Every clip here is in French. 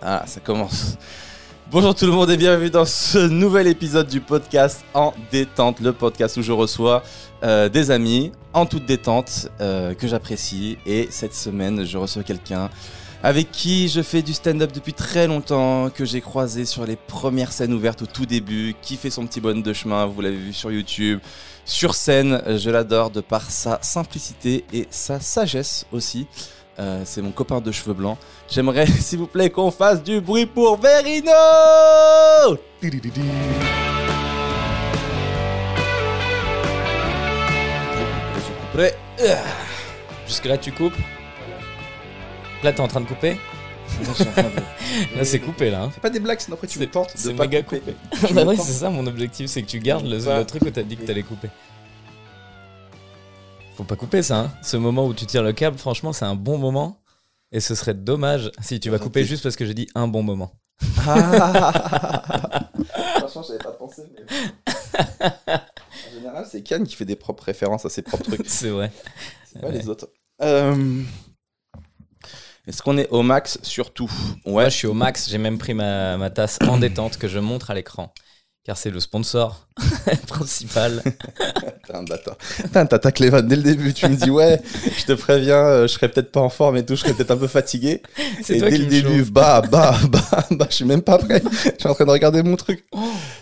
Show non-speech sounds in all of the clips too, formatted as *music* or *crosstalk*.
Ah, ça commence. Bonjour tout le monde et bienvenue dans ce nouvel épisode du podcast en détente, le podcast où je reçois euh, des amis en toute détente euh, que j'apprécie. Et cette semaine, je reçois quelqu'un avec qui je fais du stand-up depuis très longtemps, que j'ai croisé sur les premières scènes ouvertes au tout début, qui fait son petit bonhomme de chemin, vous l'avez vu sur YouTube. Sur scène, je l'adore de par sa simplicité et sa sagesse aussi. Euh, c'est mon copain de cheveux blancs. J'aimerais, *laughs* s'il vous plaît, qu'on fasse du bruit pour Verino Je couperai. Jusque-là, tu coupes? Là, t'es en train de couper? *laughs* *laughs* Là, c'est coupé, là. hein. Fais pas des blagues, sinon après tu me C'est- tentes de C'est pas méga couper. coupé. Tu bah oui, c'est ça mon objectif, c'est que tu gardes le, le truc où t'as dit que t'allais couper. Faut pas couper ça, hein. Ce moment où tu tires le câble, franchement, c'est un bon moment. Et ce serait dommage si tu vas couper juste parce que j'ai dit un bon moment. Ah. *laughs* Franchement, j'avais pas pensé. Mais... en général, c'est Kian qui fait des propres références à ses propres trucs. *laughs* C'est vrai. C'est pas les autres. Euh, Est-ce qu'on est au max surtout Moi, Ouais, je suis au max, j'ai même pris ma, ma tasse en détente que je montre à l'écran. Car c'est le sponsor *laughs* principal. *laughs* T'es un bâtard. T'attaques les vannes dès le début. Tu me dis, ouais, je te préviens, euh, je serai peut-être pas en forme et tout, je serai peut-être un peu fatigué. C'est et toi dès qui le début, chauffe. bah, bah, *laughs* bah, bah, je suis même pas prêt. Je suis en train de regarder mon truc.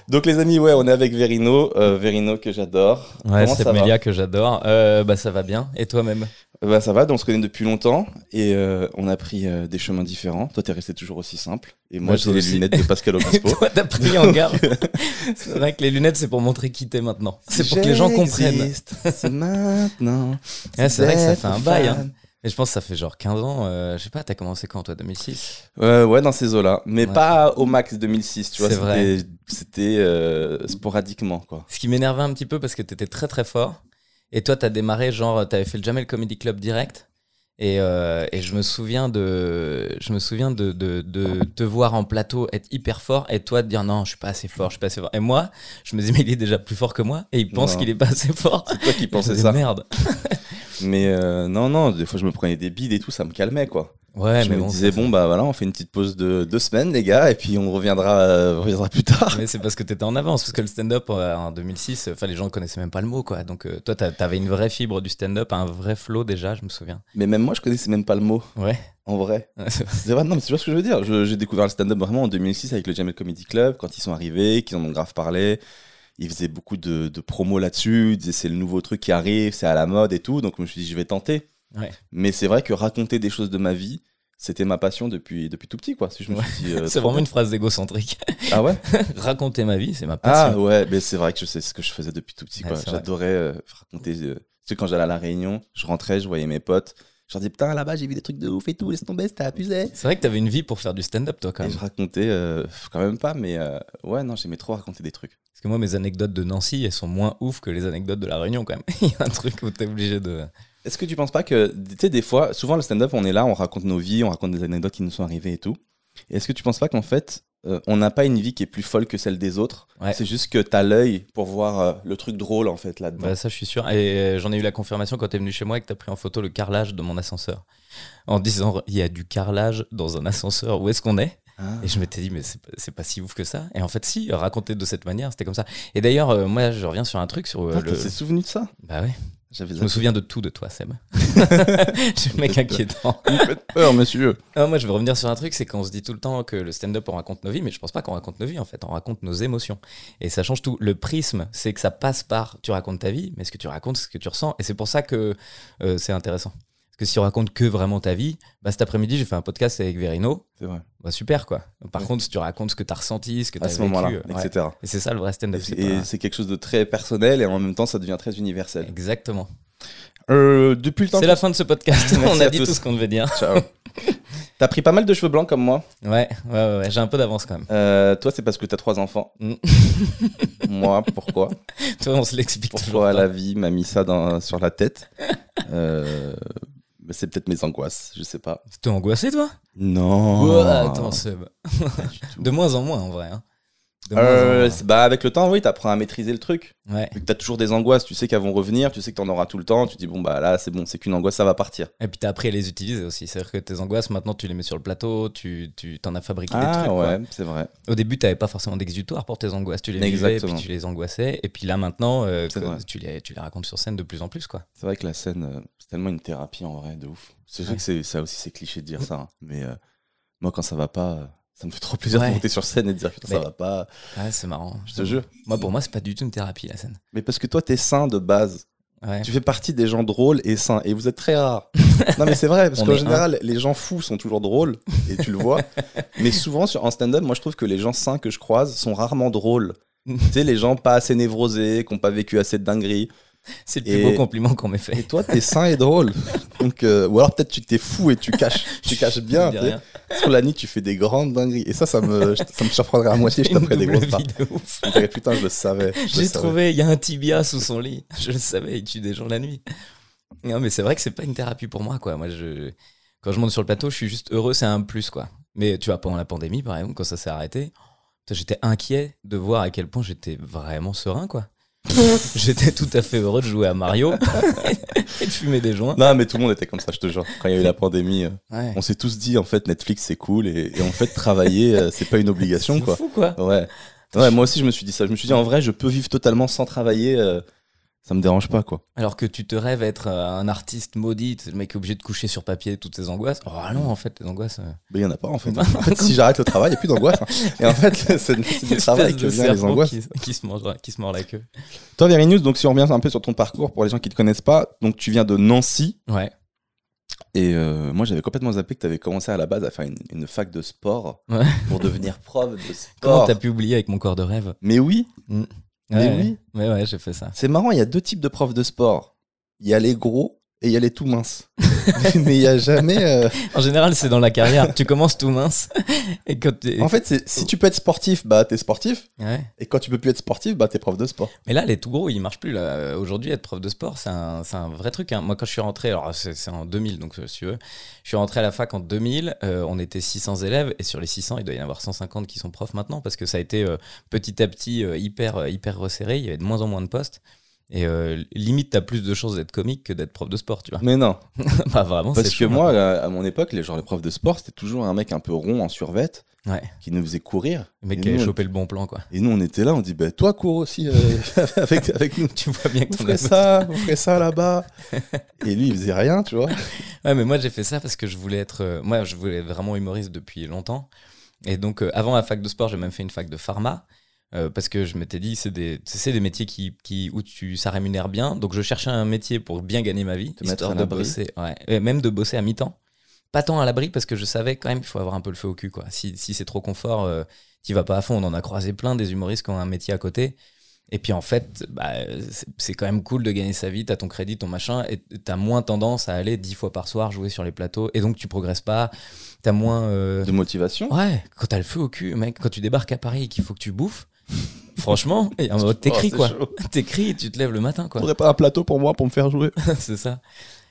Donc, les amis, ouais, on est avec Verino. euh, Verino que j'adore. Ouais, c'est ça va Mélia que j'adore. Euh, bah ça va bien. Et toi-même? Bah, ça va, donc on se connaît depuis longtemps et euh, on a pris des chemins différents. Toi, t'es resté toujours aussi simple. Et moi, Moi, j'ai les aussi. lunettes de Pascal *laughs* Obispo. Toi, t'as pris en garde. *laughs* c'est vrai que les lunettes, c'est pour montrer qui t'es maintenant. C'est pour que les gens comprennent. C'est maintenant. *laughs* Ouais, c'est vrai que ça fait un bail, fan. Et je pense que ça fait genre 15 ans. euh, je sais pas, t'as commencé quand toi 2006 Ouais, ouais, dans ces eaux-là. Mais Ouais. pas au max 2006, tu vois. C'était, euh, sporadiquement, quoi. Ce qui m'énervait un petit peu parce que t'étais très très fort. Et toi, t'as démarré, genre, t'avais fait le Jamel Comedy Club direct. Et, euh, et je me souviens de, je me souviens de, de, de te voir en plateau être hyper fort et toi de dire non, je suis pas assez fort, je suis pas assez fort. Et moi, je me dis mais il est déjà plus fort que moi et il pense qu'il est pas assez fort. C'est toi qui *laughs* pensais ça. Merde. *laughs* Mais euh, non, non, des fois, je me prenais des bides et tout, ça me calmait, quoi. Ouais, je mais me bon. disais, bon, bah voilà, on fait une petite pause de deux semaines, les gars, et puis on reviendra, euh, reviendra plus tard. Mais c'est parce que t'étais en avance, parce que le stand-up euh, en 2006, enfin les gens connaissaient même pas le mot quoi. Donc euh, toi t'a- t'avais une vraie fibre du stand-up, un vrai flow déjà, je me souviens. Mais même moi, je connaissais même pas le mot, Ouais. en vrai. *laughs* C'est vrai, non, mais c'est pas ce que je veux dire. J'ai découvert le stand-up vraiment en 2006 avec le Jamel Comedy Club, quand ils sont arrivés, qu'ils en ont grave parlé. Ils faisaient beaucoup de, de promos là-dessus, ils disaient c'est le nouveau truc qui arrive, c'est à la mode et tout. Donc je me suis dit, je vais tenter. Ouais. Mais c'est vrai que raconter des choses de ma vie, c'était ma passion depuis, depuis tout petit, quoi. Si je me Ouais. suis euh, *laughs* c'est vraiment une phrase égocentrique. *laughs* Ah ouais? *laughs* Raconter ma vie, c'est ma Ah passion. ouais, mais c'est vrai que je sais ce que je faisais depuis tout petit, Ouais, quoi. J'adorais euh, raconter. euh, Tu sais, quand j'allais à la Réunion, je rentrais, je voyais mes potes. Je leur disais, putain, là-bas, j'ai vu des trucs de ouf et tout, laisse tomber, c'était abusé. C'est vrai que t'avais une vie pour faire du stand-up toi quand Et même. je racontais, euh, quand même pas, mais euh, ouais, non, j'aimais trop raconter des trucs. Que moi mes anecdotes de Nancy, elles sont moins ouf que les anecdotes de la Réunion quand même. *laughs* Il y a un truc où t'es obligé de. Est-ce que tu penses pas que, tu sais, des fois, souvent le stand-up, on est là, on raconte nos vies, on raconte des anecdotes qui nous sont arrivées et tout. Est-ce que tu penses pas qu'en fait, euh, on n'a pas une vie qui est plus folle que celle des autres? Ouais. C'est juste que t'as l'œil pour voir euh, le truc drôle, en fait, là-dedans. Bah, ça, je suis sûr. Et euh, j'en ai eu la confirmation quand t'es venu chez moi et que t'as pris en photo le carrelage de mon ascenseur. En disant, il y a du carrelage dans un ascenseur, où est-ce qu'on est? Ah. Et je m'étais dit, mais c'est pas, si ouf que ça. Et en fait, si, raconter de cette manière, c'était comme ça. Et d'ailleurs, euh, moi, je reviens sur un truc sur euh, Putain, le. t'es souvenu de ça Bah ouais. J'avais Je me souviens de tout de toi, Seb. *laughs* je suis mec inquiétant. *laughs* Vous me faites peur, monsieur. Ah, moi, je veux revenir sur un truc, c'est qu'on se dit tout le temps que le stand-up, on raconte nos vies, mais je pense pas qu'on raconte nos vies, en fait. On raconte nos émotions. Et ça change tout. Le prisme, c'est que ça passe par tu racontes ta vie, mais ce que tu racontes, c'est ce que tu ressens. Et c'est pour ça que euh, c'est intéressant. Parce que si on raconte que vraiment ta vie, bah, cet après-midi, j'ai fait un podcast avec Verino. C'est vrai. Bah, super, quoi. Par Ouais. contre, si tu racontes ce que tu as ressenti, ce que tu À as ce moment-là, ouais. etc. Et c'est ça le vrai stand-up. Et c'est pas- quelque chose de très personnel et en même temps, ça devient très universel. Exactement. Euh, depuis le temps. C'est la fin de ce podcast. *laughs* On a à dit tous. tout ce qu'on devait dire. Ciao. *laughs* T'as pris pas mal de cheveux blancs comme moi. Ouais, ouais, ouais, ouais. j'ai un peu d'avance quand même. Euh, toi, c'est parce que t'as trois enfants. Mm. *laughs* moi, pourquoi? Toi, on se l'explique toujours. Pourquoi la vie m'a mis ça dans, sur la tête? Euh, mais C'est peut-être mes angoisses, je sais pas. T'es angoissé, toi? Non. Attends, Seb. *laughs* De moins en moins, en vrai. hein. Euh, bah, avec le temps, oui, t'apprends à maîtriser le truc. Ouais. Vu que t'as toujours des angoisses, tu sais qu'elles vont revenir, tu sais que t'en auras tout le temps, tu te dis, bon, bah là, c'est bon, c'est qu'une angoisse, ça va partir. Et puis t'as appris à les utiliser aussi. C'est-à-dire que tes angoisses, maintenant, tu les mets sur le plateau, tu tu t'en as fabriqué des Ah trucs. ouais, c'est vrai. Au début, t'avais pas forcément d'exutoire pour tes angoisses. Tu les vivais, puis tu les angoissais. Et puis là, maintenant, euh, tu les, tu les racontes sur scène de plus en plus, quoi. C'est vrai que la scène, euh, c'est tellement une thérapie en vrai, de ouf. C'est vrai Ouais. que c'est, ça aussi, c'est cliché de dire ça. hein. Mais euh, moi, quand ça va pas, euh, ça me fait trop plaisir Ouais. de monter sur scène et de dire, putain, ça Mais- va pas. Ouais, c'est marrant. Je te jure. Moi, pour moi, c'est pas du tout une thérapie, la scène. Mais parce que toi, t'es sain de base. Ouais. Tu fais partie des gens drôles et sains. Et vous êtes très rares. *laughs* non, mais c'est vrai, parce qu'en général, les gens fous sont toujours drôles. Et tu le vois. *laughs* mais souvent, sur, en stand-up, moi, je trouve que les gens sains que je croise sont rarement drôles. *laughs* tu sais, les gens pas assez névrosés, qui n'ont pas vécu assez de dingueries. C'est le plus Et- beau compliment qu'on m'ait Et fait. toi, t'es sain et drôle. Donc, euh, ou alors peut-être tu t'es fou et tu caches, tu *laughs* caches bien. Sur la nuit, tu fais des grandes dingueries. Et ça, ça me, ça me surprendrait à moitié. Je *laughs* taperais des grosses de dirais, putain, je le savais. J'ai trouvé, il y a un tibia sous son lit. Je le savais, il tue des gens la nuit. Non, mais c'est vrai que c'est pas une thérapie pour moi, quoi. Moi, je, quand je monte sur le plateau, je suis juste heureux, c'est un plus, quoi. Mais tu vois, pendant la pandémie, par exemple, quand ça s'est arrêté, j'étais inquiet de voir à quel point j'étais vraiment serein, quoi. *laughs* j'étais tout à fait heureux de jouer à Mario *laughs* et de fumer des joints. Non, mais tout le monde était comme ça, je te jure. Quand il y a eu la pandémie, euh, Ouais. on s'est tous dit, en fait, Netflix, c'est cool. Et, et en fait, travailler, euh, c'est pas une obligation, C'est quoi. fou, quoi. Ouais. Ouais, moi aussi, je me suis dit ça. Je me suis dit, en vrai, je peux vivre totalement sans travailler. euh, ça me dérange pas, quoi. Alors que tu te rêves être euh, un artiste maudit, le mec est obligé de coucher sur papier toutes ses angoisses. Oh non, en fait, les angoisses. euh, Mais il y en a pas, en fait. *laughs* En fait, si j'arrête le travail, il n'y a plus d'angoisse. hein. *laughs* Et en fait, c'est du travail que viennent les cerveau angoisses. Qui, qui se mange, qui se mord la queue. Toi, Vérinus, donc si on revient un peu sur ton parcours pour les gens qui te connaissent pas, donc tu viens de Nancy Ouais. et euh, moi j'avais complètement zappé que tu avais commencé à la base à faire une, une fac de sport Ouais. pour devenir prof de *laughs* Comment sport. t'as pu oublier avec mon corps de rêve? Mais oui, Mais oui. Ouais, ouais, j'ai fait ça. c'est marrant, il y a deux types de profs de sport. Il y a les gros et il y a les tout minces. *laughs* Mais il y a jamais. euh, En général, c'est dans la carrière. tu commences tout mince. Et quand t'es- En fait, si tu peux être sportif, bah t'es sportif. Ouais. Et quand tu peux plus être sportif, bah t'es prof de sport. Mais là, les tout gros, ils marchent plus. là. Euh, Aujourd'hui, être prof de sport, c'est un, c'est un vrai truc. hein. Moi, quand je suis rentré, alors c'est c'est en 2000, donc euh, si tu veux, je suis rentré à la fac en 2000. euh, on était 600 élèves et sur les 600, il doit y en avoir 150 qui sont profs maintenant parce que ça a été euh, petit à petit hyper, hyper resserré. Il y avait de moins en moins de postes. Et euh, limite, t'as plus de chances d'être comique que d'être prof de sport, tu vois. Mais non, *laughs* bah vraiment, parce que moi, à, à mon époque, les genre les profs de sport, c'était toujours un mec un peu rond en survette. Ouais. qui nous faisait courir. Le mec Et qui avait on- chopé le bon plan, quoi. Et nous, on était là, on dit, bah, toi, cours aussi euh, *laughs* avec, avec nous. Tu vois bien que ton ferez ça, vous ferez ça là-bas. Et lui, il faisait rien, tu vois. *laughs* Ouais, mais moi j'ai fait ça parce que je voulais être. euh, moi, je voulais être vraiment humoriste depuis longtemps. Et donc, avant la fac de sport, j'ai même fait une fac de pharma. Euh, parce que je m'étais dit, c'est des, c'est des métiers qui, qui, où tu, ça rémunère bien. Donc, je cherchais un métier pour bien gagner ma vie. Te histoire à de bosser. Ouais. Et même de bosser à mi-temps. Pas tant à l'abri parce que je savais quand même qu'il faut avoir un peu le feu au cul. Quoi. Si, si c'est trop confort, euh, tu vas pas à fond. On en a croisé plein des humoristes qui ont un métier à côté. Et puis en fait, bah, c'est- c'est quand même cool de gagner sa vie, t'as ton crédit, ton machin, et t'as moins tendance à aller dix fois par soir jouer sur les plateaux, et donc tu progresses pas, t'as moins... euh, De motivation. Ouais, quand t'as le feu au cul, mec, quand tu débarques à Paris et qu'il faut que tu bouffes, *laughs* franchement, Oh, t'écris c'est quoi, *laughs* t'écris et tu te lèves le matin quoi, Faudrait pas un plateau pour moi pour me faire jouer. *laughs* c'est ça.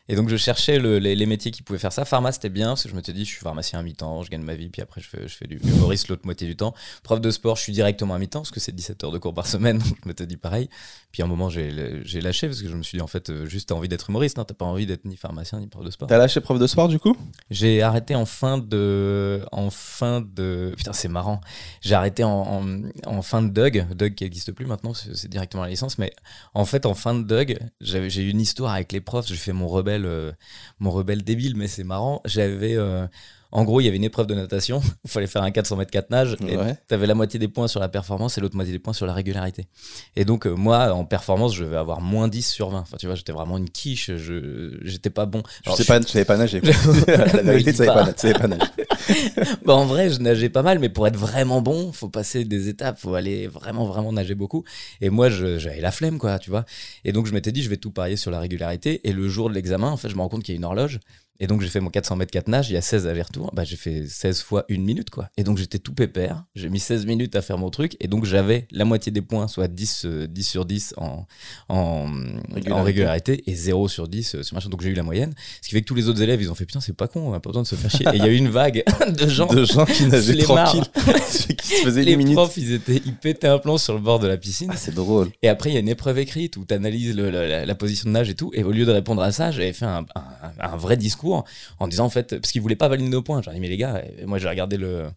Et donc je cherchais le- les, les métiers qui pouvaient faire ça. Pharma c'était bien parce que je me suis dit je suis pharmacien à mi-temps, je gagne ma vie, puis après je fais, je fais du humoriste l'autre moitié du temps. Prof de sport, je suis directement à mi-temps parce que c'est 17 heures de cours par semaine, *laughs* donc je m'étais dit pareil. Puis à un moment j'ai lâché parce que je me suis dit en fait euh, juste t'as envie d'être humoriste, non t'as pas envie d'être ni pharmacien ni prof de sport. T'as lâché prof de sport du coup? J'ai arrêté en fin de. En fin de. Putain, c'est marrant. J'ai arrêté en, en, en fin de Doug. Doug qui n'existe plus maintenant, c'est directement la licence. Mais en fait, en fin de Doug, j'ai eu une histoire avec les profs. J'ai fait mon rebelle, euh, mon rebelle débile, mais c'est marrant. J'avais. En gros, il y avait une épreuve de natation. *laughs* Il fallait faire un 400 mètres 4 nages. Et Ouais. T'avais la moitié des points sur la performance et l'autre moitié des points sur la régularité. Et donc, euh, moi, en performance, je vais avoir moins 10 sur 20. Enfin, tu vois, j'étais vraiment une quiche. Je J'étais pas bon. Je sais pas, tu savais pas nager. *laughs* *laughs* La vérité, tu savais pas. pas, tu savais pas nager. Bah, en vrai, je nageais pas mal, mais pour être vraiment bon, faut passer des étapes, faut aller vraiment, vraiment nager beaucoup. Et moi, j'avais la flemme, quoi, tu vois. Et donc, je m'étais dit, je vais tout parier sur la régularité. Et le jour de l'examen, en fait, je me rends compte qu'il y a une horloge. Et donc j'ai fait mon 400 mètres 4 nages, il y a 16 allers-retours, bah, j'ai fait 16 fois une minute quoi. Et donc j'étais tout pépère, j'ai mis 16 minutes à faire mon truc, et donc j'avais la moitié des points, soit 10, euh, 10 sur 10 en, en, Régularité. en régularité, et 0 sur 10 euh, sur machin. Donc j'ai eu la moyenne. Ce qui fait que tous les autres élèves, ils ont fait putain, c'est pas con, on a pas besoin de se faire chier. Et il y a eu une vague *laughs* de gens. de gens qui nageaient tranquille, *laughs* qui se faisaient Les une minute. profs, ils étaient, ils pétaient un plomb sur le bord de la piscine. Ah, c'est drôle. Et après, il y a une épreuve écrite où tu analyses la, la position de nage et tout. Et au lieu de répondre à ça, j'avais fait un, un- un vrai en disant, en fait, parce qu'ils voulaient pas valider nos points. J'ai dit, mais les gars, moi j'ai regardé le.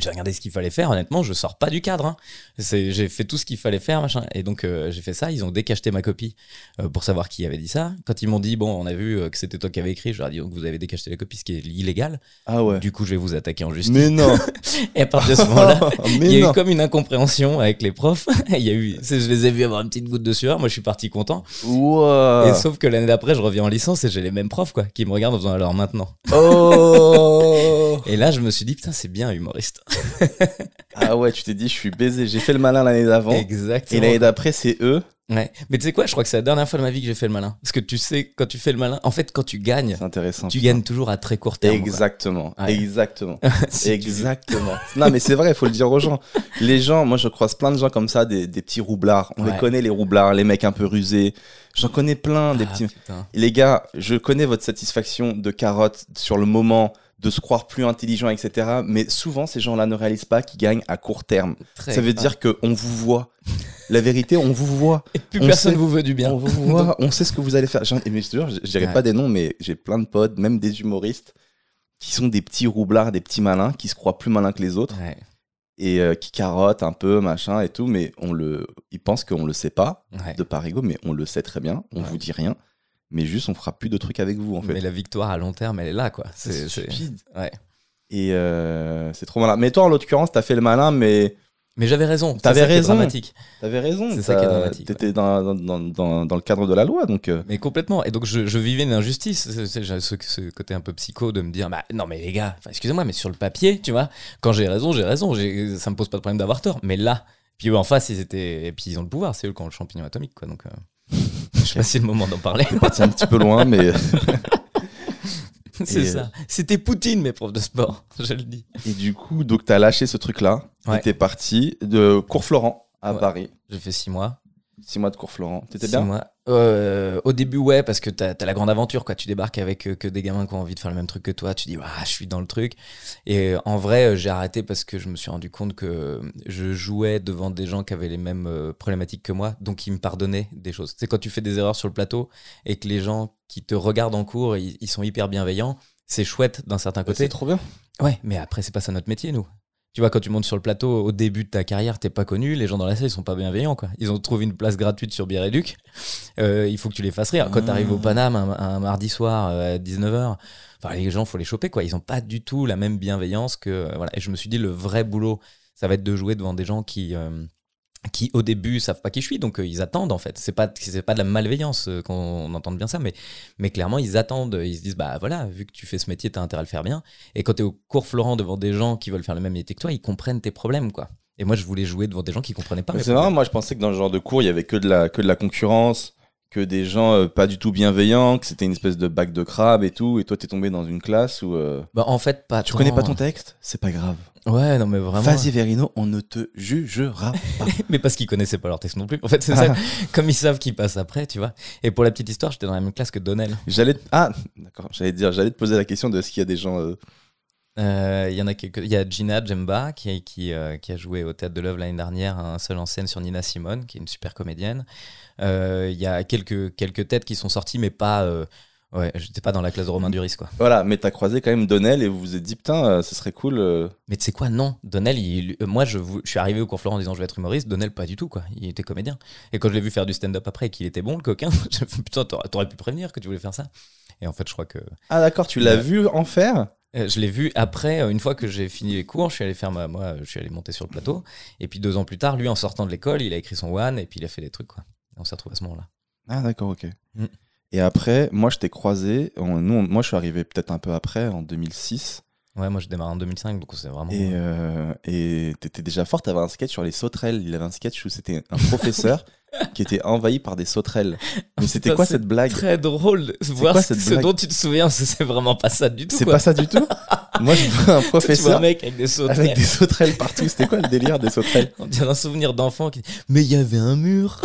J'ai regardé ce qu'il fallait faire, honnêtement, je sors pas du cadre. hein. C'est- J'ai fait tout ce qu'il fallait faire, machin. Et donc, euh, j'ai fait ça. Ils ont décacheté ma copie euh, pour savoir qui avait dit ça. Quand ils m'ont dit, bon, on a vu euh, que c'était toi qui avais écrit, je leur ai dit, donc vous avez décacheté la copie, ce qui est illégal. Ah ouais. Du coup, je vais vous attaquer en justice. Mais non. *laughs* Et à partir de ce *laughs* moment-là, il y a non. eu comme une incompréhension avec les profs. *laughs* Il y a eu, je les ai vus avoir une petite goutte de sueur. Moi, je suis parti content. Ouah. Et sauf que l'année d'après, je reviens en licence et j'ai les mêmes profs, quoi, qui me regardent en faisant alors maintenant. Oh. Et là, je me suis dit, putain, c'est bien humoriste. *laughs* ah ouais, tu t'es dit, je suis baisé. J'ai fait le malin l'année d'avant. Et Exactement. l'année d'après, c'est eux. Ouais. Mais tu sais quoi, je crois que c'est la dernière fois de ma vie que j'ai fait le malin. Parce que tu sais, quand tu fais le malin, en fait, quand tu gagnes, intéressant. tu gagnes toujours à très court terme. Exactement. Ouais. Exactement. *laughs* Si. Exactement. non, mais c'est vrai, il faut le dire aux gens. Les gens, moi, je croise plein de gens comme ça, des, des petits roublards. On Ouais. les connaît, les roublards, les mecs un peu rusés. J'en connais plein, des Ah, petits. putain. Et les gars, je connais votre satisfaction de carotte sur le moment, de se croire plus intelligent, etc. Mais souvent, ces gens-là ne réalisent pas qu'ils gagnent à court terme. Très- Ça veut dire qu'on vous voit. La vérité, on vous voit. Et plus on personne sait- vous veut du bien. On vous voit, *laughs* on sait ce que vous allez faire. Mais je te jure, je je dirais Ouais. pas des noms, mais j'ai plein de potes, même des humoristes, qui sont des petits roublards, des petits malins, qui se croient plus malins que les autres Ouais. et euh, qui carottent un peu, machin et tout, mais on le, ils pensent qu'on le sait pas Ouais. de par ego, mais on le sait très bien. On vous dit rien, mais juste on fera plus de trucs avec vous en fait. Mais la victoire à long terme, elle est là, quoi. c'est stupide. Ouais. Et euh, c'est trop malin. Mais toi, en l'occurrence, t'as fait le malin, mais Mais j'avais raison. T'avais raison. dramatique. t'avais raison. C'est ça qui est dramatique, T'étais dans, dans, dans, dans, dans le cadre de la loi, donc. euh, Mais complètement. Et donc, je, je vivais une injustice. J'ai ce, ce côté un peu psycho de me dire, bah, non, mais les gars, excusez-moi, mais sur le papier, tu vois, quand j'ai raison, j'ai raison. Ça me pose pas de problème d'avoir tort. Mais là, puis eux en face, ils étaient. Et puis ils ont le pouvoir. C'est eux qui ont le champignon atomique, quoi. Donc, euh, je sais pas si c'est le moment d'en parler. C'est parti un petit peu loin, mais. *laughs* c'est ça. C'était Poutine, mes profs de sport. *laughs* Je le dis. Et du coup, donc t'as lâché ce truc-là. Ouais. Et t'es parti de Cours Florent à Ouais. Paris. J'ai fait six mois. Six mois de Cours Florent. T'étais bien? mois. Euh, Au début, ouais, parce que t'as as la grande aventure, quoi. Tu débarques avec euh, que des gamins qui ont envie de faire le même truc que toi. Tu dis, ah, je suis dans le truc. Et euh, en vrai, j'ai arrêté parce que je me suis rendu compte que je jouais devant des gens qui avaient les mêmes euh, problématiques que moi, donc ils me pardonnaient des choses. C'est quand tu fais des erreurs sur le plateau et que les gens qui te regardent en cours, ils, ils sont hyper bienveillants. C'est chouette d'un certain côté. C'est trop bien. Ouais, mais après, c'est pas ça notre métier, nous. Tu vois, quand tu montes sur le plateau, au début de ta carrière, t'es pas connu, les gens dans la salle, ils sont pas bienveillants, quoi. Ils ont trouvé une place gratuite sur Biréduc. Euh, il faut que tu les fasses rire. Quand t'arrives au Paname un, un mardi soir euh, à 19h, enfin, les gens, faut les choper, quoi. Ils ont pas du tout la même bienveillance que. euh, voilà. Et je me suis dit, le vrai boulot, ça va être de jouer devant des gens qui. Qui au début savent pas qui je suis donc euh, ils attendent en fait c'est pas c'est pas de la malveillance euh, qu'on entende bien ça mais mais clairement ils attendent ils se disent bah voilà vu que tu fais ce métier t'as intérêt à le faire bien et quand tu es au cours Florent devant des gens qui veulent faire le même métier que toi, ils comprennent tes problèmes, quoi. Et moi, je voulais jouer devant des gens qui comprenaient pas. C'est marrant, moi je pensais que dans ce genre de cours, il y avait que de la, que de la concurrence, que des gens euh, pas du tout bienveillants, que c'était une espèce de bac de crabe et tout, et toi t'es tombé dans une classe où. euh, Bah, en fait, pas. Tu tant. connais pas ton texte? C'est pas grave. Ouais, non, mais vraiment. Vas-y Verino, on ne te jugera pas. *laughs* Mais parce qu'ils connaissaient pas leur texte non plus. En fait, c'est ça. *laughs* Comme ils savent qu'ils passent après, tu vois. Et pour la petite histoire, j'étais dans la même classe que Donnell. J'allais. te- Ah, d'accord, j'allais te dire, j'allais te poser la question de est-ce qu'il y a des gens. euh, Euh, Il y en a quelques. Il y a Gina Djemba qui, qui, euh, qui a joué au Théâtre de l'œuvre l'année dernière, un seul en scène sur Nina Simone, qui est une super comédienne. Euh, Il y a quelques, quelques têtes qui sont sorties, mais pas. euh, ouais, j'étais pas dans la classe de Romain Duris, quoi. Voilà, mais t'as croisé quand même Donnell et vous vous êtes dit, putain, euh, ce serait cool. euh, Mais tu sais quoi, non. Il- euh, moi, je, suis arrivé au cours Florent en disant je vais être humoriste. Donnell, pas du tout, quoi. Il était comédien. Et quand je l'ai vu faire du stand-up après et qu'il était bon, le coquin, *laughs* je putain, t'aurais pu prévenir que tu voulais faire ça. Et en fait, je crois que. Ah, d'accord, tu l'as vu en faire? Je l'ai vu après, une fois que j'ai fini les cours, je suis allé faire ma, moi, je suis allé monter sur le plateau. Et puis deux ans plus tard, lui, en sortant de l'école, il a écrit son one et puis il a fait des trucs, quoi. On s'est retrouvé à ce moment-là. Ah, d'accord, ok. Mm. Et après, moi je t'ai croisé, on- nous, on- moi je suis arrivé peut-être un peu après, en 2006. Ouais, moi, je démarre en 2005, donc c'est vraiment. Et euh, et t'étais déjà fort, t'avais un sketch sur les sauterelles. Il avait un sketch où c'était un professeur *laughs* qui était envahi par des sauterelles. *laughs* Mais c'était quoi cette blague Très drôle voir quoi ce, cette ce blague dont tu te souviens, c'est vraiment pas ça du tout. C'est pas ça du tout *laughs* Moi, je vois un Tu vois un professeur mec avec des sauterelles. avec des sauterelles partout. C'était quoi le délire des sauterelles On dirait un souvenir d'enfant qui Mais il y avait un mur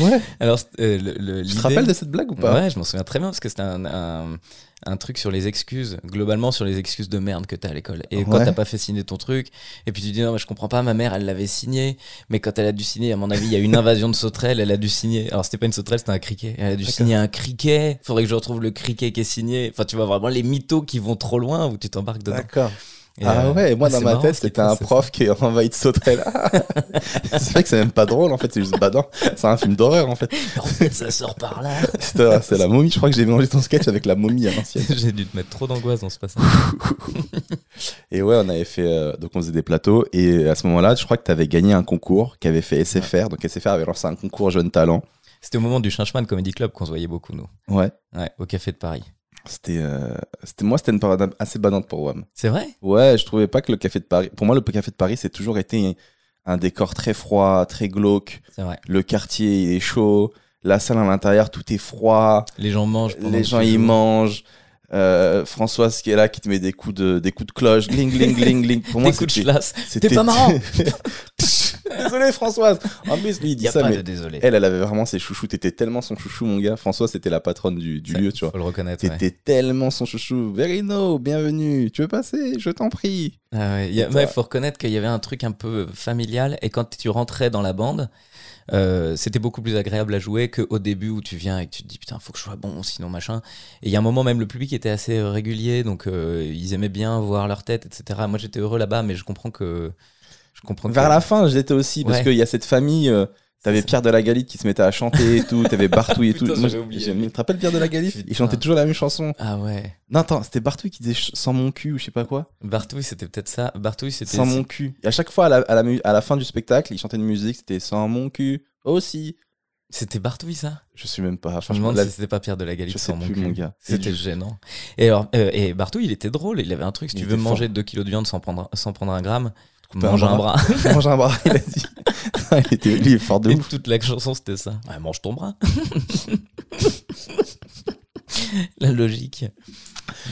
Ouais. *laughs* Alors, euh, le, le- Tu te rappelles de cette blague ou pas Ouais, je m'en souviens très bien parce que c'était un, un, un truc sur les excuses, globalement sur les excuses de merde que t'as à l'école. Et quand t'as pas fait signer ton truc, et puis tu dis non, mais je comprends pas, ma mère elle l'avait signé, mais quand elle a dû signer, à mon avis, il y a une invasion de sauterelles, elle a dû signer. Alors c'était pas une sauterelle, c'était un criquet. Elle a dû signer un criquet, faudrait que je retrouve le criquet qui est signé. Enfin, tu vois vraiment les mythos qui vont trop loin où tu t'embarques dedans. D'accord. Et, Ah euh, ouais, moi ah, dans ma marrant tête c'était un prof qui est envahi de sauterelles. *laughs* c'est vrai que c'est même pas drôle en fait, c'est juste badant. C'est un film d'horreur en fait. ça. En fait, ça sort par là. *laughs* C'est la momie, je crois que j'ai mélangé ton sketch avec la momie à l'ancienne. *laughs* J'ai dû te mettre trop d'angoisse dans ce passage. Et ouais, on avait fait, euh, donc on faisait des plateaux et à ce moment-là, je crois que tu avais gagné un concours qui avait fait SFR. Donc SFR avait lancé un concours Jeune Talent. C'était au moment du Changeman Comedy Club qu'on se voyait beaucoup, nous. Ouais. Ouais, au Café de Paris. C'était, euh, c'était moi, c'était une période assez badante pour WAM. C'est vrai? Ouais, je trouvais pas que le café de Paris. Pour moi, le café de Paris, c'est toujours été un décor très froid, très glauque. C'est vrai. Le quartier, il est chaud. La salle à l'intérieur, tout est froid. Les gens mangent. Les gens, joues. mangent. Euh, Françoise qui est là, qui te met des coups de, des coups de cloche, gling, gling, gling, gling. Pour *laughs* moi, Des coups de c'était- chlasse. c'était T'es pas marrant. *laughs* Désolé, Françoise. En plus, lui, il dit Y a ça, pas mais de désolé. elle, elle avait vraiment ses chouchous. T'étais tellement son chouchou, mon gars. Françoise, c'était la patronne du, du Ça, lieu, tu vois. Faut le reconnaître. ouais. T'étais tellement son chouchou. Verino, bienvenue. Tu veux passer? Je t'en prie. Ah ouais, toi faut reconnaître qu'il y avait un truc un peu familial et quand tu rentrais dans la bande, euh, c'était beaucoup plus agréable à jouer qu'au début où tu viens et que tu te dis putain faut que je sois bon sinon machin. Et il y a un moment même le public était assez régulier donc euh, ils aimaient bien voir leur tête etc. Moi j'étais heureux là-bas mais je comprends que je comprends Vers la fin, j'étais aussi, parce Ouais. qu'il y a cette famille. euh, T'avais. Pierre de la Galite qui se mettait à chanter et tout, t'avais Bartouille et *laughs* tout. Putain, Moi, oublié. j'aime- Tu te rappelles Pierre de la Galite? Il chantait toujours la même chanson. ah ouais Non, attends, c'était Bartouille qui disait sans mon cul ou je sais pas quoi? Bartouille c'était peut-être ça. Bartouille c'était Sans mon cul. Et à chaque fois, à la, à la mu- à la fin du spectacle, il chantait une musique, c'était sans mon cul aussi. c'était Bartouille ça? Je suis même pas. Je me franchement, demande la- si c'était pas Pierre de la Galite Je sais sans mon plus, cul. mon gars. C'était du- gênant. Et alors, euh, et Bartou, il était drôle. Il avait un truc. Si Il tu veux manger 2 kilos de viande sans prendre, sans prendre un gramme, mange un bras. bras. *laughs* Mange un bras, il a dit. *laughs* il était lui, il est fort de Et ouf. toute la chanson, c'était ça. Ouais, mange ton bras. *laughs* la logique.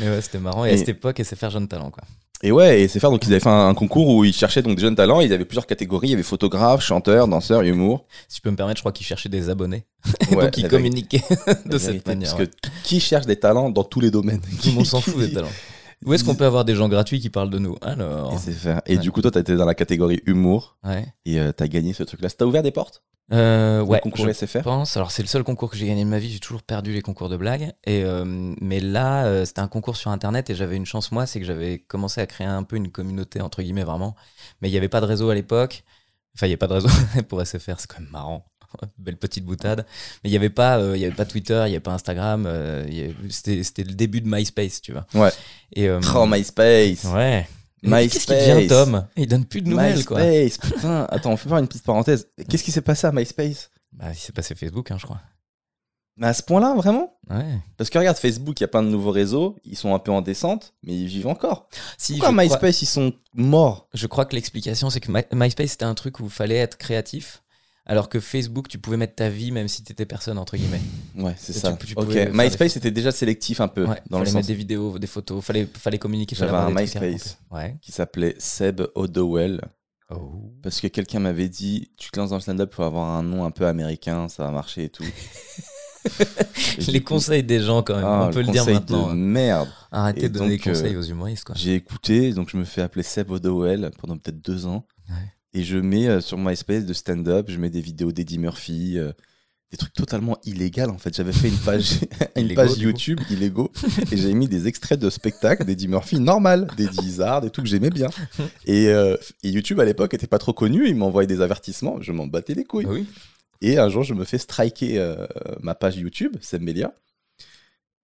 Mais ouais, c'était marrant. Et, à Et- cette époque, SFR Jeune Talent, quoi. Et ouais, et c'est faire donc ils avaient fait un, un concours où ils cherchaient donc des jeunes talents. Ils avaient plusieurs catégories. Il y avait photographe, chanteur, danseur, humour. Si tu peux me permettre, je crois qu'ils cherchaient des abonnés. Ouais, Donc, ils communiquaient de cette manière. Parce que qui cherche des talents dans tous les domaines? Tout le monde s'en fout des talents. Où est-ce qu'on peut avoir des gens gratuits qui parlent de nous Alors. Et, faire. et Ouais. du coup, toi, t'as été dans la catégorie humour Ouais. et euh, t'as gagné ce truc-là. Ça t'a ouvert des portes? Euh, Le ouais. concours je SFR pense. Alors, c'est le seul concours que j'ai gagné de ma vie. J'ai toujours perdu les concours de blagues. Et, euh, mais là, euh, c'était un concours sur Internet et j'avais une chance, moi, c'est que j'avais commencé à créer un peu une communauté, entre guillemets, vraiment. Mais il n'y avait pas de réseau à l'époque. Enfin, il n'y avait pas de réseau *laughs* pour SFR, c'est quand même marrant. *laughs* Belle petite boutade. Mais il n'y avait, pas, euh, y avait pas Twitter, il n'y avait pas Instagram. euh, avait- C'était le début de MySpace, tu vois. Ouais. Et, euh, Oh, MySpace Ouais. Qu'est-ce qui devient Tom? Il donne plus de nouvelles, quoi. MySpace, putain. Attends, on fait voir une petite parenthèse. *laughs* Qu'est-ce qui s'est passé à MySpace? Bah, il s'est passé Facebook, hein, je crois. Mais à ce point-là, vraiment? Ouais. Parce que regarde, Facebook, il y a plein de nouveaux réseaux. Ils sont un peu en descente, mais ils vivent encore. Si, Pourquoi crois- MySpace, ils sont morts? Je crois que l'explication, c'est que My- MySpace, c'était un truc où il fallait être créatif, alors que Facebook, tu pouvais mettre ta vie même si t'étais personne, entre guillemets. Ouais, c'est Tu- ça. tu ok, pouvais faire MySpace était déjà sélectif un peu. Ouais, dans le fallait sens mettre des vidéos, des photos, fallait, fallait communiquer. J'avais un MySpace. Ouais. qui s'appelait Seb Odowell. Oh. Parce que quelqu'un m'avait dit Tu te lances dans le stand-up pour avoir un nom un peu américain, ça va marcher et tout. *laughs* Et Les conseils des gens, quand même, ah, on peut le, le dire maintenant. de hein. merde. Arrêtez Et de donner des donc, euh, conseils aux humoristes, quoi. J'ai écouté, donc je me fais appeler Seb Odowell pendant peut-être deux ans. Ouais. Et je mets euh, sur MySpace de stand-up, je mets des vidéos d'Eddie Murphy, euh, des trucs totalement illégaux en fait. J'avais fait une page, *laughs* une page. YouTube illégaux et j'avais mis des extraits de spectacles d'Eddie Murphy normal, d'Eddie Izzard, des trucs que j'aimais bien. Et, euh, et YouTube à l'époque était pas trop connu, il m'envoyait des avertissements, je m'en battais les couilles. Ah oui. Et un jour, je me fais striker euh, ma page YouTube, Seb Melia.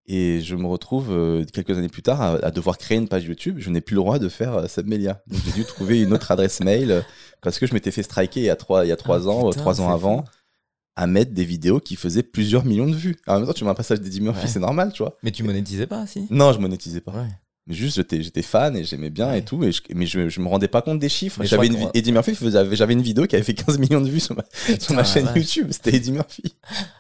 Et je me retrouve euh, quelques années plus tard à, à devoir créer une page YouTube. Je n'ai plus le droit de faire euh. Donc j'ai dû trouver une autre adresse mail parce que je m'étais fait striker il y a trois, il y a trois Ah, ans, putain, trois ans avant, fou. à mettre des vidéos qui faisaient plusieurs millions de vues. En même temps, tu mets un passage d'Eddie Murphy, Ouais. c'est normal, tu vois. Mais tu monétisais pas, si? Non, je monétisais pas. Ouais. Mais juste, j'étais, j'étais fan et j'aimais bien Ouais. et tout. Et je, mais je, je me rendais pas compte des chiffres. Mais J'avais une, Eddie Murphy j'avais une vidéo qui avait fait 15 millions de vues sur ma, sur ma chaîne. YouTube. C'était Eddie Murphy.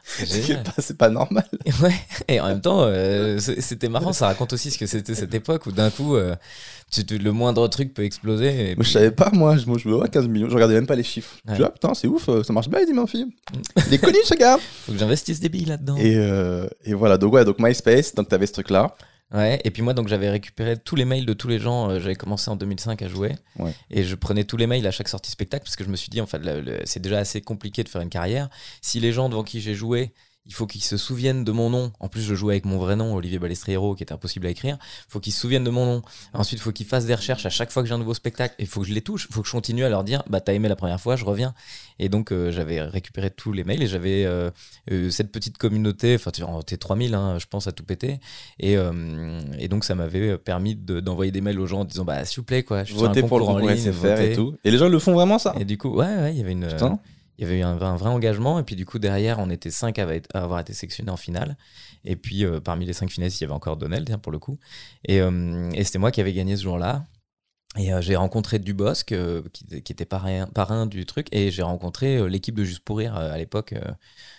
C'est pas, c'est pas normal. *laughs* Ouais, et en même temps, euh, c'était marrant, ça raconte aussi ce que c'était cette époque où d'un coup, euh, le moindre truc peut exploser. Et Moi, je savais pas, moi. Je, moi, je me vois 15 millions. Je regardais même pas les chiffres. Je Ouais. dis, ah putain, c'est ouf, euh, ça marche bien, Eddie Murphy. Il est connu, ce gars. *laughs* faut que j'investisse des billes là-dedans. Et, euh, et voilà, donc ouais, donc MySpace, donc t'avais ce truc-là. Ouais, et puis moi, donc j'avais récupéré tous les mails de tous les gens. euh, j'avais commencé en 2005 à jouer. Ouais. Et je prenais tous les mails à chaque sortie spectacle parce que je me suis dit, en fait, c'est déjà assez compliqué de faire une carrière. Si les gens devant qui j'ai joué, il faut qu'ils se souviennent de mon nom. En plus, je jouais avec mon vrai nom, Olivier Balestriero, qui était impossible à écrire. Il faut qu'ils se souviennent de mon nom. Ensuite, il faut qu'ils fassent des recherches à chaque fois que j'ai un nouveau spectacle. Il faut que je les touche. Il faut que je continue à leur dire, bah, t'as aimé la première fois, je reviens. Et donc, euh, j'avais récupéré tous les mails et j'avais euh, cette petite communauté, enfin, tu t'es 3000, hein, je pense, à tout péter. Et, euh, et donc, ça m'avait permis de- d'envoyer des mails aux gens en disant, bah, s'il vous plaît, quoi, je suis sur un Voter pour le en ligne, SFR et votez. tout. Et les gens le font vraiment, ça? Et du coup, ouais, ouais, il y avait une. Putain. Il y avait eu un, un vrai engagement, et puis du coup, derrière, on était cinq à, être- à avoir été sélectionnés en finale. Et puis, euh, parmi les cinq finalistes, il y avait encore Donnell, tiens, pour le coup. Et, euh, et c'était moi qui avais gagné ce jour-là. Et euh, j'ai rencontré Dubosc, qui, qui était parrain, parrain du truc, et j'ai rencontré l'équipe de Juste pour Rire à l'époque.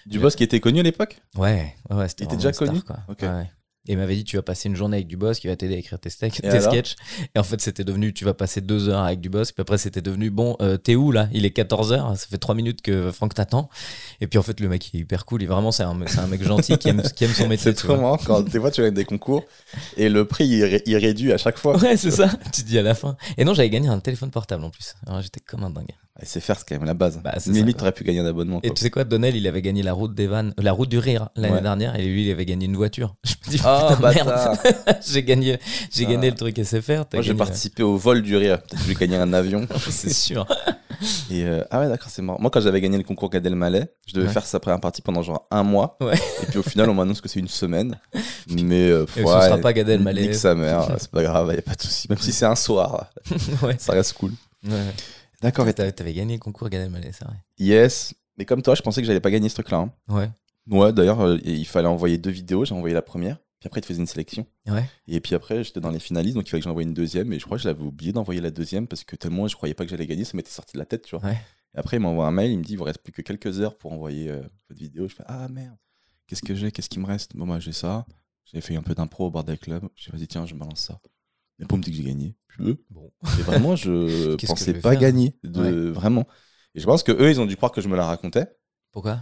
Du boss qui était connu à l'époque? Ouais, ouais, ouais, c'était Il était déjà star, connu? quoi. Ouais. Et il m'avait dit, tu vas passer une journée avec Dubosc, qui va t'aider à écrire tes, steaks- Et tes sketchs. Et en fait, c'était devenu, tu vas passer deux heures avec Dubosc. Puis après, c'était devenu, bon, euh, t'es où là? Il est 14 heures, ça fait trois minutes que Franck t'attend. Et puis en fait, le mec, il est hyper cool. Il, vraiment, c'est un, mec gentil qui aime, qui aime son métier. C'est trop marrant quand des fois tu gagnes des concours et le prix il, ré- il réduit à chaque fois. Ouais, c'est ça. *laughs* tu te dis à la fin. Et non, j'avais gagné un téléphone portable en plus. Alors j'étais comme un dingue. Et c'est faire, c'est quand même la base. Bah, Limite, t'aurais pu gagner un abonnement. Et tu sais quoi, Donnell, il avait gagné la route des vannes, la route du rire l'année Ouais. dernière, et lui, il avait gagné une voiture. *laughs* Je me dis, Ah, putain, merde, *laughs* j'ai gagné, j'ai Ah. gagné le truc SFR. Moi, j'ai participé au vol du rire. Peut-être vais gagner un avion. *laughs* C'est sûr. Et euh, ah ouais, d'accord, c'est marrant. Moi, quand j'avais gagné le concours Gad Elmaleh, je devais Ouais. faire sa première partie pendant genre un mois. Ouais. Et puis au final, on m'annonce que c'est une semaine. Mais euh, Et ouais, ce sera pas Gad Elmaleh. Sa mère, c'est pas grave, y a pas de souci. Même si c'est un soir, ça reste cool. ouais. D'accord, et T'avais gagné le concours Gad Elmaleh, c'est vrai. yes. Mais comme toi, je pensais que j'allais pas gagner ce truc-là. hein. Ouais. Ouais, d'ailleurs, euh, il fallait envoyer deux vidéos. J'ai envoyé la première. Puis après, il te faisait une sélection. Ouais. Et puis après, j'étais dans les finalistes, donc il fallait que j'envoie une deuxième. Et je crois que je l'avais oublié d'envoyer la deuxième parce que tellement je croyais pas que j'allais gagner, ça m'était sorti de la tête, tu vois. Ouais. Et après, il m'envoie un mail, il me dit il vous reste plus que quelques heures pour envoyer euh, votre vidéo. Je fais ah merde, qu'est-ce que j'ai, qu'est-ce qui me reste? Bon, moi j'ai ça. J'ai fait un peu d'impro au bordel club. J'ai dit vas-y, tiens, je balance ça. Et pour me dire que j'ai gagné. Bon. Et vraiment, je *laughs* pensais je pas gagner. De, Vraiment. Et je pense que eux, ils ont dû croire que je me la racontais. Pourquoi?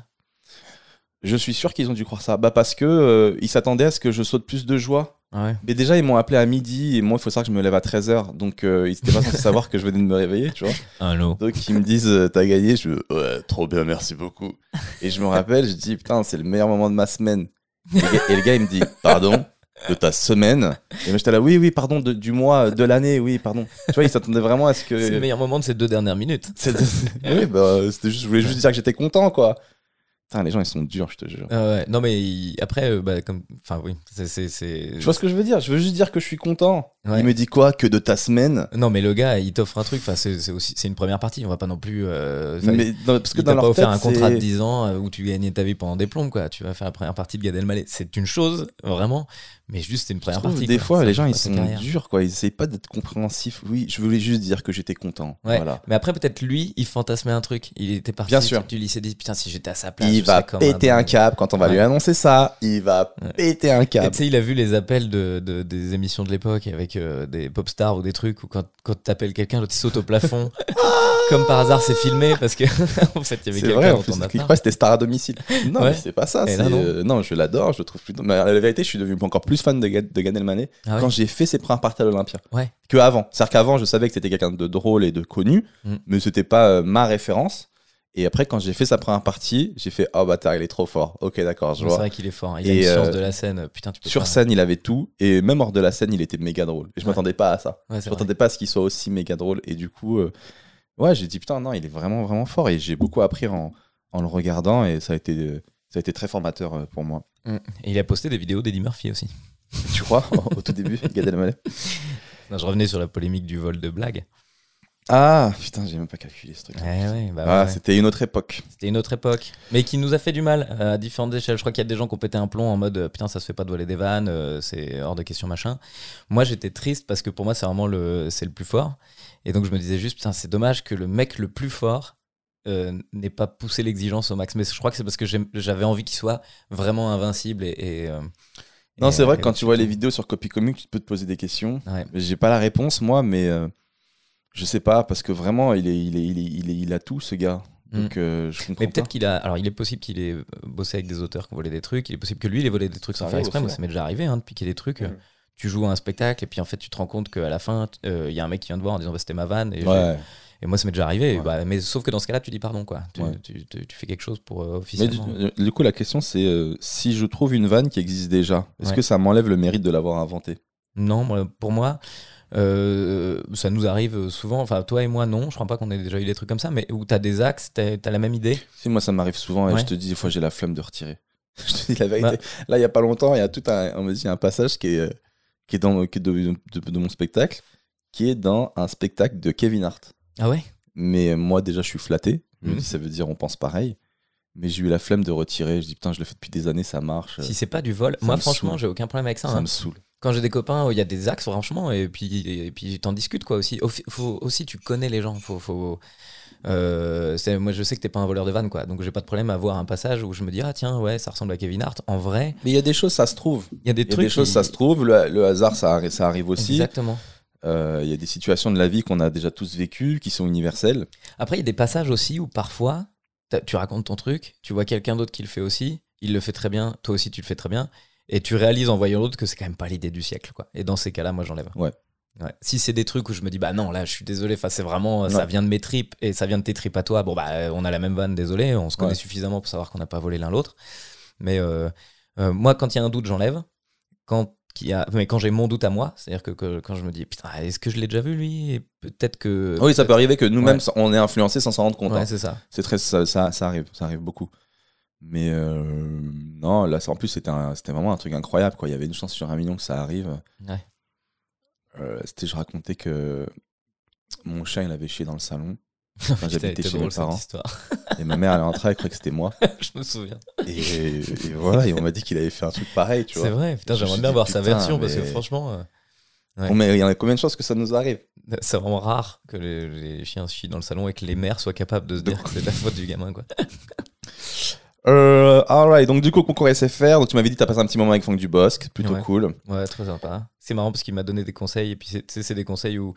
Je suis sûr qu'ils ont dû croire ça. Bah parce que euh, ils s'attendaient à ce que je saute plus de joie. Ouais. Mais déjà, ils m'ont appelé à midi et moi, il faut savoir que je me lève à 13h. Donc, euh, ils étaient pas censés *laughs* savoir que je venais de me réveiller, tu vois. Donc, ils me disent, euh, t'as gagné. Je veux, ouais, trop bien, merci beaucoup. Et je me rappelle, je dis, putain, c'est le meilleur moment de ma semaine. Et, le gars- et le gars, il me dit, pardon, de ta semaine. Et moi, j'étais là, oui, oui, pardon, de- du mois, de l'année, oui, pardon. Tu vois, ils s'attendaient vraiment à ce que. C'est le meilleur moment de ces deux dernières minutes. *laughs* Oui, bah, c'était juste, je voulais juste dire que j'étais content, quoi. Putain, les gens, ils sont durs, je te jure. Ah ouais. Non, mais après, euh, bah, comme. Enfin, oui. c'est- Tu vois ce que je veux dire? Je veux juste dire que je suis content. Ouais. Il me dit quoi Que de ta semaine Non, mais le gars, il t'offre un truc. Enfin, c'est aussi c'est une première partie. On va pas non plus. euh, mais non, parce que il dans t'a pas leur offert tête, un contrat de c'est- 10 ans euh, où tu gagnais ta vie pendant des plombs, quoi. Tu vas faire la première partie de Gad Elmaleh. C'est une chose, vraiment. Mais juste, c'est une première trouve, partie. des quoi. fois, Ça les gens, ils sont carrière. durs, quoi. Ils essayent pas d'être compréhensifs. Oui, je voulais juste dire que j'étais content. Ouais. Voilà. Mais après, peut-être lui, il fantasmait un truc. Il était parti Bien sûr. du lycée, dit putain, si j'étais à sa place, Il va péter un dingue. câble quand on va Ouais. lui annoncer ça. Il va péter un câble. tu sais, il a vu les appels de- des émissions de l'époque avec euh, des pop stars ou des trucs où quand, quand t'appelles quelqu'un, l'autre saute au plafond. *laughs* Comme par hasard, c'est filmé parce que *laughs* en fait, il y avait quelqu'un plus, croit que c'était star à domicile. Non, Ouais. mais c'est pas ça. Là, non. euh, non, je l'adore, je trouve plutôt. Mais la vérité, je suis devenu encore plus fan de, Gad- de Gad Elmaleh Ah ouais quand j'ai fait ses premières parties à l'Olympia. Ouais. Que avant. C'est-à-dire qu'avant, je savais que c'était quelqu'un de drôle et de connu, Mm. mais c'était pas euh, ma référence. Et après, quand j'ai fait sa première partie, j'ai fait Oh bâtard, il est trop fort. Ok, d'accord, je C'est vois. vrai qu'il est fort. Il a Et, une science euh, de la scène. Putain, tu peux Sur pas- scène, il avait tout, et même hors de la scène, il était méga drôle. Et je Ouais. m'attendais pas à ça. Ouais, Je c'est m'attendais pas à ce qu'il soit aussi méga drôle. Et du coup, euh, ouais, j'ai dit putain, non, il est vraiment, vraiment fort. Et j'ai beaucoup appris en, en le regardant, et ça a été, euh, ça a été très formateur pour moi. Mm. Et il a posté des vidéos d'Eddie Murphy aussi. Tu crois, *laughs* au tout début, Gad Elmaleh. Non, je revenais sur la polémique du vol de blague. Ah, putain, j'ai même pas calculé ce truc. Ouais, bah ah, ouais. c'était une autre époque. C'était une autre époque. Mais qui nous a fait du mal euh, à différentes échelles. Je crois qu'il y a des gens qui ont pété un plomb en mode euh, putain, ça se fait pas de voler des vannes, euh, c'est hors de question, machin. Moi, j'étais triste parce que pour moi, c'est vraiment le, c'est le plus fort. Et donc, je me disais juste, putain, c'est dommage que le mec le plus fort euh, n'ait pas poussé l'exigence au max. Mais je crois que c'est parce que j'avais envie qu'il soit vraiment invincible. Et, et, euh, Non, c'est vrai que quand tu vois les vidéos sur Copy Comic, tu peux te poser des questions. Ouais. J'ai pas la réponse, moi, mais je sais pas, parce que vraiment, il, est, il, est, il, est, il, est- il a tout, ce gars. Donc, euh, je comprends Mais peut-être qu'il a. Alors, il est possible qu'il ait bossé avec des auteurs qui ont volé des trucs. Il est possible que lui, il ait volé des trucs sans faire exprès. Moi, ça m'est déjà arrivé hein, de piquer des trucs. Euh, Tu joues à un spectacle et puis en fait, tu te rends compte qu'à la fin, euh, il y a un mec qui vient te voir en disant bah, c'était ma vanne. Et, j'ai- Ouais. et moi, ça m'est déjà arrivé. Ouais. bah, mais sauf que dans ce cas-là, tu dis pardon, quoi. Tu, Ouais. tu- tu- tu fais quelque chose pour euh, Mais du, officiellement. du coup, la question, c'est si je trouve une vanne qui existe déjà, est-ce que ça m'enlève le mérite de l'avoir inventée? Non, pour moi, euh, ça nous arrive souvent. Enfin, toi et moi, non. Je crois pas qu'on ait déjà eu des trucs comme ça. Mais où t'as des axes, t'as as la même idée? Si, moi, ça m'arrive souvent et Ouais. je te dis, des fois, j'ai la flemme de retirer. *laughs* je te dis la vérité. Bah. Là, il y a pas longtemps, il y a tout un, on va dire, un passage qui est, euh, qui est, dans, qui est de, de- de mon spectacle, qui est dans un spectacle de Kevin Hart. Ah ouais? Mais moi, déjà, je suis flatté. Je me dis, ça veut dire on pense pareil. Mais j'ai eu la flemme de retirer. Je dis, putain, je le fais depuis des années, ça marche. Si c'est pas du vol, ça moi, me franchement, j'ai aucun problème avec ça. ça hein. me saoule. Quand j'ai des copains, il y a des axes, franchement, et puis, et puis t'en discutes, quoi, aussi. Au Faut, aussi, tu connais les gens. Faut, faut, euh, c'est- moi, je sais que t'es pas un voleur de vannes, quoi. Donc, j'ai pas de problème à voir un passage où je me dis, ah, tiens, ouais, ça ressemble à Kevin Hart. En vrai, Mais il y a des choses, ça se trouve. il y a des Il y a trucs. des choses, qui- ça se trouve. Le, le hasard, ça, arri- ça arrive aussi. Exactement. Euh, Il y a des situations de la vie qu'on a déjà tous vécues, qui sont universelles. Après, il y a des passages aussi où parfois, tu racontes ton truc, tu vois quelqu'un d'autre qui le fait aussi, il le fait très bien, toi aussi tu le fais très bien, et tu réalises en voyant l'autre que c'est quand même pas l'idée du siècle, quoi. Et dans ces cas-là, moi j'enlève. Ouais. Ouais. Si c'est des trucs où je me dis bah non là je suis désolé, enfin c'est vraiment ça vient de mes tripes et ça vient de tes tripes à toi. Bon bah euh, on a la même vanne, désolé, on se connaît Ouais. suffisamment pour savoir qu'on n'a pas volé l'un l'autre. Mais euh, euh, moi quand il y a un doute j'enlève. Quand qu'il y a, mais quand j'ai mon doute à moi, c'est-à-dire que, que quand je me dis putain est-ce que je l'ai déjà vu lui? Peut-être que oui, ça peut arriver que nous-mêmes, Ouais. on est influencé sans s'en rendre compte. ouais hein. c'est ça. C'est très, ça, ça, ça arrive, ça arrive beaucoup. Mais euh, non, là, en plus, c'était vraiment un truc incroyable. Quoi. Il y avait une chance sur un million que ça arrive. Ouais. Euh, c'était, je racontais que mon chien, il avait chié dans le salon. *laughs* Enfin, j'habitais chez mes parents. Et ma mère, elle est rentrée, elle croyait que c'était moi. *laughs* je me souviens. Et, et voilà, et on m'a dit qu'il avait fait un truc pareil, tu C'est vrai, putain, j'aimerais bien voir sa version parce que franchement, euh, ouais. Bon, mais il y en a combien de chances que ça nous arrive? C'est vraiment rare que les, les chiens chient dans le salon et que les mères soient capables de se dire que c'est la faute du gamin. Quoi. *laughs* euh, Alright, donc du coup, concours SFR, donc tu m'avais dit que t'as passé un petit moment avec Franck Dubosc, plutôt Ouais. cool. Ouais, très sympa. C'est marrant parce qu'il m'a donné des conseils et puis c'est- des conseils où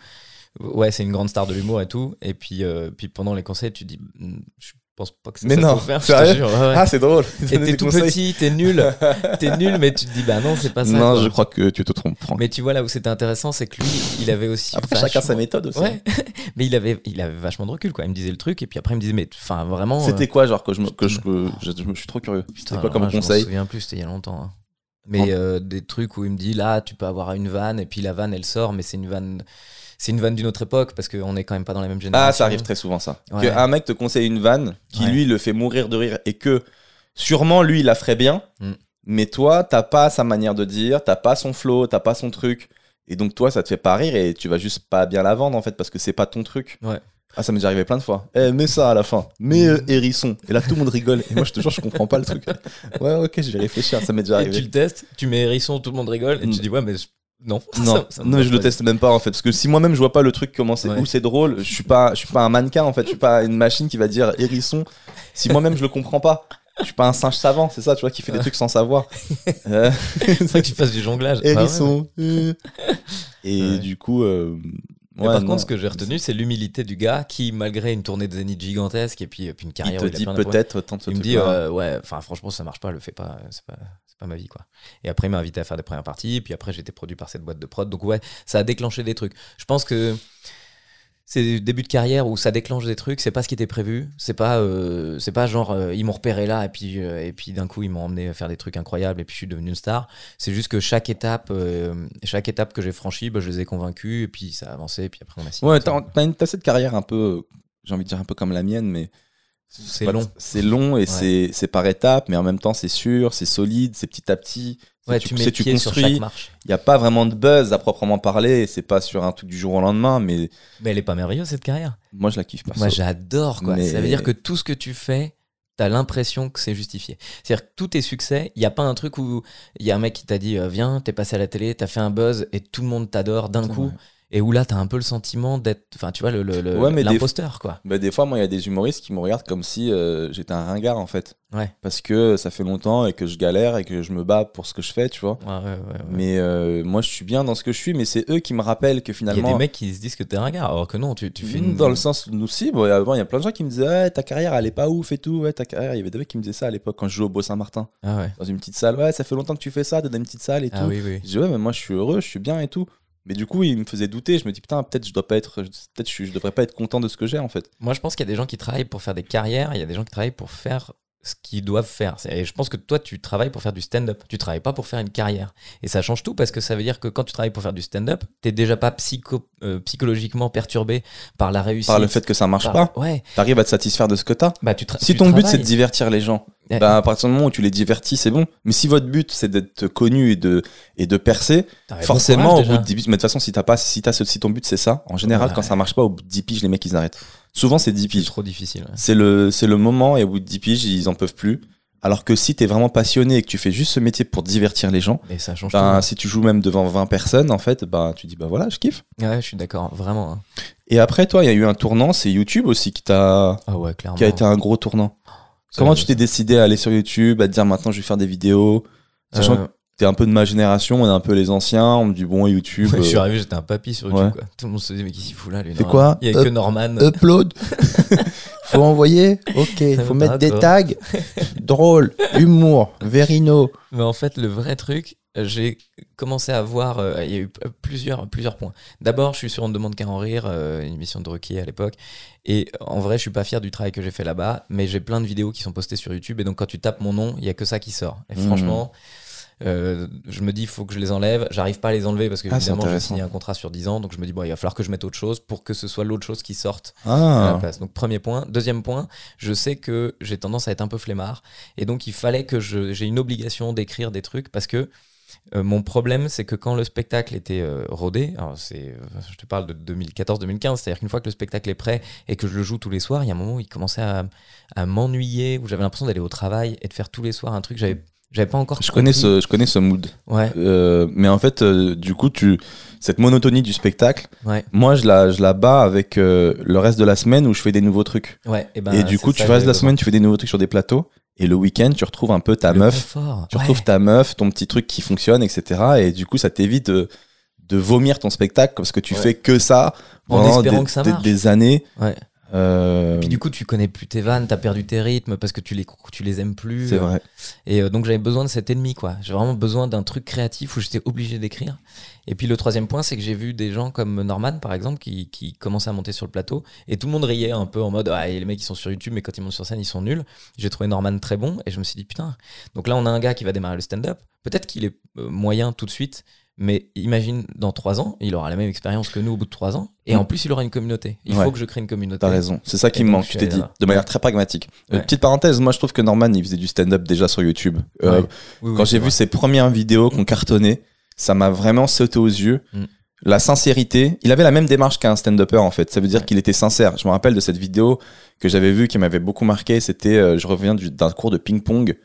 ouais, c'est une grande star de l'humour et tout. Et puis, euh, puis pendant les conseils, tu dis, Hmm, je pense pas que c'est Mais ça non, faire. je te jure. Ouais, ouais. Ah, c'est drôle. et t'es tout petit, t'es nul, *laughs* t'es nul, mais tu te dis bah non, c'est pas ça. Non, quoi. je crois que tu te trompes, Franck. Mais tu vois là où c'était intéressant, c'est que lui, il avait aussi. Après, chacun sa méthode aussi. Ouais, *laughs* mais il avait, il avait vachement de recul quoi. Il me disait le truc et puis après il me disait mais enfin vraiment. euh, C'était quoi, genre, que je, me- que je, que je, je je suis trop curieux. C'était quoi comme là, Je conseil me souviens plus, c'était il y a longtemps. hein. Mais euh, des trucs où il me dit là, tu peux avoir une vanne et puis la vanne elle sort, mais c'est une vanne, c'est une vanne d'une autre époque parce qu'on est quand même pas dans la même génération. Ah, ça arrive très souvent, ça. Ouais. Qu'un mec te conseille une vanne qui, Ouais. lui, le fait mourir de rire et que sûrement, lui, il la ferait bien, Mm. mais toi, t'as pas sa manière de dire, t'as pas son flow, t'as pas son truc. Et donc, toi, ça te fait pas rire et tu vas juste pas bien la vendre, en fait, parce que c'est pas ton truc. Ouais. Ah, ça m'est déjà arrivé plein de fois. Eh, mets ça à la fin. Mets euh, hérisson. Et là, tout le monde rigole. Et moi, je te jure, je comprends pas le truc. *laughs* Ouais, ok, je vais réfléchir. Ça m'est déjà Et tu arrivé. le testes, tu mets hérisson, tout le monde rigole et Mm. tu dis ouais mais je- non. Non, *laughs* Ça- ça me non je le teste même pas en fait parce que si moi-même je vois pas le truc comment c'est Ouais. où c'est drôle, je suis pas je suis pas un mannequin en fait, je suis pas une machine qui va dire hérisson. Si moi-même je le comprends pas, je suis pas un singe savant, c'est ça, tu vois, qui fait des trucs sans savoir. *laughs* Euh, C'est vrai que tu fasses du jonglage. Bah ouais, hérisson. Et Ouais. du coup, euh, Mais ouais, par non. contre, ce que j'ai retenu, c'est l'humilité du gars qui, malgré une tournée de Zénith gigantesque et puis, et puis une il carrière, te où il a dit peut-être tente ce il me dit euh, ouais enfin franchement ça marche pas le fais pas c'est pas c'est pas ma vie quoi. Et après il m'a invité à faire des premières parties puis après j'ai été produit par cette boîte de prod. Donc ouais ça a déclenché des trucs. Je pense que c'est le début de carrière où ça déclenche des trucs c'est pas ce qui était prévu. C'est pas euh, c'est pas genre euh, ils m'ont repéré là et puis euh, et puis d'un coup ils m'ont emmené faire des trucs incroyables et puis je suis devenu une star. C'est juste que chaque étape chaque étape que j'ai franchie bah, je les ai convaincus et puis ça a avancé et puis après on a signé Ouais, ensemble. t'as t'as une- t'as cette carrière un peu, j'ai envie de dire un peu comme la mienne, mais C'est pas- long. C'est long et c'est c'est par étapes, mais en même temps c'est sûr, c'est solide, c'est petit à petit. Ouais, tu- tu mets le pied construis. Il n'y a pas vraiment de buzz à proprement parler. C'est pas sur un truc du jour au lendemain, mais Mais elle est pas merveilleuse cette carrière. moi, je la kiffe perso. Moi, j'adore quoi. Mais- Ça veut dire que tout ce que tu fais, t'as l'impression que c'est justifié. C'est-à-dire que tous tes succès, il y a pas un truc où il y a un mec qui t'a dit euh, viens, t'es passé à la télé, t'as fait un buzz et tout le monde t'adore d'un coup. Et où là, t'as un peu le sentiment d'être, enfin, tu vois, le, le- le- Ouais, mais des- l'imposteur quoi. Bah, des fois, moi, il y a des humoristes qui me regardent comme si euh, j'étais un ringard, en fait. Ouais. Parce que ça fait longtemps et que je galère et que je me bats pour ce que je fais, tu vois. Ouais. Mais euh, moi, je suis bien dans ce que je suis, mais c'est eux qui me rappellent que Il y a finalement. des mecs qui se disent que t'es un gars, alors que non, tu, tu fais une. Dans le sens, nous aussi, bon, avant, il y a plein de gens qui me disaient ta carrière, elle est pas ouf et tout. Ouais, ta carrière. Il y avait des mecs qui me disaient ça à l'époque quand je jouais au Beau Saint-Martin, Ah dans une petite salle. Ouais, ça fait longtemps que tu fais ça, dans une petite salle et Ah tout. oui, oui. Je dis ouais, mais moi, je suis heureux, je suis bien et tout. Mais du coup, il me faisait douter. Je me dis putain, peut-être je dois pas être, peut-être je, je devrais pas être content de ce que j'ai en fait. Moi, je pense qu'il y a des gens qui travaillent pour faire des carrières, il y a des gens qui travaillent pour faire ce qu'ils doivent faire. Et je pense que toi, tu travailles pour faire du stand-up. Tu travailles pas pour faire une carrière. Et ça change tout parce que ça veut dire que quand tu travailles pour faire du stand-up, t'es déjà pas psycho, euh, psychologiquement perturbé par la réussite. Par le fait que ça marche par- pas, Ouais. t'arrives à te satisfaire de ce que t'as. Bah, tu Si tu ton but c'est de divertir les gens, bah, à partir du moment où tu les divertis, c'est bon. Mais si votre but c'est d'être connu et de, et de percer, bon forcément courage, au bout de 10 piges, mais de toute façon, si, t'as pas, si, t'as si ton but c'est ça, en général, Ouais. quand ça marche pas, au bout de 10 piges, les mecs ils arrêtent. Souvent c'est 10 C'est piges. trop difficile. ouais. C'est le, c'est le moment et au bout de 10 piges, ils en peuvent plus. Alors que si t'es vraiment passionné et que tu fais juste ce métier pour divertir les gens, Et ça change ben, tout. si tu joues même devant 20 personnes, en fait, bah, tu dis bah voilà, je kiffe. Ouais, je suis d'accord, vraiment. hein. Et après, toi, il y a eu un tournant, c'est YouTube aussi qui t'a, Ah ouais, qui a été un gros tournant. Ça- Comment tu t'es décidé à aller sur YouTube, à te dire maintenant je vais faire des vidéos Sachant Euh, que t'es un peu de ma génération, on est un peu les anciens, on me dit bon YouTube. ouais, je suis euh, arrivé, j'étais un papy sur YouTube. Ouais. Quoi. Tout le monde se dit, mais qu'est-ce qu'il fout là lui C'est quoi Il y a Up- que Norman. upload. *laughs* faut envoyer. Ok. Faut mettre des tags. *laughs* Drôle, humour, Verino. Mais en fait, le vrai truc, euh, j'ai commencé à voir. euh, il y a eu plusieurs, plusieurs points. D'abord, je suis sur On ne demande qu'à en rire, euh, une émission de Ruquier à l'époque. Et en vrai, je suis pas fier du travail que j'ai fait là-bas, mais j'ai plein de vidéos qui sont postées sur YouTube. Et donc, quand tu tapes mon nom, il y a que ça qui sort. Et Mhm. franchement. Euh, je me dis, il faut que je les enlève. J'arrive pas à les enlever parce que, Ah, évidemment, j'ai signé un contrat sur 10 ans. Donc, je me dis, bon, il va falloir que je mette autre chose pour que ce soit l'autre chose qui sorte à la Ah. place. Donc premier point. Deuxième point, je sais que j'ai tendance à être un peu flemmard. Et donc il fallait que j'ai une obligation d'écrire des trucs parce que euh, mon problème, c'est que quand le spectacle était euh, rodé, alors c'est, euh, je te parle de 2014-2015, c'est-à-dire qu'une fois que le spectacle est prêt et que je le joue tous les soirs, il y a un moment où il commençait à, à m'ennuyer, où j'avais l'impression d'aller au travail et de faire tous les soirs un truc. J'avais, j'avais pas encore. Je connais ce, je connais ce mood. Ouais, Euh, mais en fait, euh, du coup, tu, cette monotonie du spectacle, ouais, moi, je la, je la bats avec euh, le reste de la semaine où je fais des nouveaux trucs. ouais. Et, ben, et du coup, ça tu restes la semaine, tu fais des nouveaux trucs sur des plateaux. Et le week-end, tu retrouves un peu ta. Le meuf. confort, Tu ouais. retrouves ta meuf, ton petit truc qui fonctionne, etc. Et du coup, ça t'évite de, de vomir ton spectacle parce que tu fais que ça En pendant espérant des, que ça des- des années. Ouais. Euh, Puis du coup, tu connais plus tes vannes, t'as perdu tes rythmes parce que tu les, tu les aimes plus. c'est vrai. Et euh, donc j'avais besoin de cet ennemi, quoi. J'ai vraiment besoin d'un truc créatif où j'étais obligé d'écrire. Et puis le troisième point, c'est que j'ai vu des gens comme Norman, par exemple, qui, qui commençaient à monter sur le plateau. Et tout le monde riait un peu en mode, ah, les mecs, ils sont sur YouTube, mais quand ils montent sur scène, ils sont nuls. J'ai trouvé Norman très bon et je me suis dit, putain. Donc là, on a un gars qui va démarrer le stand-up. Peut-être qu'il est euh, moyen tout de suite. Mais imagine, dans trois ans, il aura la même expérience que nous au bout de trois ans. Et Mm. en plus, il aura une communauté. Il Ouais. faut que je crée une communauté. T'as raison. C'est ça qui Et me manque, je t'ai allé dit. De manière très pragmatique. Euh, petite parenthèse, moi je trouve que Norman il faisait du stand-up déjà sur YouTube. Euh, Ouais. Oui, oui, Quand j'ai vrai. vu ses premières vidéos qu'on cartonnait, ça m'a vraiment sauté aux yeux. Mm. La sincérité, il avait la même démarche qu'un stand-upper en fait. Ça veut dire qu'il était sincère. Je me rappelle de cette vidéo que j'avais vue qui m'avait beaucoup marqué. C'était, euh, je reviens du- d'un cours de ping-pong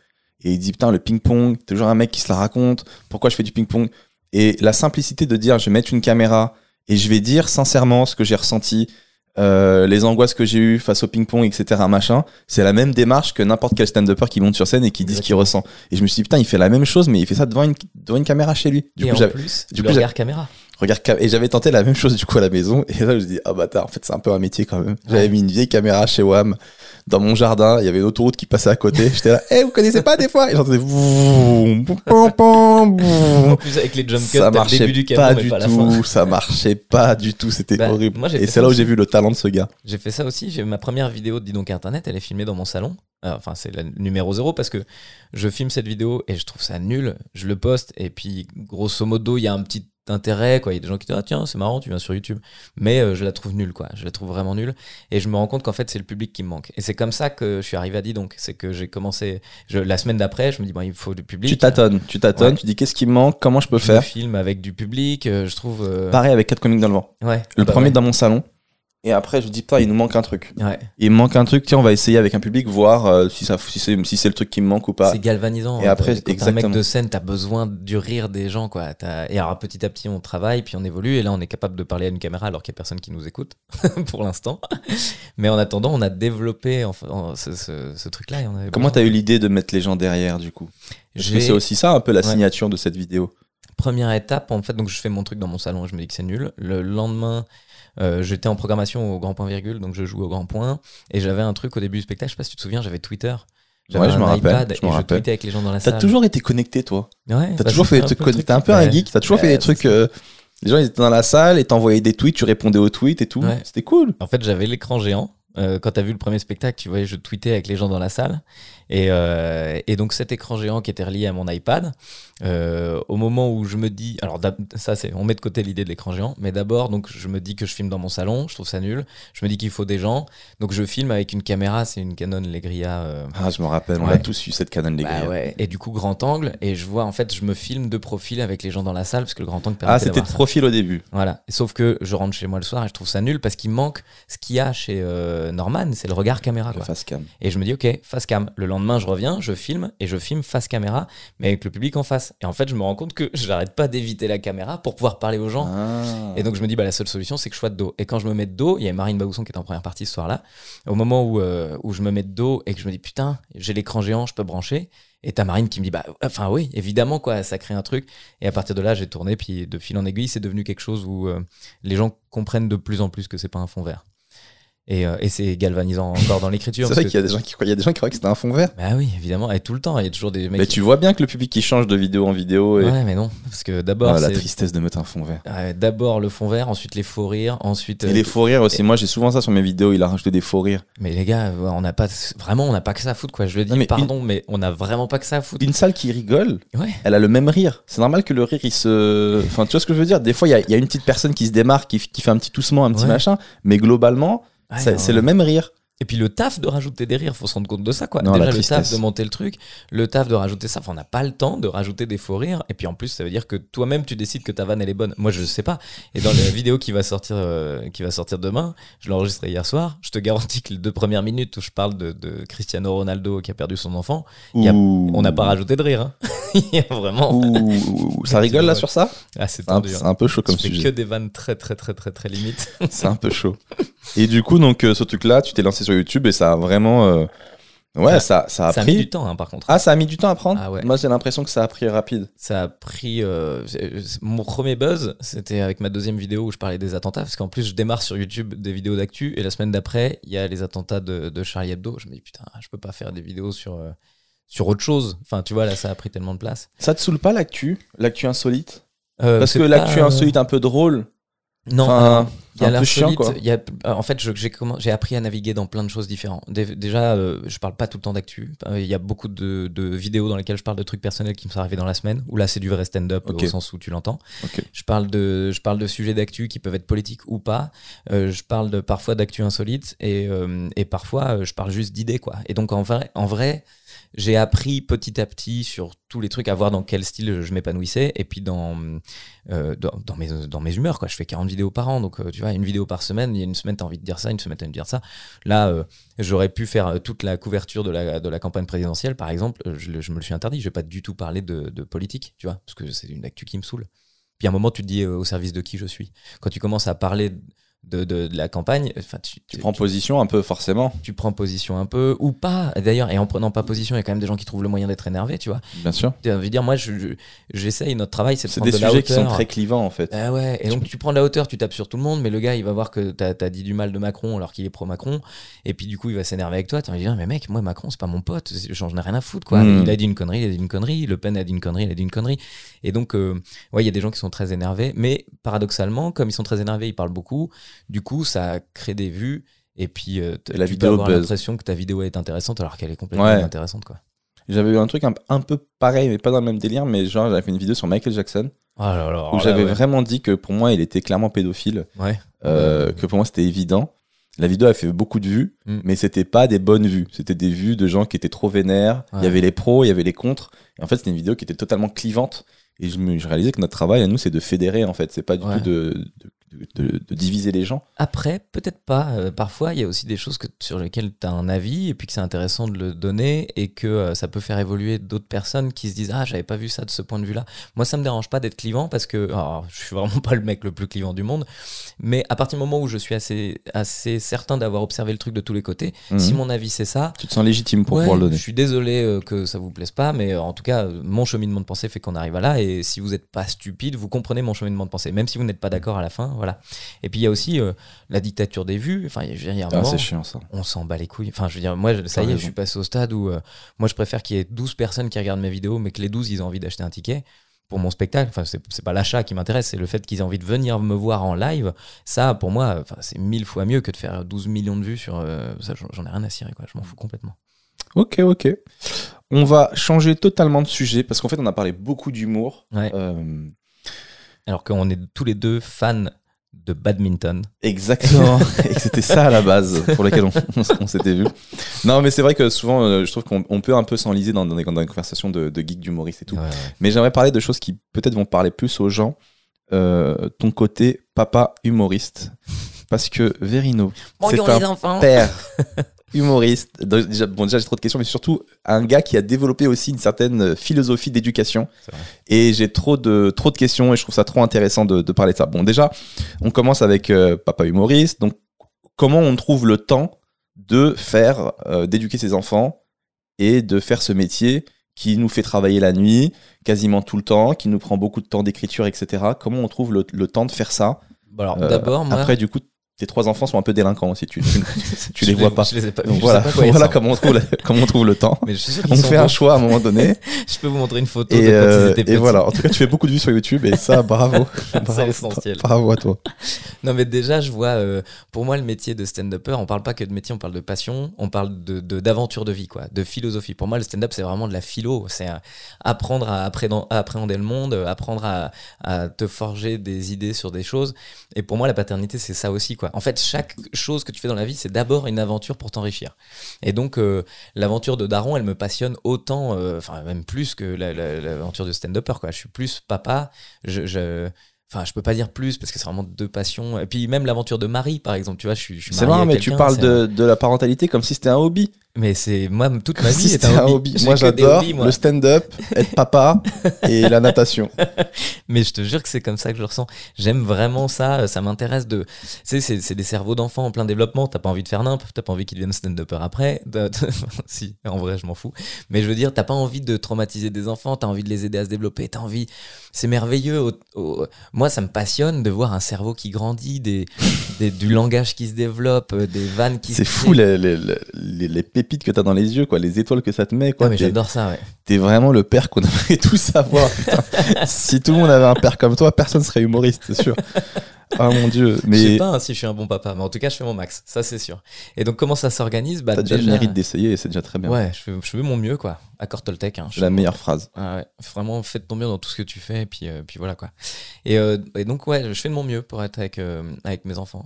et il dit putain le ping-pong, toujours un mec qui se la raconte. Pourquoi je fais du ping-pong? Et la simplicité de dire je vais mettre une caméra et je vais dire sincèrement ce que j'ai ressenti, euh, les angoisses que j'ai eues face au ping-pong, etc. Machin, c'est la même démarche que n'importe quel stand-upper qui monte sur scène et qui dit ce qu'il ressent. Et je me suis dit putain il fait la même chose mais il fait ça devant une, devant une caméra chez lui. Du et coup en plus, du le coup, regard caméra. Regarde et j'avais tenté la même chose du coup à la maison et là je me suis dit ah bâtard en fait c'est un peu un métier quand même. J'avais Ouais. mis une vieille caméra chez Wam dans mon jardin, il y avait une autoroute qui passait à côté. J'étais là, eh vous connaissez pas des fois? Et j'entendais. En plus, avec les jump cuts, ça le marchait début du pas camion, du pas la fin. tout, ça marchait pas du tout, c'était Bah, horrible. moi, et c'est là où j'ai vu le talent de ce gars. J'ai fait ça aussi. J'ai ma première vidéo de Dis donc Internet. Elle est filmée dans mon salon. Euh, Enfin, c'est la numéro zéro parce que je filme cette vidéo et je trouve ça nul. Je le poste et puis grosso modo, il y a un petit d'intérêt, quoi. Il y a des gens qui disent, ah tiens, c'est marrant, tu viens sur YouTube. Mais euh, je la trouve nulle, quoi. Je la trouve vraiment nulle. Et je me rends compte qu'en fait, c'est le public qui me manque. Et c'est comme ça que je suis arrivé à donc C'est que j'ai commencé, je, la semaine d'après, je me dis, bon, il faut du public. Tu tâtonnes, tu tâtonnes, Ouais. tu dis qu'est-ce qui me manque, comment je peux Je faire? filme avec du public, euh, je trouve. euh, Pareil avec 4 comiques dans le vent. Ouais. Le Bah premier ouais. dans mon salon. Et après, je dis, putain, il nous manque un truc. Ouais. Il me manque un truc, tiens, on va essayer avec un public, voir euh, si, ça, si c'est si c'est le truc qui me manque ou pas. C'est galvanisant. Et après, Quand un exactement. mec de scène, t'as besoin du rire des gens, quoi. Et alors, petit à petit, on travaille, puis on évolue, et là, on est capable de parler à une caméra alors qu'il n'y a personne qui nous écoute, *laughs* pour l'instant. Mais en attendant, on a développé en- ce, ce- ce truc-là. Comment t'as eu l'idée de mettre les gens derrière, du coup? Parce que c'est aussi ça, un peu la Ouais. signature de cette vidéo. Première étape, en fait, donc je fais mon truc dans mon salon, je me dis que c'est nul. Le lendemain, euh, j'étais en programmation au grand point virgule, donc je joue au grand point. Et j'avais un truc au début du spectacle, je sais pas si tu te souviens, j'avais Twitter. J'avais Ouais, je me rappelle, iPad je et je rappelle. tweetais avec les gens dans la T'as salle. toujours été connecté, toi. Ouais, T'as bah, toujours fait des un trucs. truc T'es un peu un geek. T'as toujours fait des trucs. euh, les gens ils étaient dans la salle et t'envoyaient des tweets, tu répondais aux tweets et tout. Ouais. C'était cool. En fait, j'avais l'écran géant. Euh, quand t'as vu le premier spectacle, tu voyais, je tweetais avec les gens dans la salle. Et, euh, et donc, cet écran géant qui était relié à mon iPad, euh, au moment où je me dis. Alors, ça, c'est. On met de côté l'idée de l'écran géant. Mais d'abord, donc, je me dis que je filme dans mon salon. Je trouve ça nul. Je me dis qu'il faut des gens. Donc, je filme avec une caméra. C'est une Canon Legria. euh, Ah, je me rappelle, on a tous eu cette Canon bah gars. ouais. Et du coup, grand angle. Et je vois, en fait, je me filme de profil avec les gens dans la salle. Parce que le grand angle Ah, permettait c'était de ça. profil au début. Voilà. Sauf que je rentre chez moi le soir et je trouve ça nul parce qu'il manque ce qu'il y a chez euh, Norman, c'est le regard caméra. Le Quoi. face cam. Et je me dis, ok, face cam. Le lendemain, je reviens, je filme et je filme face caméra, mais avec le public en face. Et en fait, je me rends compte que j'arrête pas d'éviter la caméra pour pouvoir parler aux gens. Ah. Et donc je me dis, bah, la seule solution, c'est que je sois de dos. Et quand je me mets de dos, il y a Marine Baousson qui était en première partie ce soir-là. Au moment où, euh, où je me mets de dos et que je me dis, putain, j'ai l'écran géant, je peux brancher. Et t'as Marine qui me dit, bah, enfin oui, évidemment, quoi, ça crée un truc. Et à partir de là, j'ai tourné, puis de fil en aiguille, c'est devenu quelque chose où euh, les gens comprennent de plus en plus que c'est pas un fond vert. Et, euh, et c'est galvanisant encore dans l'écriture. *laughs* C'est vrai qu'il y a des gens qui croient, il y a des gens qui croient que c'était un fond vert. Bah oui, évidemment, et tout le temps, il y a toujours des mecs. Mais qui- tu vois bien que le public qui change de vidéo en vidéo et Ouais, mais non, parce que d'abord, Ah, la tristesse de mettre un fond vert. ouais, d'abord le fond vert, ensuite les faux rires, ensuite. Et les faux rires aussi. Moi, j'ai souvent ça sur mes vidéos. Il a rajouté des faux rires. Mais les gars, on n'a pas vraiment, on n'a pas que ça à foutre quoi. Je le dis, Non, mais pardon, mais on n'a vraiment pas que ça à foutre. Une salle qui rigole, Ouais. elle a le même rire. C'est normal que le rire, il se. Enfin, tu vois ce que je veux dire? Des fois, il y a, il y a une petite personne qui se démarque, qui, qui fait un petit toussement, un petit machin. Mais globalement, Ouais, c'est le même rire. Et puis le taf de rajouter des rires, faut se rendre compte de ça quoi. Non, Déjà la le taf de monter le truc, le taf de rajouter ça, enfin on n'a pas le temps de rajouter des faux rires. Et puis en plus ça veut dire que toi-même tu décides que ta vanne elle est bonne. Moi je sais pas. Et dans la *laughs* vidéo qui va sortir, euh, qui va sortir demain, je l'ai enregistrée hier soir. Je te garantis que les deux premières minutes où je parle de, de Cristiano Ronaldo qui a perdu son enfant, y a- on n'a pas rajouté de rire. hein. *laughs* Y a vraiment. Ouh, ça rigole là sur ça? Ah c'est un, hein. un peu chaud comme Je fais que sujet. des vannes très très très très très limites. C'est un peu chaud. *laughs* Et du coup, donc, euh, ce truc-là, tu t'es lancé sur YouTube et ça a vraiment. euh, Ouais, ça, ça a ça a mis pris. du temps hein, par contre. Ah, ça a mis du temps à prendre Ah ouais. Moi, j'ai l'impression que ça a pris rapide. Ça a pris. euh, mon premier buzz, c'était avec ma deuxième vidéo où je parlais des attentats, parce qu'en plus, je démarre sur YouTube des vidéos d'actu, et la semaine d'après, il y a les attentats de, de Charlie Hebdo. Je me dis, putain, je peux pas faire des vidéos sur, euh, sur autre chose. Enfin, tu vois, là, ça a pris tellement de place. Ça te saoule pas l'actu? L'actu insolite? Euh, Parce que l'actu insolite un peu drôle. Non, Enfin, il y a l'insolite, quoi. il y a- en fait, j'ai appris à naviguer dans plein de choses différentes. Dé- Déjà, euh, je parle pas tout le temps d'actu. Euh, Il y a beaucoup de, de vidéos dans lesquelles je parle de trucs personnels qui me sont arrivés dans la semaine, où là, c'est du vrai stand-up au sens où tu l'entends. Je parle de, je parle de sujets d'actu qui peuvent être politiques ou pas. Euh, je parle de, parfois d'actu insolite et, euh, et parfois euh, je parle juste d'idées quoi. Et donc en vrai, en vrai, j'ai appris petit à petit sur tous les trucs à voir dans quel style je m'épanouissais et puis dans, euh, dans, mes, dans mes humeurs quoi. Je fais 40 vidéos par an donc euh, tu vois une vidéo par semaine. Il y a une semaine t'as envie de dire ça, une semaine t'as envie de dire ça. Là euh, j'aurais pu faire toute la couverture de la, de la campagne présidentielle par exemple. Je, me le suis interdit. Je vais pas du tout parler de, politique tu vois parce que c'est une actu qui me saoule. Puis à un moment, tu te dis au service de qui je suis? Quand tu commences à parler de, de, de la campagne, enfin, tu, Tu prends position un peu, forcément. tu prends position un peu, ou pas. D'ailleurs, et en prenant pas position, il y a quand même des gens qui trouvent le moyen d'être énervés, tu vois. Bien sûr. Tu veux dire, moi, je- je- j'essaye, notre travail, c'est de prendre des de la sujets qui sont très clivants, en fait. Ah ouais, et donc tu prends de la hauteur, tu tapes sur tout le monde, mais le gars il va voir que t'as as dit du mal de Macron alors qu'il est pro-Macron, et puis du coup il va s'énerver avec toi. Tu vas dire, mais mec, moi Macron c'est pas mon pote, j'en ai rien à foutre quoi. Mm. Il a dit une connerie, il a dit une connerie, Le Pen a dit une connerie, il a dit une connerie. Et donc, euh, ouais, il y a des gens qui sont très énervés, mais paradoxalement, comme ils sont très énervés, ils parlent beaucoup, du coup ça crée des vues, et puis euh, la tu vidéo peux avoir l'impression que ta vidéo est intéressante alors qu'elle est complètement Ouais. intéressante quoi. J'avais eu un truc un, un peu pareil, mais pas dans le même délire, mais genre, j'avais fait une vidéo sur Michael Jackson. Oh là là, où oh j'avais ouais. vraiment dit que pour moi, il était clairement pédophile, Ouais. euh, que pour moi, c'était évident. La vidéo a fait beaucoup de vues, Mm. mais c'était pas des bonnes vues. C'était des vues de gens qui étaient trop vénères. Il y avait les pros, il y avait les contres. Et en fait, c'était une vidéo qui était totalement clivante. Et je, me, je réalisais que notre travail à nous, c'est de fédérer, en fait. C'est pas du tout de, de, de- de diviser les gens. Après, peut-être pas. Euh, parfois, il y a aussi des choses que, sur lesquelles tu as un avis et puis que c'est intéressant de le donner et que euh, ça peut faire évoluer d'autres personnes qui se disent Ah, j'avais pas vu ça de ce point de vue-là. Moi, ça me dérange pas d'être clivant parce que alors, je suis vraiment *laughs* pas le mec le plus clivant du monde. Mais à partir du moment où je suis assez, assez certain d'avoir observé le truc de tous les côtés, Mhm. si mon avis c'est ça, Tu te sens légitime pour Ouais, pouvoir le donner. Je suis désolé euh, que ça vous plaise pas, mais en tout cas, mon cheminement de pensée fait qu'on arrive à là. Et si vous n'êtes pas stupide, vous comprenez mon cheminement de pensée, même si vous n'êtes pas d'accord à la fin. Voilà. Et puis il y a aussi euh, la dictature des vues. Enfin, je veux dire, Ah, moment, c'est chiant, ça. on s'en bat les couilles. Enfin, je veux dire, moi, je- ça y est, je suis passé au stade où euh, moi, je préfère qu'il y ait 12 personnes qui regardent mes vidéos, mais que les 12, ils ont envie d'acheter un ticket pour mon spectacle. Enfin, c'est c'est pas l'achat qui m'intéresse, c'est le fait qu'ils aient envie de venir me voir en live. Ça, pour moi, enfin, c'est mille fois mieux que de faire 12 millions de vues sur. euh, ça, j'en j'en ai rien à cirer, quoi. Je m'en fous complètement. Ok, ok. On va changer totalement de sujet parce qu'en fait, on a parlé beaucoup d'humour. Ouais. Euh, Alors qu'on est tous les deux fans de badminton. Exactement. *laughs* et c'était ça à la base pour lequel on, on s- on s'était vu. Non, mais c'est vrai que souvent, euh, je trouve qu'on on peut un peu s'enliser dans, dans, des, dans des conversations de, de geeks, d'humoristes et tout. Ouais, ouais. Mais j'aimerais parler de choses qui peut-être vont parler plus aux gens. Euh, ton côté papa humoriste. Parce que Verino, c'est un enfants. père *laughs* humoriste. Donc, Déjà, bon, déjà j'ai trop de questions, mais surtout un gars qui a développé aussi une certaine philosophie d'éducation. Et j'ai trop de, trop de questions et je trouve ça trop intéressant de, de parler de ça. Bon, déjà, on commence avec euh, papa humoriste. Donc, comment on trouve le temps de faire, euh, d'éduquer ses enfants et de faire ce métier qui nous fait travailler la nuit, quasiment tout le temps, qui nous prend beaucoup de temps d'écriture, etc. Comment on trouve le, le temps de faire ça Bon, alors, Euh, d'abord, moi. Après, du coup, tes trois enfants sont un peu délinquants aussi. Tu, tu, *laughs* tu les vois pas. Je les ai pas Donc vus, je voilà, sais pas *laughs* comment on, trouve le, *laughs* comment on trouve le temps. Mais je suis sûr On fait un choix à un moment donné. Je peux vous montrer une photo et, de quand euh, ils étaient et petits. voilà. En tout cas, tu fais beaucoup de vues sur YouTube et ça, bravo. bravo, essentiel. Bravo à toi. Non, mais déjà, je vois, euh, pour moi, le métier de stand-upper, on parle pas que de métier, on parle de passion, on parle de d'aventure de, vie, quoi, de philosophie. Pour moi, le stand-up, c'est vraiment de la philo. C'est euh, apprendre à appréhender, à appréhender le monde, apprendre à, à te forger des idées sur des choses. Et pour moi, la paternité, c'est ça aussi, quoi. En fait, chaque chose que tu fais dans la vie, c'est d'abord une aventure pour t'enrichir. Et donc, euh, l'aventure de Daron, elle me passionne autant, euh, enfin, même plus que la- la- l'aventure de stand-upper, quoi. Je suis plus papa. Je. je Enfin, je peux pas dire plus parce que c'est vraiment deux passions. Et puis même l'aventure de Marie, par exemple, tu vois, je suis, suis C'est marrant, à mais tu parles de, de la parentalité comme si c'était un hobby. Mais c'est moi toute ma vie est un hobby. Moi, j'adore le stand-up, être papa et la natation. *laughs* Mais je te jure que c'est comme ça que je le ressens. J'aime vraiment ça. Ça m'intéresse de. Tu sais, c'est des cerveaux d'enfants en plein développement. T'as pas envie de faire nimp. T'as pas envie qu'ils deviennent stand-upper après. *laughs* *laughs* Si, en vrai, je m'en fous. Mais je veux dire, t'as pas envie de traumatiser des enfants. T'as envie de les aider à se développer. T'as envie. C'est merveilleux. Moi, ça me passionne de voir un cerveau qui grandit, des, des- du langage qui se développe, euh, des vannes qui C'est se fou les, les, les pépites que t'as dans les yeux, quoi, les étoiles que ça te met. Quoi. Ah, mais j'adore ça, ouais. T'es vraiment le père qu'on aimerait *laughs* tous savoir. putain. *laughs* si tout le monde avait un père comme toi, personne serait humoriste, c'est sûr. Ah mon dieu. Je sais Mais pas hein, si je suis un bon papa, mais en tout cas, je fais mon max. Ça, c'est sûr. Et donc, comment ça s'organise? Bah, t'as déjà, le mérite d'essayer et c'est déjà très bien. Ouais, je fais, je fais mon mieux, quoi. Accord Toltec. Hein, la meilleure phrase. Ah ouais, vraiment, fais de ton mieux dans tout ce que tu fais, et puis, euh, puis voilà, quoi. Et, euh, et donc, ouais, je fais de mon mieux pour être avec, euh, avec mes enfants.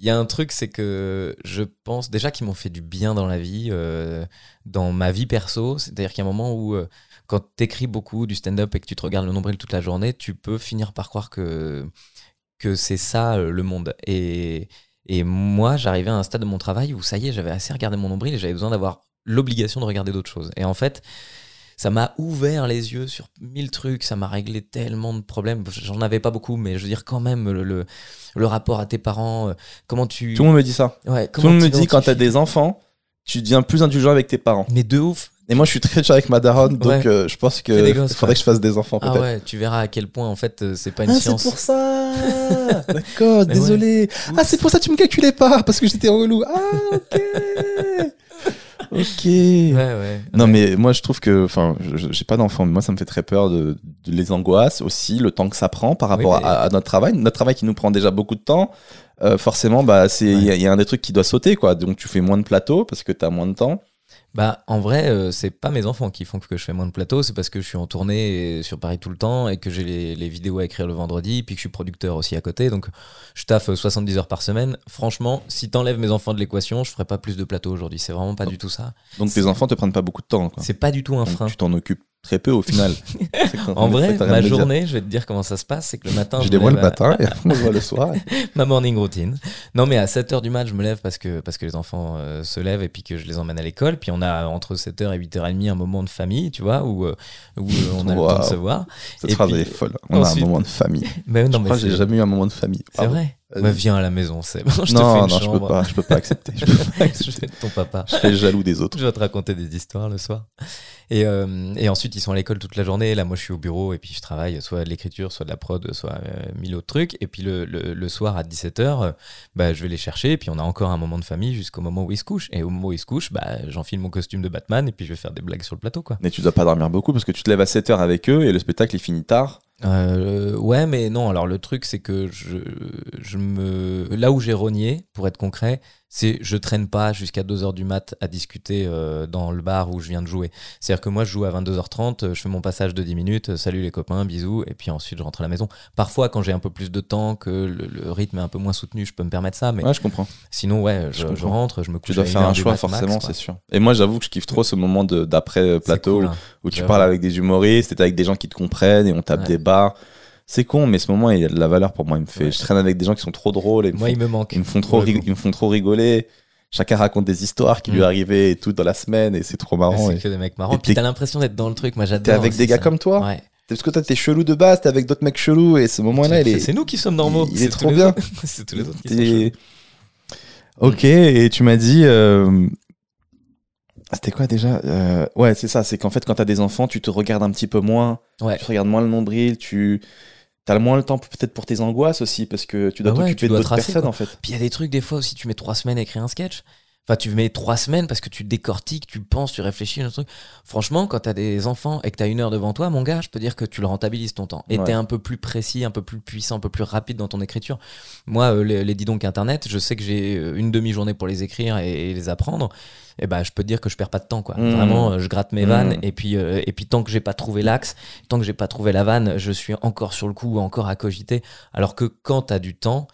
Il y a un truc, c'est que je pense déjà qu'ils m'ont fait du bien dans la vie, euh, dans ma vie perso. C'est-à-dire qu'il y a un moment où, euh, quand t'écris beaucoup du stand-up et que tu te regardes le nombril toute la journée, tu peux finir par croire que, que c'est ça euh, le monde. Et, et moi, j'arrivais à un stade de mon travail où ça y est, j'avais assez regardé mon nombril et j'avais besoin d'avoir l'obligation de regarder d'autres choses. Et en fait, ça m'a ouvert les yeux sur mille trucs, ça m'a réglé tellement de problèmes. J'en avais pas beaucoup, mais je veux dire quand même le, le, le rapport à tes parents, euh, comment tu... Tout le monde me dit ça. Ouais, Tout le monde me dit quand t'as des enfants, tu deviens plus indulgent avec tes parents. Mais de ouf Et moi, je suis très dur avec ma daronne, donc Ouais. euh, je pense que gosses, *laughs* faudrait que je fasse des enfants Ah ouais, tu verras à quel point en fait euh, c'est pas une Ah, c'est science. pour ça *laughs* D'accord, désolé. Ah, c'est pour ça que tu me calculais pas, parce que j'étais relou. Ah, ok *laughs* Ok. Ouais, ouais. Non, Ouais. mais moi, je trouve que, enfin, je- je- j'ai pas d'enfants, mais moi, ça me fait très peur de, de les angoisses aussi, le temps que ça prend par rapport Oui, mais- à, à notre travail. Notre travail qui nous prend déjà beaucoup de temps, euh, forcément, bah, c'est, il y a- il y, a un des trucs qui doit sauter, quoi. Donc, tu fais moins de plateaux parce que t'as moins de temps. Bah, en vrai, euh, c'est pas mes enfants qui font que je fais moins de plateaux, c'est parce que je suis en tournée sur Paris tout le temps et que j'ai les, les vidéos à écrire le vendredi, puis que je suis producteur aussi à côté. Donc, je taffe 70 heures par semaine. Franchement, si t'enlèves mes enfants de l'équation, je ferais pas plus de plateaux aujourd'hui. C'est vraiment pas du tout ça. Donc, tes enfants te prennent pas beaucoup de temps. C'est pas du tout un Donc, frein. tu t'en occupes très peu au final. *laughs* En vrai, ma journée, je vais te dire comment ça se passe, c'est que le matin, Je me les vois le à- matin et après on voit le soir. *laughs* ma morning routine. Non, mais à 7h du mat, je me lève parce que, parce que les enfants euh, se lèvent et puis que je les emmène à l'école. Puis on a entre 7h et 8h30 un moment de famille, tu vois, où, euh, où euh, on a le temps de se voir. Cette Et phrase puis, est folle. On a un moment de famille. *laughs* Mais non, je mais crois que j'ai jamais eu un moment de famille. c'est vrai. Bah, viens à la maison, c'est bon. Je te fais non, une non, je peux chambre. pas, je peux pas accepter. Je, peux *laughs* pas je accepter. vais être ton papa. Je serais jaloux des autres. Je vais te raconter des histoires le soir. Et, euh, et ensuite, ils sont à l'école toute la journée. Là, moi, je suis au bureau et puis je travaille soit de l'écriture, soit de la prod, soit euh, mille autres trucs. Et puis le, le, le soir à 17h, bah, je vais les chercher. Et puis on a encore un moment de famille jusqu'au moment où ils se couchent. Et au moment où ils se couchent, bah, j'enfile mon costume de Batman et puis je vais faire des blagues sur le plateau. quoi. Mais tu dois pas dormir beaucoup parce que tu te lèves à 7h avec eux et le spectacle il finit tard. Euh, ouais, mais non. Alors le truc, c'est que je, je me, là où j'ai rogné, pour être concret, c'est je traîne pas jusqu'à 2h du mat à discuter euh, dans le bar où je viens de jouer. C'est-à-dire que moi, je joue à 22h30, euh, je fais mon passage de 10 minutes, euh, salut les copains, bisous, et puis ensuite je rentre à la maison. Parfois, quand j'ai un peu plus de temps, que le, le rythme est un peu moins soutenu, je peux me permettre ça, mais Ouais, je comprends. sinon, ouais, Je je, je comprends. rentre, je me couche. Tu dois faire un choix forcément, c'est sûr. Et moi, j'avoue que je kiffe trop ce moment de- d'après euh, cool, hein. où tu parles avec des humoristes, t'es avec des gens qui te comprennent et on tape Ouais. des bars. C'est con, mais ce moment il y a de la valeur pour moi. Il me fait, Ouais. je traîne avec des gens qui sont trop drôles et Moi, font- il me manque. ils me font trop, ils me font trop rigoler. Chacun raconte des histoires qui lui Mm. arrivaient et tout dans la semaine et c'est trop marrant. C'est et que des mecs marrants. et Puis t'as l'impression d'être dans le truc. Moi, j'adore. T'es avec des gars ça. comme toi Ouais. Parce que toi t'es chelou de base, t'es avec d'autres mecs chelous et ce moment-là il C'est- est. C'est nous qui sommes normaux. il est trop bien. *laughs* C'est tous les autres qui sont. Ok, et tu m'as dit. euh, C'était quoi déjà Euh, Ouais, c'est ça. C'est qu'en fait, quand t'as des enfants, tu te regardes un petit peu moins. Ouais. Tu te regardes moins le nombril. Tu as moins le temps peut-être pour tes angoisses aussi, parce que tu dois Bah ouais, t'occuper d'autres personnes quoi. en fait. Puis il y a des trucs, des fois aussi, tu mets trois semaines à écrire un sketch. Enfin, tu mets trois semaines parce que tu décortiques, tu penses, tu réfléchis un truc. Franchement, quand t'as des enfants et que t'as une heure devant toi, mon gars, je peux dire que tu le rentabilises ton temps. Et Ouais. t'es un peu plus précis, un peu plus puissant, un peu plus rapide dans ton écriture. Moi, euh, les, les dis donc internet, je sais que j'ai euh, une demi-journée pour les écrire et, et les apprendre. Et ben, je peux te dire que je perds pas de temps, quoi. Mmh. Vraiment, euh, je gratte mes Mmh. vannes et puis euh, et puis tant que j'ai pas trouvé l'axe, tant que j'ai pas trouvé la vanne, je suis encore sur le coup, encore à cogiter. Alors que quand t'as du temps,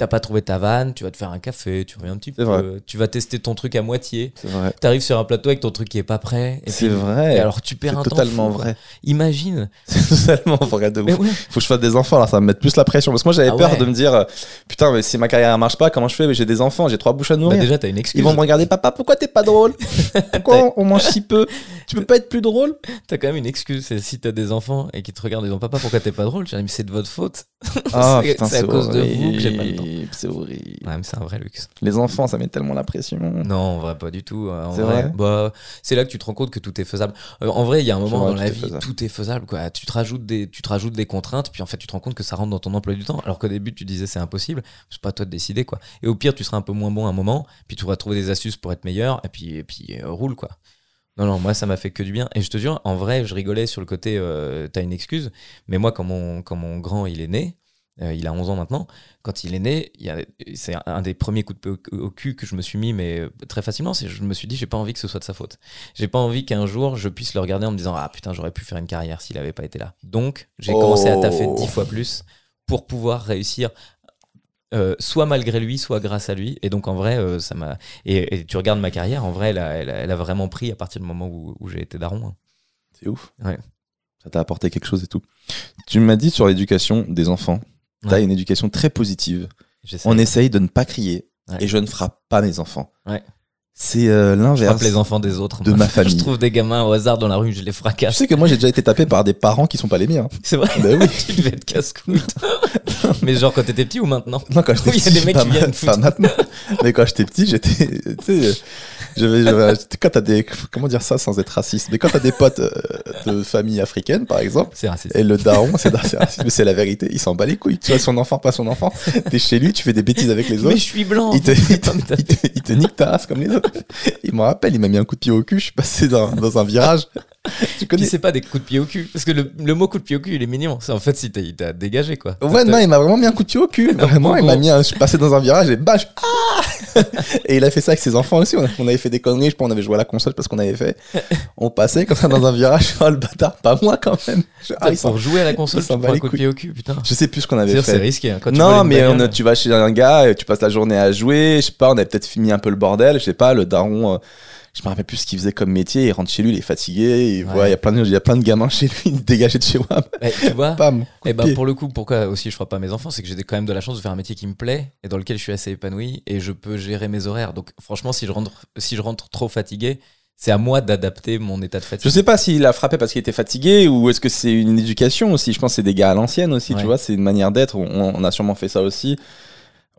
t'as pas trouvé ta vanne, tu vas te faire un café, tu reviens un petit peu, vrai. tu vas tester ton truc à moitié, C'est vrai. t'arrives sur un plateau avec ton truc qui est pas prêt. C'est vrai. Et alors tu perds un C'est temps. totalement fou, quoi. vrai. Imagine. *laughs* C'est totalement vrai de ouf. Ouais. Faut que je fasse des enfants, alors ça va me mettre plus la pression. Parce que moi j'avais Ah peur ouais. de me dire, euh, putain, mais si ma carrière marche pas, comment je fais? Mais J'ai des enfants, j'ai trois bouches à Bah, nourrir. déjà t'as une excuse. Ils vont me regarder, papa, pourquoi t'es pas drôle? *laughs* Pourquoi on mange si peu? Tu peux pas être plus drôle? T'as quand même une excuse. C'est si t'as des enfants et qu'ils te regardent et disent papa pourquoi t'es pas drôle, je dis mais c'est de votre faute. *laughs* Ah C'est- à cause de vous que j'ai pas le temps. Horrible, C'est horrible. Ouais, mais c'est un vrai luxe. Les enfants, ça met tellement la pression. Non, en vrai, pas du tout. Euh, en C'est vrai bah, C'est là que tu te rends compte que tout est faisable. Euh, en vrai, il y a un moment dans la vie, faisable. tout est faisable. Quoi. Tu, te rajoutes des, tu te rajoutes des contraintes, puis en fait, tu te rends compte que ça rentre dans ton emploi du temps. Alors qu'au début, tu disais c'est impossible. C'est pas à toi de décider. quoi. Et au pire, tu seras un peu moins bon un moment, puis tu vas trouver des astuces pour être meilleur, et puis, et puis euh, roule. quoi. Non, non, moi, ça m'a fait que du bien. Et je te jure, en vrai, je rigolais sur le côté euh, t'as une excuse. Mais moi, quand mon, quand mon grand, il est né, euh, il a 11 ans maintenant. Quand il est né, c'est un des premiers coups de au, au cul que je me suis mis, mais euh, très facilement. C'est je me suis dit, j'ai pas envie que ce soit de sa faute. J'ai pas envie qu'un jour je puisse le regarder en me disant, ah putain, j'aurais pu faire une carrière s'il avait pas été là. Donc, j'ai Oh. commencé à taffer dix fois plus pour pouvoir réussir. euh, soit malgré lui, soit grâce à lui. Et donc en vrai, euh, ça m'a. Et, et tu regardes ma carrière, en vrai, elle a, elle a- elle a vraiment pris à partir du moment où, où j'ai été daron. hein. C'est ouf. Ouais. Ça t'a apporté quelque chose et tout. Tu m'as dit sur l'éducation des enfants, t'as Ouais. une éducation très positive. On essaye de ne pas crier Ouais. et je ne frappe pas mes enfants. Ouais. C'est euh, Je l'inverse. frappe les enfants des autres. de ma *laughs* famille. je trouve des gamins au hasard dans la rue, je les Tu fracasse. sais que moi j'ai déjà été tapé par des parents qui sont pas les miens. C'est vrai. bah oui. *laughs* tu devais être casse-couille. *laughs* Mais genre quand t'étais petit ou maintenant? Non, quand j'étais Oui, il y a petit, des mecs qui viennent ma- foutre. pas maintenant. Mais quand j'étais petit, j'étais, tu sais, j'avais- quand t'as des, comment dire ça sans être raciste, mais quand t'as des potes euh, de famille africaine, par exemple, C'est raciste. et le daron, c'est, raciste, mais c'est la vérité, il s'en bat les couilles. Tu vois, son enfant, pas son enfant, t'es chez lui, tu fais des bêtises avec les Mais autres. je suis blanc. Il te, il, te, mais il te- il te nique ta race comme les autres. *laughs* Il me rappelle, il m'a mis un coup de pied au cul, je suis passé dans, dans un virage. *laughs* tu connais. c'est pas des coups de pied au cul. Parce que le, le mot coup de pied au cul, il est mignon. C'est en fait si il t'a dégagé, quoi. Ouais, non, il m'a vraiment mis un coup de pied au cul. *laughs* Vraiment, il m'a mis un... Je suis passé dans un virage et bâche. Ah Et il a fait ça avec ses enfants aussi. On, a- on avait fait des conneries. Je pense qu'on avait joué à la console parce qu'on avait fait. On passait comme ça dans un virage. Oh, le bâtard. Pas moi, quand même. Je, ah, pour jouer à la console, tu prends un coup de pied au cul, putain. Je sais plus ce qu'on avait C'est-à-dire, C'est fait. risqué. hein. Quand Non, mais on- tu vas chez un gars, et tu passes la journée à jouer. Je sais pas, on avait peut-être mis un peu le bordel. Je sais pas, le daron. euh, je me rappelle plus ce qu'il faisait comme métier. Il rentre chez lui, il est fatigué. Il Ouais. voit, il y a plein de, il y a plein de gamins chez lui, *laughs* dégagés de chez moi. eh, tu vois Pam. Et de ben pour le coup, pourquoi aussi je frappe pas mes enfants, c'est que j'ai quand même de la chance de faire un métier qui me plaît et dans lequel je suis assez épanoui et je peux gérer mes horaires. Donc franchement, si je rentre, si je rentre trop fatigué, c'est à moi d'adapter mon état de fatigue. Je sais pas s'il a frappé parce qu'il était fatigué ou est-ce que c'est une éducation aussi. Je pense que c'est des gars à l'ancienne aussi, Ouais. tu vois, c'est une manière d'être. On, on a sûrement fait ça aussi.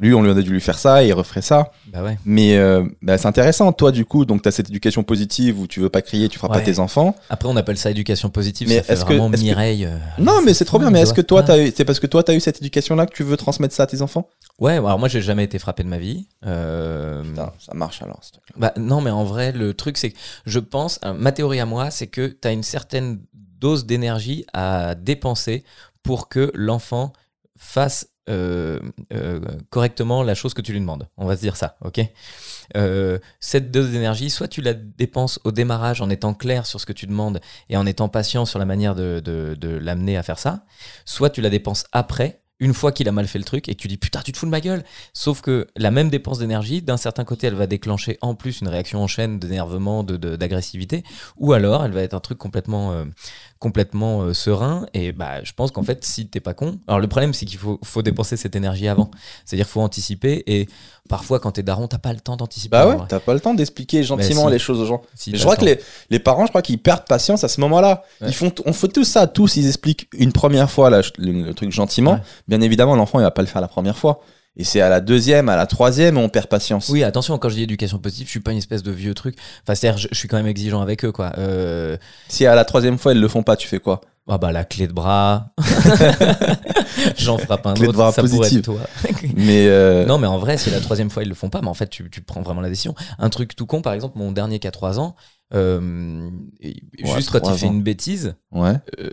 Lui, on lui a dû lui faire ça et il referait ça. Bah ouais. Mais euh, bah, c'est intéressant. Toi, du coup, donc tu as cette éducation positive où tu veux pas crier, tu feras pas tes enfants. Après, on appelle ça éducation positive. Mais ça fait est-ce que- vraiment est-ce que- Mireille. euh, Non, mais c'est trop bien. Mais est-ce que toi, t'as eu- c'est parce que toi, tu as eu cette éducation-là que tu veux transmettre ça à tes enfants? Ouais, alors moi, j'ai jamais été frappé de ma vie. Euh, Putain, ça marche alors, ce. Bah, non, mais en vrai, le truc, c'est que je pense, euh, ma théorie à moi, c'est que tu as une certaine dose d'énergie à dépenser pour que l'enfant fasse euh, euh, correctement la chose que tu lui demandes. On va se dire ça, ok? Euh, Cette dose d'énergie, soit tu la dépenses au démarrage en étant clair sur ce que tu demandes et en étant patient sur la manière de, l'amener à faire ça, soit tu la dépenses après. Une fois qu'il a mal fait le truc et que tu dis putain tu te fous de ma gueule, Sauf que la même dépense d'énergie, d'un certain côté, elle va déclencher en plus une réaction en chaîne d'énervement, de- de- d'agressivité, ou alors elle va être un truc complètement, euh, complètement euh, serein. Et bah, je pense qu'en fait, si t'es pas con, alors le problème, c'est qu'il faut, faut dépenser cette énergie avant. C'est-à-dire qu'il faut anticiper. Et parfois, quand t'es daron, t'as pas le temps d'anticiper. Bah ouais, t'as pas le temps d'expliquer gentiment si. les choses aux gens. Si, je crois le que les, les parents, je crois qu'ils perdent patience à ce moment-là. Ouais. Ils font, on fait tout ça, tous, ils expliquent une première fois là, le, le truc gentiment. Ouais. Bien évidemment, l'enfant, il va pas le faire la première fois. Et c'est à la deuxième, à la troisième, on perd patience. Oui, attention, quand je dis éducation positive, je suis pas une espèce de vieux truc. Enfin, c'est-à-dire, je, je suis quand même exigeant avec eux, quoi. Euh, Si à la troisième fois, ils le font pas, tu fais quoi? Ah bah la clé de bras. *laughs* J'en frappe un Clé de autre. bras ça pourrait positive. être toi. *laughs* Mais euh, Non, mais en vrai, si la troisième fois ils le font pas, mais en fait, tu, tu prends vraiment la décision. Un truc tout con, par exemple, mon dernier qui a 3 ans, euh, juste quand il fait une bêtise, ouais. euh,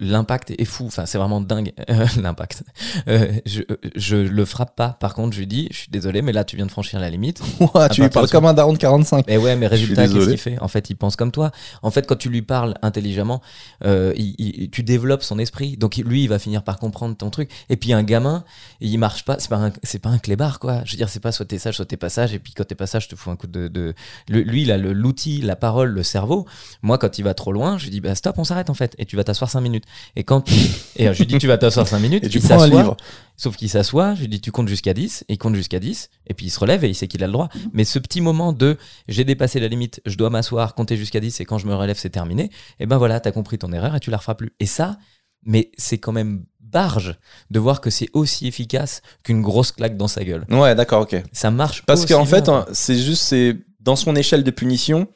l'impact est fou. Enfin, c'est vraiment dingue. Euh, *laughs* l'impact. Euh, je, je le frappe pas. Par contre, je lui dis, je suis désolé, mais là, tu viens de franchir la limite. *laughs* Ouah, tu lui parles comme un daron de 45. Mais ouais, mais résultat, qu'est-ce qu'il fait? En fait, il pense comme toi. En fait, quand tu lui parles intelligemment, euh, il- il- tu développes son esprit. Donc lui, il va finir par comprendre ton truc. Et puis un gamin, il marche pas. C'est pas un, c'est pas un clébard, quoi. Je veux dire, c'est pas soit t'es sage, soit t'es pas sage. Et puis quand t'es pas sage, je te fous un coup de. de... Le- lui, il a l'outil, la parole, le cerveau. Moi, quand il va trop loin, je lui dis, bah stop, on s'arrête en fait. Et tu vas t'asseoir 5 minutes. Et quand et euh, je lui dis, tu vas t'asseoir 5 minutes. Et tu il prends un livre. Sauf qu'il s'assoit, je lui dis tu comptes jusqu'à 10, et il compte jusqu'à 10, et puis il se relève et il sait qu'il a le droit. Mais ce petit moment de j'ai dépassé la limite, je dois m'asseoir, compter jusqu'à 10, et quand je me relève, c'est terminé, et ben voilà, t'as compris ton erreur et tu la referas plus. Et ça, mais c'est quand même barge de voir que c'est aussi efficace qu'une grosse claque dans sa gueule. Ouais, d'accord, ok. Ça marche Parce qu'en fait, hein, c'est juste, c'est dans son échelle de punition.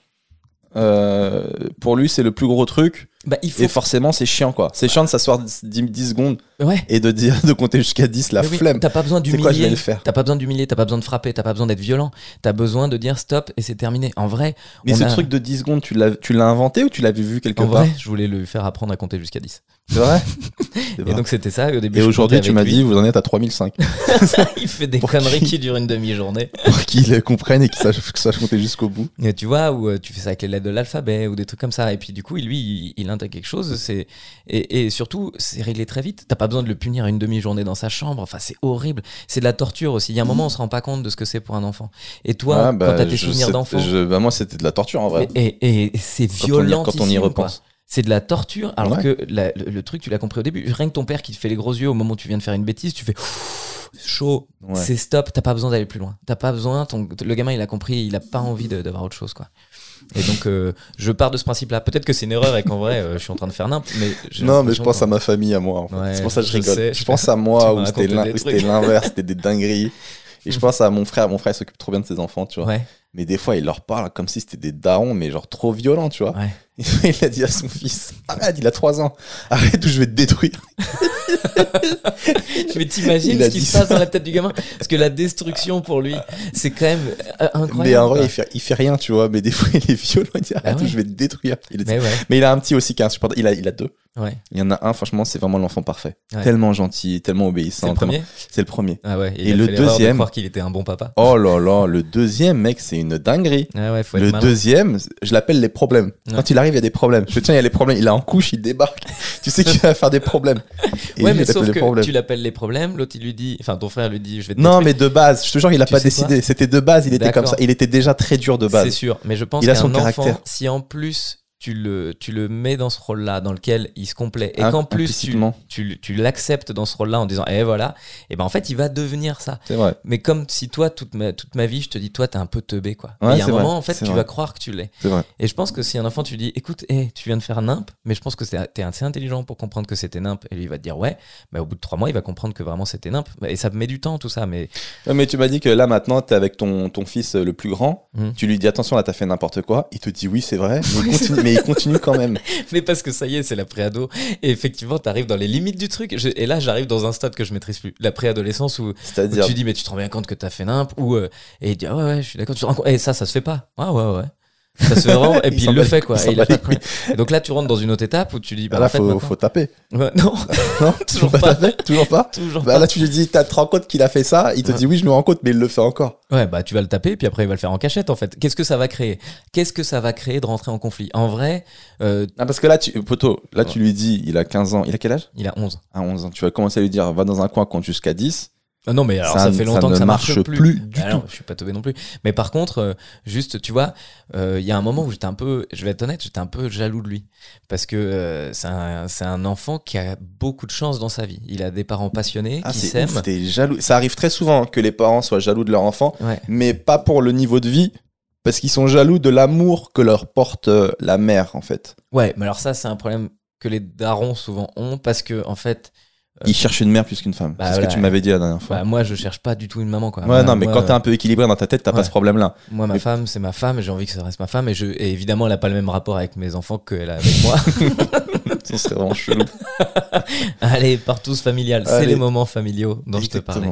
euh, pour lui, c'est le plus gros truc. Bah, il faut. Et forcément, c'est chiant, quoi. C'est chiant de s'asseoir 10, 10 secondes Ouais. et de dire de compter jusqu'à 10, la oui, flemme. T'as pas besoin d'humilier. le. T'as pas besoin d'humilier, t'as pas besoin de frapper, t'as pas besoin d'être violent. T'as besoin de dire stop et c'est terminé. En vrai, Mais ce a- truc de 10 secondes, tu l'as, tu l'as inventé ou tu l'avais vu quelque en part vrai, je voulais lui faire apprendre à compter jusqu'à 10. C'est vrai *laughs* Et vrai. donc c'était ça. Et au début, Et aujourd'hui, tu m'as dit, vous en êtes à 3005. *laughs* il fait des Pour conneries qui qui durent une demi-journée. pour qu'ils le comprennent et qu'ils sachent, qu'ils sachent compter jusqu'au bout. Et tu vois, ou euh, tu fais ça avec les lettres de l'alphabet ou des trucs comme ça. Et puis du coup, lui, il, il intègre quelque chose. C'est et, et surtout, c'est réglé très vite. T'as pas besoin de le punir une demi-journée dans sa chambre. Enfin, c'est horrible. C'est de la torture aussi. Il y a un moment, on se rend pas compte de ce que c'est pour un enfant. Et toi, Ah, bah, quand t'as tes je souvenirs d'enfant, bah, moi, c'était de la torture en vrai. et, et- et c'est violent. quand on y repense. C'est de la torture, alors Ouais. que la- le, le truc, tu l'as compris au début. Rien que ton père qui te fait les gros yeux au moment où tu viens de faire une bêtise, tu fais chaud, Ouais. c'est stop, t'as pas besoin d'aller plus loin. T'as pas besoin, ton, le gamin il a compris, il a pas envie d'avoir autre chose quoi. Et donc euh, je pars de ce principe-là. Peut-être que c'est une erreur et qu'en vrai euh, je suis en train de faire n'importe, mais Non, mais je pense à ma famille, à moi. en fait. Ouais, c'est pour ça que je je rigole. sais, je pense à moi *laughs* où c'était l'inverse, c'était des dingueries. Et je *laughs* pense à mon frère. Mon frère s'occupe trop bien de ses enfants, tu vois. Ouais. Mais des fois, il leur parle comme si c'était des darons, mais genre trop violents, tu vois. Ouais. *laughs* il a dit à son fils Arrête, il a 3 ans, arrête ou je vais te détruire. *laughs* Mais t'imagines ce qui se passe dans la tête du gamin? Parce que la destruction pour lui, c'est quand même euh, incroyable. mais en vrai, il fait, il fait rien, tu vois, mais des fois, *laughs* il est violent, il dit Arrête Ah ou je vais te détruire. Il Mais ouais, Mais il a un petit aussi qui est insupportable. Il a, il a deux. ouais. Il y en a un, franchement, c'est vraiment l'enfant parfait. Ouais. Tellement gentil, tellement C'est obéissant. le premier? Tellement- C'est le premier. Ah ouais. il Et a le l'erreur de deuxième- croire qu'il était un bon papa. Oh là là, le deuxième, mec, c'est une dinguerie. Ah ouais, faut être Le malin. deuxième, je l'appelle les problèmes. Ouais. Quand il arrive, il y a des problèmes. Je tiens, il y a les problèmes. Il est en couche, il débarque. *laughs* tu sais qu'il va faire des problèmes. Et Ouais, lui, mais sauf que problèmes. tu l'appelles les problèmes, l'autre il lui dit, enfin ton frère lui dit, je vais te Non, détruire. mais de base, je te jure, il a Tu pas décidé. C'était de base, il était comme ça. Il était déjà très dur de C'est base. sûr, mais je pense qu'un son enfant, caractère. si en plus tu le, tu le mets dans ce rôle-là, dans lequel il se complaît, et Im- qu'en plus tu, tu, tu l'acceptes dans ce rôle-là en disant, eh voilà, et ben en fait il va devenir ça. C'est vrai. Mais comme si toi, toute ma, toute ma vie, je te dis, toi, t'es un peu teubé, quoi. Ouais, il y a un moment, en fait, tu vrai. vas croire que tu l'es. C'est vrai. Et je pense que si un enfant, tu lui dis, écoute, hé, tu viens de faire nimp, mais je pense que t'es assez intelligent pour comprendre que c'était nimp, et lui, il va te dire, ouais, mais au bout de trois mois, il va comprendre que vraiment c'était nimp. Et ça met du temps, tout ça, mais Ouais, Mais tu m'as dit que là, maintenant, t'es avec ton, ton fils euh, le plus grand. Mhm. Tu lui dis attention, là, t'as fait n'importe quoi. Il te dit oui, c'est vrai. *laughs* Mais continue, mais il continue quand même. *laughs* Mais parce que ça y est, c'est la préado. Et effectivement, t'arrives dans les limites du truc. Je- et là, j'arrive dans un stade que je maîtrise plus. La préadolescence où, tu dis, mais tu te rends bien compte que t'as fait nimp. Ou, euh, et il dit, ah ouais, ouais, je suis d'accord. Et ça, ça se fait pas. Ah ouais, ouais. Ça se vraiment. Et *laughs* puis il le fait, quoi. il Et, il a pas- et donc là, tu rentres dans une autre étape où tu dis, bah, Bah là, en fait, faut, maintenant- faut taper. *laughs* Ouais, non, *laughs* Non Toujours pas. taper Toujours pas toujours Bah pas. là, tu lui dis, t'as te rends compte qu'il a fait ça. Il te Ouais. dit oui, je me rends compte, mais il le fait encore. Ouais, bah tu vas le taper, puis après il va le faire en cachette en fait. Qu'est-ce que ça va créer? Qu'est-ce que ça va créer de rentrer en conflit? En vrai, euh, Ah, parce que là, tu, poteau, là, tu lui dis, il a 15 ans. Il a quel âge? Il a 11. À 11 ans. Tu vas commencer à lui dire, va dans un coin, compte jusqu'à 10. Ah non, mais alors Ça fait longtemps que ça marche, marche plus. plus du Ah tout. je suis pas tombé non plus. Mais par contre, euh, juste, tu vois, euh, il y a un moment où j'étais un peu, je vais être honnête, j'étais un peu jaloux de lui. Parce que euh, c'est un, un enfant qui a beaucoup de chance dans sa vie. Il a des parents passionnés Ah, qui s'aiment. jaloux. Ça arrive très souvent que les parents soient jaloux de leur enfant, Ouais. mais pas pour le niveau de vie, parce qu'ils sont jaloux de l'amour que leur porte la mère, en fait. ouais, mais alors ça, c'est un problème que les darons souvent ont parce que, en fait, Ils cherchent une mère plus qu'une femme. Bah, c'est ce que tu m'avais dit la dernière fois. bah, moi, je cherche pas du tout une maman, quoi. ouais, Moi- non, mais moi, quand t'es un peu équilibré dans ta tête, t'as pas Ouais. ce problème-là. Moi, ma Mais- femme, c'est ma femme, et j'ai envie que ça reste ma femme, et, je, et évidemment, elle n'a pas le même rapport avec mes enfants qu'elle a avec moi. *laughs* Ça serait vraiment chelou. *laughs* Allez, partous familial, c'est les moments familiaux dont je te parlais.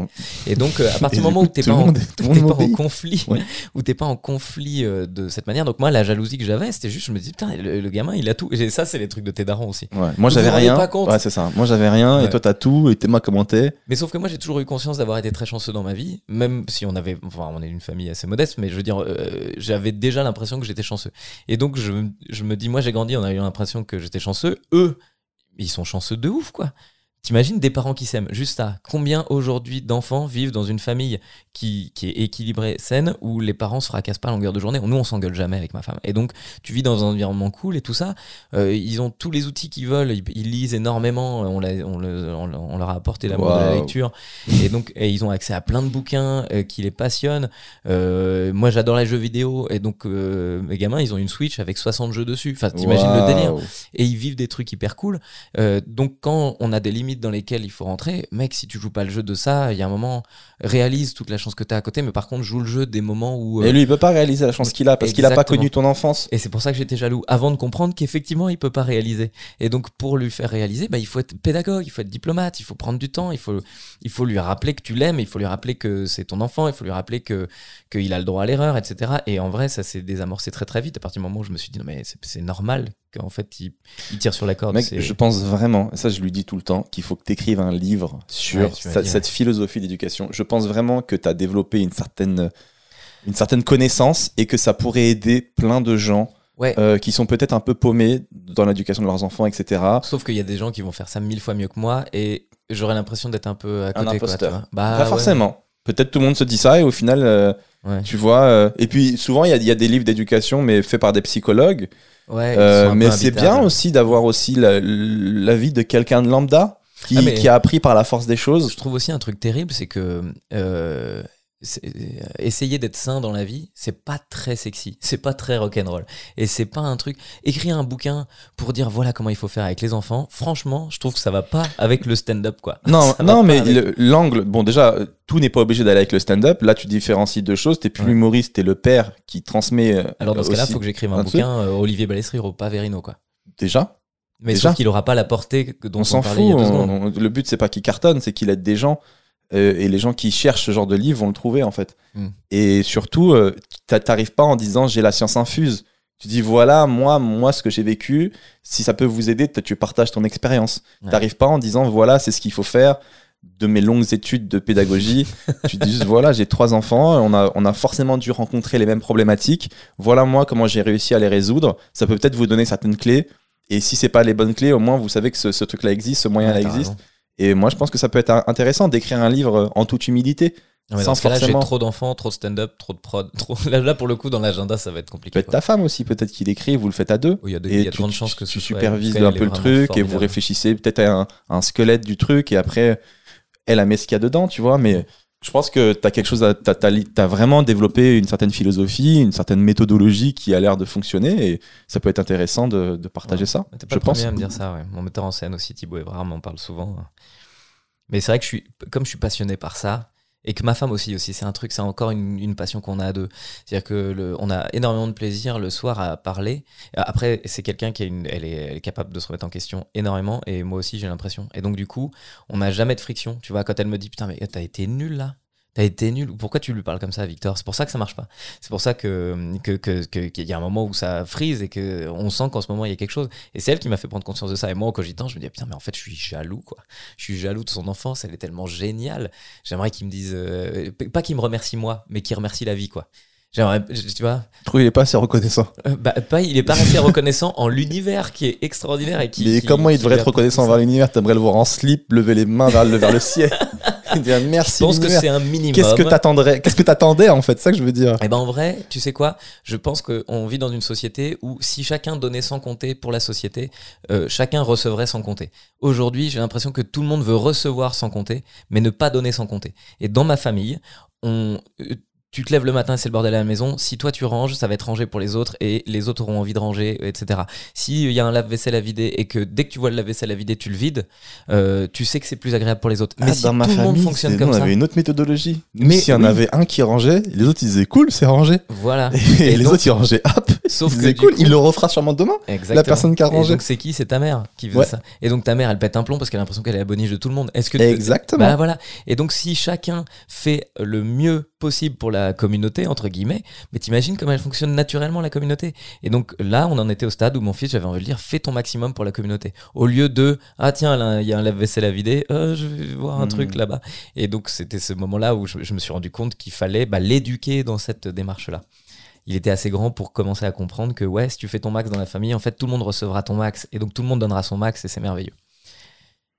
Et donc, euh, à partir du moment où t'es pas, en, *laughs* pas conflit, Ouais. *laughs* où t'es pas en conflit euh, de cette manière, donc moi, la jalousie que j'avais, c'était juste, je me dis, putain, le, le gamin, il a tout. Et ça, c'est les trucs de tes darons aussi. Ouais. Moi, j'avais rien. Ouais, c'est ça. Moi, j'avais rien, et toi, t'as tout, et t'es moi comment t'es. Mais sauf que moi, j'ai toujours eu conscience d'avoir été très chanceux dans ma vie, même si on avait, enfin, on est une famille assez modeste, mais je veux dire, euh, j'avais déjà l'impression que j'étais chanceux. Et donc, je, me- je me dis, moi, j'ai grandi, on a eu l'impression que j'étais chanceux. Eux, ils sont chanceux de ouf, quoi. T'imagines des parents qui s'aiment, juste ça. Combien aujourd'hui d'enfants vivent dans une famille qui, qui est équilibrée, saine, où les parents se fracassent pas à longueur de journée Nous, on s'engueule jamais avec ma femme. Et donc, tu vis dans un environnement cool et tout ça. Euh, ils ont tous les outils qu'ils veulent, ils, ils lisent énormément, on, l'a- on le- on le- on leur a apporté l'amour de la lecture. Et donc, et ils ont accès à plein de bouquins euh, qui les passionnent. Euh, moi, j'adore les jeux vidéo. Et donc, mes gamins, ils ont une Switch avec 60 jeux dessus. Enfin, t'imagines le délire et ils vivent des trucs hyper cool. Donc quand on a des limites dans lesquelles il faut rentrer, mec, si tu joues pas le jeu de ça, il y a un moment, réalise toute la chance que tu as à côté, mais par contre, joue le jeu des moments où... euh, Et lui, il peut pas réaliser la chance qu'il a, parce qu'il a pas connu ton enfance. et c'est pour ça que j'étais jaloux, avant de comprendre qu'effectivement, il peut pas réaliser. Et donc, pour lui faire réaliser, bah, il faut être pédagogue, il faut être diplomate, il faut prendre du temps, il faut, il faut lui rappeler que tu l'aimes, il faut lui rappeler que c'est ton enfant, il faut lui rappeler que qu'il a le droit à l'erreur, etc. Et en vrai, ça s'est désamorcé très très vite à partir du moment où je me suis dit, non mais c'est normal qu'en fait, il, il tire sur la corde. Mec, je pense vraiment, ça je lui dis tout le temps, qu'il faut que tu écrives un livre sur Ouais, sa- cette philosophie d'éducation. Je pense vraiment que tu as développé une certaine, une certaine connaissance et que ça pourrait aider plein de gens Ouais. euh, qui sont peut-être un peu paumés dans l'éducation de leurs enfants, etc. Sauf qu'il y a des gens qui vont faire ça mille fois mieux que moi et j'aurais l'impression d'être un peu à Un côté. quoi, imposteur. bah, Pas forcément. Peut-être tout le monde se dit ça et au final, euh, Ouais. tu vois. euh, et puis souvent, il y a, il y a des livres d'éducation, mais faits par des psychologues. Ouais, Euh, mais c'est bien aussi d'avoir aussi la- l'avis de quelqu'un de lambda qui, Ah, qui a appris par la force des choses. Je trouve aussi un truc terrible, c'est que euh, essayer d'être sain dans la vie, c'est pas très sexy, c'est pas très rock'n'roll. Et c'est pas un truc. Écrire un bouquin pour dire voilà comment il faut faire avec les enfants, franchement, je trouve que ça va pas avec le stand-up, quoi. Non, Ça non, mais avec- l'angle, bon, déjà, euh, tout n'est pas obligé d'aller avec le stand-up. Là, tu différencies deux choses. T'es plus Ouais. l'humoriste, t'es le père qui transmet. euh, Alors dans ce cas-là, faut que j'écrive un bouquin euh, Olivier Balestri, pas Verino, quoi. Déjà, Mais Déjà. sauf qu'il aura pas la portée dont on on, s'en fout. il y a deux on- secondes. on- le but, c'est pas qu'il cartonne, c'est qu'il aide des gens. Euh, et les gens qui cherchent ce genre de livre vont le trouver, en fait. Mm. Et surtout, euh, t'a- t'arrives pas en disant j'ai la science infuse. Tu dis voilà, moi, moi, ce que j'ai vécu, si ça peut vous aider, tu partages ton expérience. Ouais. T'arrives pas en disant voilà, c'est ce qu'il faut faire de mes longues études de pédagogie. *laughs* tu dis juste voilà, j'ai trois enfants, on a, on a forcément dû rencontrer les mêmes problématiques. Voilà moi comment j'ai réussi à les résoudre. Ça peut peut-être vous donner certaines clés. Et si c'est pas les bonnes clés, au moins vous savez que ce, ce truc-là existe, ce moyen-là Ouais, existe. raison. Et moi, je pense que ça peut être intéressant d'écrire un livre en toute humilité. Non, mais sans dans ce cas-là, j'ai forcément- trop d'enfants, trop de stand-up, trop de prod. *laughs* Trop... Là, pour le coup, dans l'agenda, ça va être compliqué. Peut-être ta femme aussi, peut-être qu'il écrit, vous le faites à deux. Oui, Il y a, de, Et y a de tu, chances que tu supervises un peu le truc et vous réfléchissez peut-être à un, un squelette du truc et après elle a met ce qu'il y a dedans, tu vois. Mais je pense que tu as quelque chose, à- as, vraiment développé une certaine philosophie, une certaine méthodologie qui a l'air de fonctionner et ça peut être intéressant de, de partager Ouais. ça. T'es je pas le pense. premier à me dire ça, ouais. Mon metteur en scène aussi, Thibaut Evrard, m'en parle souvent. Mais c'est vrai que je suis, comme je suis passionné par ça, et que ma femme aussi, c'est un truc, c'est encore une, passion qu'on a à deux. C'est-à-dire que le, a énormément de plaisir le soir à parler. Après, c'est quelqu'un qui est, est capable de se remettre en question énormément, et moi aussi, j'ai l'impression. Et donc, du coup, on n'a jamais de friction. Tu vois, quand elle me dit, putain, mais t'as été nul là. T'as été nul. Pourquoi tu lui parles comme ça, Victor? C'est pour ça que ça marche pas. C'est pour ça que que que- que- qu'il y a un moment où ça frise et que on sent qu'en ce moment il y a quelque chose. Et c'est elle qui m'a fait prendre conscience de ça. Et moi, en cogitant, je me dis putain, mais en fait, je suis jaloux quoi. Je suis jaloux de son enfance. Elle est tellement géniale. J'aimerais qu'il me dise euh, pas qu'il me remercie moi, mais qu'il remercie la vie quoi. J'aimerais, tu vois, Je trouve qu'il est pas assez reconnaissant. euh, bah, pas, il est pas assez reconnaissant en l'univers qui est extraordinaire et qui. Mais qui- comment il devrait être reconnaissant envers l'univers? T'aimerais le voir en slip, lever les mains vers le, vers le ciel. *laughs* *laughs* Je merci. pense que c'est un minimum. Qu'est-ce que t'attendrais Qu'est-ce que t'attendais en fait? C'est ça que je veux dire. Eh ben en vrai, tu sais quoi? Je pense qu'on vit dans une société où si chacun donnait sans compter pour la société, euh, chacun recevrait sans compter. Aujourd'hui, j'ai l'impression que tout le monde veut recevoir sans compter, mais ne pas donner sans compter. Et dans ma famille, on, euh, tu te lèves le matin, c'est le bordel à la maison. Si toi tu ranges, ça va être rangé pour les autres et les autres auront envie de ranger, etc. S'il y a un lave-vaisselle à vider et que dès que tu vois le lave-vaisselle à vider, tu le vides, euh, tu sais que c'est plus agréable pour les autres. Mais Ah, si dans ma tout le monde famille, fonctionne comme on ça, avait une autre méthodologie. Mais y en oui. avait un qui rangeait, les autres ils disaient cool, c'est rangé. voilà. Et, Et les donc- autres ils rangeaient hop. Sauf ils que disaient cool, coup- il le refera sûrement demain. Exactement. La personne qui a Et rangé. donc c'est qui? C'est ta mère qui faisait Ouais. ça. Et donc ta mère, elle pète un plomb parce qu'elle a l'impression qu'elle est la boniche de tout le monde. Est-ce que Exactement. Bah voilà. Et donc si chacun fait le mieux possible pour la communauté entre guillemets, mais t'imagines comment elle fonctionne naturellement la communauté. Et donc là, on en était au stade où mon fils, j'avais envie de dire, fais ton maximum pour la communauté. Au lieu de ah tiens, là, il y a un lave-vaisselle à vider, euh, je vais voir un Mhm. truc là-bas. Et donc c'était ce moment-là où je, je me suis rendu compte qu'il fallait bah, l'éduquer dans cette démarche-là il était assez grand pour commencer à comprendre que ouais, si tu fais ton max dans la famille, en fait, tout le monde recevra ton max et donc tout le monde donnera son max et c'est merveilleux.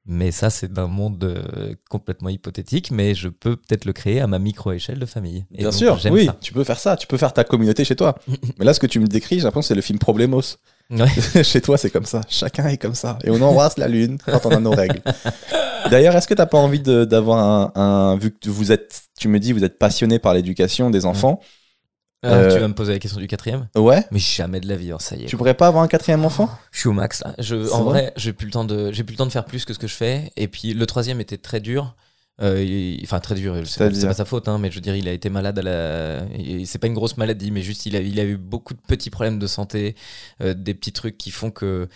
Mais ça, c'est d'un monde euh, complètement hypothétique, mais je peux peut-être le créer à ma micro-échelle de famille. Et Bien donc, sûr, oui, ça. tu peux faire ça. Tu peux faire ta communauté chez toi. *laughs* Mais là, ce que tu me décris, j'ai l'impression que c'est le film Problemos. Ouais. *laughs* chez toi, c'est comme ça. Chacun est comme ça. Et on embrasse la lune quand on a nos règles. *laughs* D'ailleurs, est-ce que t'as pas envie d'avoir un, un- vu que vous êtes, tu me dis, vous êtes passionné par l'éducation des enfants. Euh, tu vas me poser la question du quatrième Ouais. Mais jamais de la vie, hein, ça y est. Tu pourrais pas avoir un quatrième enfant? Je suis au max là. Je, en vrai vrai, j'ai plus le temps de, j'ai plus le temps de faire plus que ce que je fais. Et puis le troisième était très dur. Euh, il- enfin très dur. C'est pas, sa faute, hein, mais je veux dire, il a été malade à la. C'est pas une grosse maladie, mais juste il a, il a eu beaucoup de petits problèmes de santé, euh, des petits trucs qui font que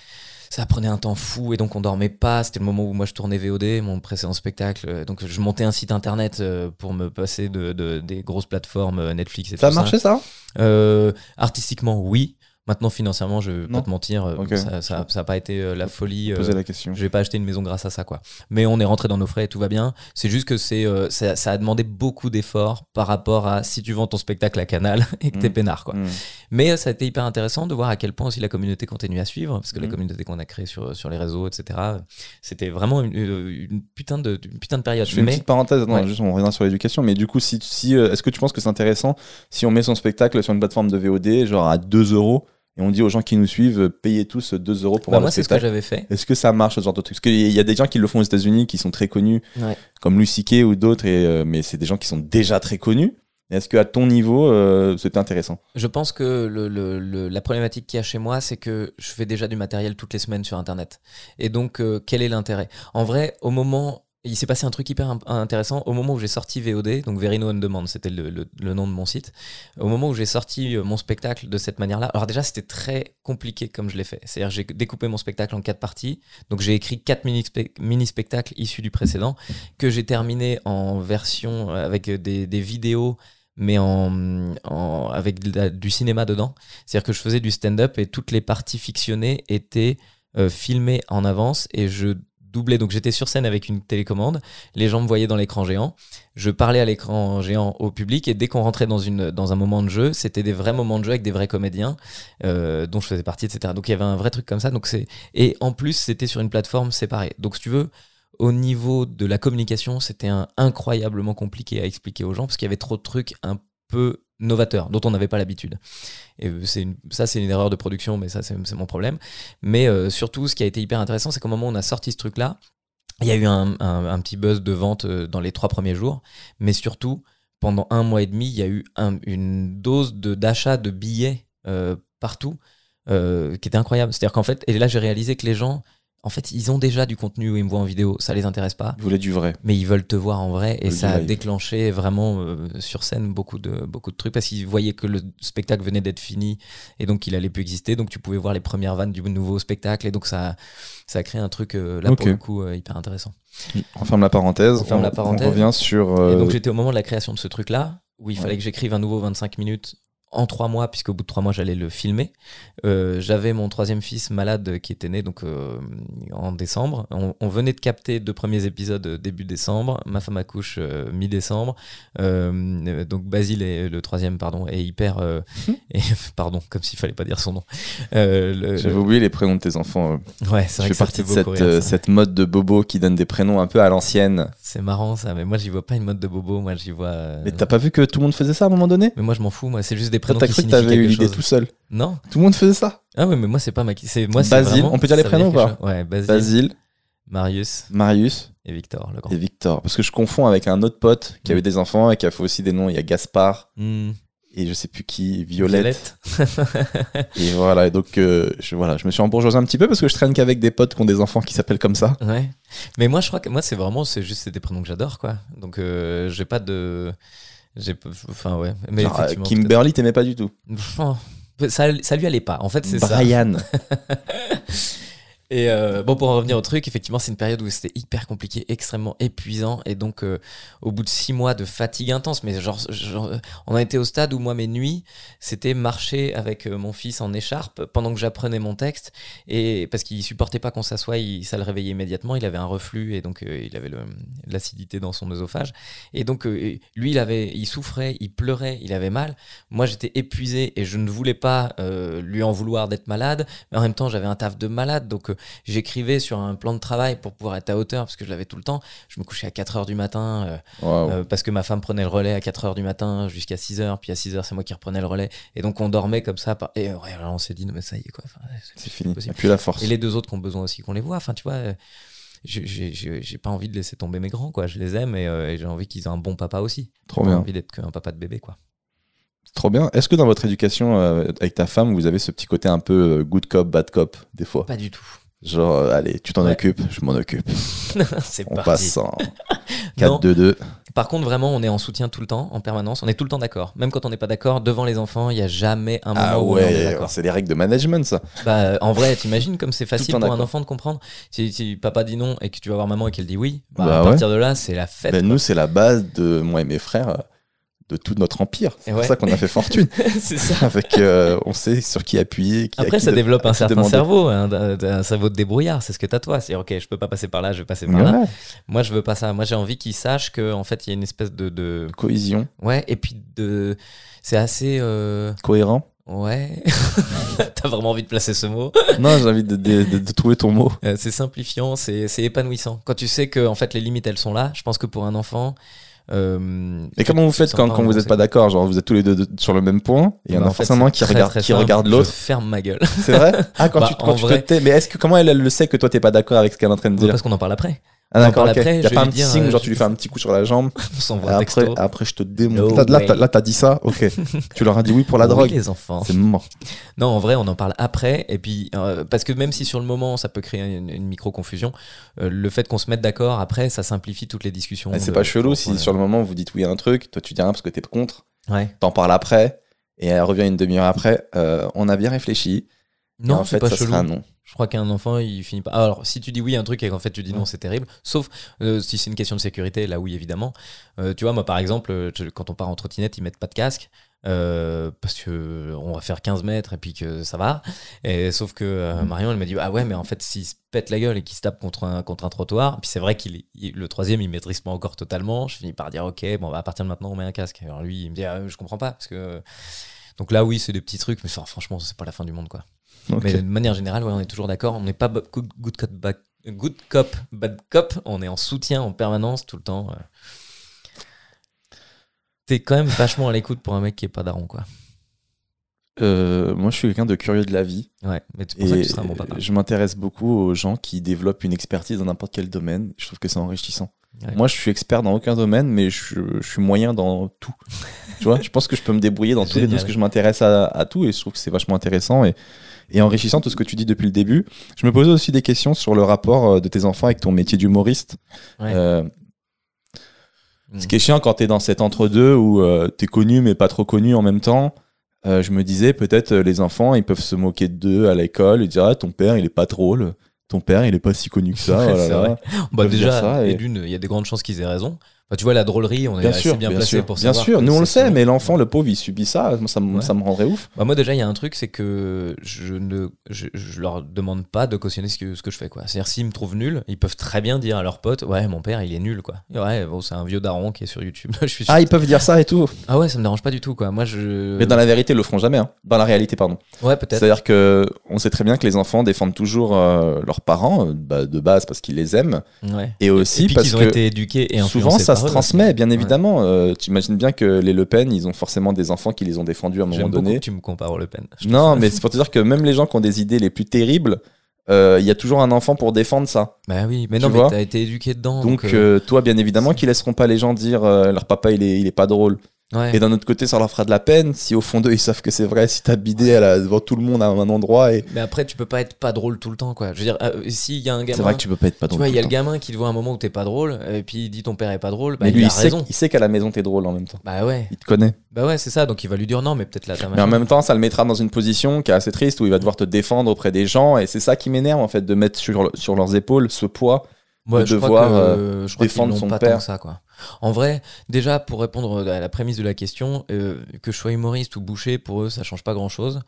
ça prenait un temps fou et donc on dormait pas. C'était le moment où moi je tournais VOD, mon précédent spectacle. Euh, Donc je montais un site internet euh, pour me passer de, de- des grosses plateformes euh, Netflix et Ça tout ça. marché ça? Euh, artistiquement, oui. Maintenant, financièrement, je vais Non. pas te mentir, euh, ça, ça, ça a pas été euh, la folie. euh, Poser la question. vais pas acheter une maison grâce à ça, quoi. Mais on est rentré dans nos frais et tout va bien. C'est juste que c'est, ça, ça a demandé beaucoup d'efforts par rapport à si tu vends ton spectacle à Canal *laughs* et que t'es Mm. peinard, quoi. Hmm. Mais ça a été hyper intéressant de voir à quel point aussi la communauté continue à suivre, parce que la Mm. communauté qu'on a créée sur, sur les réseaux, etc., c'était vraiment une, une putain de, une putain de période. Je fais une Mais petite parenthèse, non, Ouais. juste on revient sur l'éducation, mais du coup, si, si, est-ce que tu penses que c'est intéressant si on met son spectacle sur une plateforme de VOD, genre à 2 euros, et on dit aux gens qui nous suivent, euh, payez tous 2 euros pour Bah, voir moi, le c'est ce que j'avais fait. Est-ce que ça marche ce genre de truc? Parce qu'il y a des gens qui le font aux États-Unis qui sont très connus, Ouais. comme Louis C.K. ou d'autres, et, euh, mais c'est des gens qui sont déjà très connus. Est-ce que à ton niveau, euh, c'était intéressant? Je pense que le, le- le- la problématique qu'il y a chez moi, c'est que je fais déjà du matériel toutes les semaines sur Internet. Et donc, euh, quel est l'intérêt? En vrai, au moment, il s'est passé un truc hyper intéressant. Au moment où j'ai sorti VOD, donc Verino on Demand, c'était le, nom de mon site. Au moment où j'ai sorti euh, mon spectacle de cette manière-là, alors déjà, c'était très compliqué comme je l'ai fait. C'est-à-dire, j'ai découpé mon spectacle en quatre parties. Donc, j'ai écrit quatre mini-spe- mini-spectacles issus du précédent que j'ai terminé en version euh, avec des, vidéos mais en, en- avec du cinéma dedans. C'est-à-dire que je faisais du stand-up et toutes les parties fictionnées étaient euh, filmées en avance et je doublais. Donc j'étais sur scène avec une télécommande, les gens me voyaient dans l'écran géant, je parlais à l'écran géant au public et dès qu'on rentrait dans, un moment de jeu, c'était des vrais moments de jeu avec des vrais comédiens euh, dont je faisais partie, etc. Donc il y avait un vrai truc comme ça. Donc c'est et en plus c'était sur une plateforme séparée. Donc si tu veux, au niveau de la communication, c'était incroyablement compliqué à expliquer aux gens parce qu'il y avait trop de trucs un peu novateurs dont on n'avait pas l'habitude. Et euh, c'est une- ça, c'est une erreur de production, mais ça, c'est mon problème. Mais euh, surtout, ce qui a été hyper intéressant, c'est qu'au moment où on a sorti ce truc-là, il y a eu un, petit buzz de vente euh, dans les trois premiers jours, mais surtout, pendant un mois et demi, il y a eu un- une dose d'achat de, billets partout qui était incroyable. C'est-à-dire qu'en fait, et là, j'ai réalisé que les gens, en fait, ils ont déjà du contenu où ils me voient en vidéo, ça les intéresse pas Vous voulez du vrai mais ils veulent te voir en vrai et Le ça a déclenché vraiment euh, sur scène beaucoup de beaucoup de trucs parce qu'ils voyaient que le spectacle venait d'être fini et donc il allait plus exister donc tu pouvais voir les premières vannes du nouveau spectacle et donc ça ça a créé un truc euh, là pour le coup euh, hyper intéressant. On ferme la parenthèse. On ferme la parenthèse. revient sur. Et donc j'étais au moment de la création de ce truc là où il Ouais. fallait que j'écrive un nouveau 25 minutes en trois mois, puisqu'au bout de trois mois, j'allais le filmer. Euh, J'avais mon troisième fils malade qui était né donc euh, en décembre. On, on venait de capter deux premiers épisodes euh, début décembre. Ma femme accouche euh, mi-décembre. Euh, donc Basile est le troisième, pardon, est hyper. euh, *laughs* et- *laughs* pardon, comme s'il fallait pas dire son nom. Euh, J'avais oublié les prénoms de tes enfants. ouais, c'est Je vrai fais que ça partie de cette, rire, cette mode de bobo qui donne des prénoms un peu à l'ancienne. C'est marrant ça, mais moi j'y vois pas une mode de bobo. Moi j'y vois. euh, Mais t'as pas vu que tout le monde faisait ça à un moment donné? Mais moi je m'en fous. Moi c'est juste des Toi, prénoms t'as qui cru que signifient t'avais eu quelque l'idée chose. tout seul? Non. Tout le monde faisait ça? Ah oui, mais moi c'est pas ma. C'est moi. c'est Basile, vraiment- on peut dire les ça veut prénoms ou quelque pas chose. Ouais, Basile, Basile, Marius Marius et Victor, le grand. et Victor. Parce que je confonds avec un autre pote qui Mm. avait des enfants et qui a fait aussi des noms. Il y a Gaspard Hmm, et je sais plus qui, Violette. Et voilà, et donc euh, je, voilà, je me suis embourgeoisé un petit peu parce que je traîne qu'avec des potes qui ont des enfants qui s'appellent comme ça. ouais. Mais moi je crois que moi c'est vraiment c'est juste c'est des prénoms que j'adore quoi. Donc euh, j'ai pas de j'ai enfin ouais. Mais Genre, euh. Kimberly t'aimais pas du tout. ça, ça lui allait pas. En fait c'est ça. Brian. *laughs* Et euh, bon, pour en revenir au truc, effectivement, c'est une période où c'était hyper compliqué, extrêmement épuisant. Et donc, euh, au bout de six mois de fatigue intense, mais genre, on a été au stade où moi, mes nuits, c'était marcher avec euh, mon fils en écharpe pendant que j'apprenais mon texte. Et parce qu'il supportait pas qu'on s'assoie, ça le réveillait immédiatement. Il avait un reflux et donc euh, il avait l'acidité dans son œsophage. Et donc, euh, lui, il avait, il souffrait, il pleurait, il avait mal. Moi, j'étais épuisé et je ne voulais pas lui en vouloir d'être malade. Mais en même temps, j'avais un taf de malade. Donc, j'écrivais sur un plan de travail pour pouvoir être à hauteur parce que je l'avais tout le temps. Je me couchais à 4 heures du matin euh, euh, parce que ma femme prenait le relais à 4 heures du matin jusqu'à 6 heures. Puis à 6 heures, c'est moi qui reprenais le relais. Et donc, on dormait comme ça. par- Et euh, ouais, on s'est dit, non, mais ça y est, quoi. Enfin, c'est fini. Et puis la force. Et les deux autres qui ont besoin aussi qu'on les voit. Enfin, tu vois. j'ai- J'ai j'ai- j'ai pas envie de laisser tomber mes grands, quoi. Je les aime et, euh, et j'ai envie qu'ils aient un bon papa aussi. Trop J'ai bien. envie d'être qu'un papa de bébé, quoi. Trop bien. Est-ce que dans votre éducation euh, avec ta femme, vous avez ce petit côté un peu good cop, bad cop, des fois? Pas du tout. Genre, euh, allez, tu t'en Ouais. occupes, je m'en occupe. *laughs* c'est On parti. passe en *laughs* Non. 4-2-2. Par contre, vraiment, on est en soutien tout le temps, en permanence. On est tout le temps d'accord. Même quand on n'est pas d'accord, devant les enfants, il n'y a jamais un moment Ah où on est ouais, d'accord. c'est les règles de management, ça. Bah, euh, en vrai, t'imagines comme c'est facile pour un enfant de comprendre. Si, si papa dit non et que tu vas voir maman et qu'elle dit oui, bah, Bah à ouais. partir de là, c'est la fête. Ben, nous, c'est la base de moi et mes frères de tout notre empire. C'est pour ça qu'on a fait fortune. *laughs* c'est ça. *laughs* Avec, euh, on sait sur qui appuyer. Qui, Après, qui ça de- développe un certain demander. cerveau, un, un- un cerveau de débrouillard. C'est ce que t'as toi. C'est ok, je peux pas passer par là, je vais passer par là. Moi, je veux pas ça. Moi, j'ai envie qu'ils sachent que en fait, il y a une espèce de, de... cohésion, ouais, et puis de, c'est assez euh, cohérent. ouais. *laughs* T'as vraiment envie de placer ce mot? non, j'ai envie de, de- de- de trouver ton mot. Euh, c'est simplifiant, c'est c'est épanouissant. Quand tu sais que en fait les limites elles sont là, je pense que pour un enfant, Euh, Et comment vous faites quand, vous n'êtes pas d'accord Genre, vous êtes tous les deux de- sur le même point, et il y en Bah, a fait, forcément qui très, regarde, très qui regarde Je l'autre. ferme ma gueule. C'est vrai? Ah, quand Bah, tu, quand te tais. Mais est-ce que, comment elle, elle le sait que toi, t'es pas d'accord avec ce qu'elle est en train de dire? Parce qu'on en parle après. Ah, d'accord, après, Y je a pas un petit dire, signe, euh, genre tu lui fais un petit coup sur la jambe, *laughs* On s'envoie après, texto. après je te démonte. No Là, t'as- dit ça? Ok. *laughs* tu leur as dit oui pour la Oui, drogue les enfants. C'est mort. Non, en vrai, on en parle après. Et puis, euh, parce que même si sur le moment, ça peut créer une, une micro-confusion, euh, le fait qu'on se mette d'accord après, ça simplifie toutes les discussions. C'est pas chelou si sur le moment vous dites oui à un truc, toi tu dis rien parce que t'es contre, Ouais. t'en parles après, et elle revient une demi-heure après. euh, on a bien réfléchi. Non, en c'est fait, pas ça chelou. sera un non. Je crois qu'un enfant, il finit pas. Alors, si tu dis oui à un truc et qu'en fait tu dis non, c'est terrible. Sauf euh, si c'est une question de sécurité, là oui, évidemment. Euh, tu vois, moi par exemple, euh, je- quand on part en trottinette, ils mettent pas de casque. euh, parce que on va faire 15 mètres et puis que ça va. Et sauf que euh, Marion, elle m'a dit Ah ouais, mais en fait, s'il se pète la gueule et qu'il se tape contre un, contre un trottoir, puis c'est vrai qu'il le troisième, il maîtrise pas encore totalement. Je finis par dire Ok, bon, bah, à partir de maintenant, on met un casque. Alors lui, il me dit ah, Je comprends pas. Parce que. Donc là, oui, c'est des petits trucs, mais enfin, franchement, c'est pas la fin du monde, quoi. Mais de manière générale, ouais, on est toujours d'accord. On n'est pas good, cop, bad, good cop, bad cop. On est en soutien en permanence tout le temps. euh. T'es quand même vachement à l'écoute pour un mec qui est pas daron, quoi. Euh, moi je suis quelqu'un de curieux de la vie. Ouais, mais pour ça que tu seras bon papa. je m'intéresse beaucoup aux gens qui développent une expertise dans n'importe quel domaine. Je trouve que c'est enrichissant. Moi, je suis expert dans aucun domaine, mais je, je suis moyen dans tout. *laughs* tu vois, je pense que je peux me débrouiller dans tous les Génial. parce que je m'intéresse à, à tout et je trouve que c'est vachement intéressant et, et enrichissant tout ce que tu dis depuis le début. Je me posais aussi des questions sur le rapport euh, de tes enfants avec ton métier d'humoriste. Ouais. Euh, Mm. ce qui est chiant quand t'es dans cet entre-deux où euh, t'es connu mais pas trop connu en même temps. euh, je me disais peut-être les enfants ils peuvent se moquer d'eux à l'école et dire ah, ton père il est pas drôle, ton père il est pas si connu que ça. Ouais, *laughs* là c'est là. vrai. Bah, déjà, ça et et- d'une, il y a des grandes chances qu'ils aient raison. Tu vois, la drôlerie, on est Bien assez sûr, bien, bien placé sûr, pour bien savoir. sûr. que Nous on le sait, mais l'enfant, le pauvre, il subit ça. Moi, ça, me- Ouais. ça me rendrait ouf. Bah moi déjà il y a un truc c'est que je ne je, je leur demande pas de cautionner ce que, ce que je fais quoi. C'est-à-dire s'ils me trouvent nul, ils peuvent très bien dire à leurs potes ouais mon père il est nul quoi. Ouais bon, c'est un vieux daron qui est sur YouTube. *laughs* je suis sûr. Ah, ils peuvent dire ça et tout. Ah ouais ça me dérange pas du tout quoi. Moi je Mais dans la vérité, ils le feront jamais. hein. Dans la réalité, pardon. ouais peut-être. C'est-à-dire que on sait très bien que les enfants défendent toujours euh, leurs parents euh, bah, de base parce qu'ils les aiment Ouais. et aussi Et puis parce qu'ils ont que été éduqués et souvent ça se transmet, bien évidemment. Euh, tu imagines bien que les Le Pen, ils ont forcément des enfants qui les ont défendus à un moment donné. tu me compares au Le Pen. Non, mais *laughs* c'est pour te dire que même les gens qui ont des idées les plus terribles, euh, il y a toujours un enfant pour défendre ça. Bah oui, mais Tu non, mais t'as été éduqué dedans. Donc, Donc, euh, euh, toi, bien évidemment, qu'ils laisseront pas les gens dire euh, leur papa il est, il est pas drôle. Ouais. Et d'un autre côté, ça leur fera de la peine si au fond d'eux ils savent que c'est vrai, si t'as bidé à la- devant tout le monde à un endroit. Et Mais après, tu peux pas être pas drôle tout le temps, quoi. Je veux dire, euh, s'il y a un gamin. c'est vrai que tu peux pas être pas Tu drôle. vois, il y a le le gamin qui te voit un moment où t'es pas drôle, et puis il dit ton père est pas drôle, bah Mais lui, il il, a sait, raison. il sait qu'à la maison t'es drôle en même temps. Bah ouais, Il te connaît. bah ouais, c'est ça. Donc il va lui dire non, mais peut-être là Mais en même temps, ça le mettra dans une position qui est assez triste où il va devoir te défendre auprès des gens. Et c'est ça qui m'énerve en fait, de mettre sur, sur leurs épaules ce poids. Moi, de je crois devoir, que, euh, je crois défendre son pas père. tant que ça, quoi. En vrai, déjà, pour répondre à la prémisse de la question, euh, que je sois humoriste ou boucher, pour eux, ça change pas grand chose.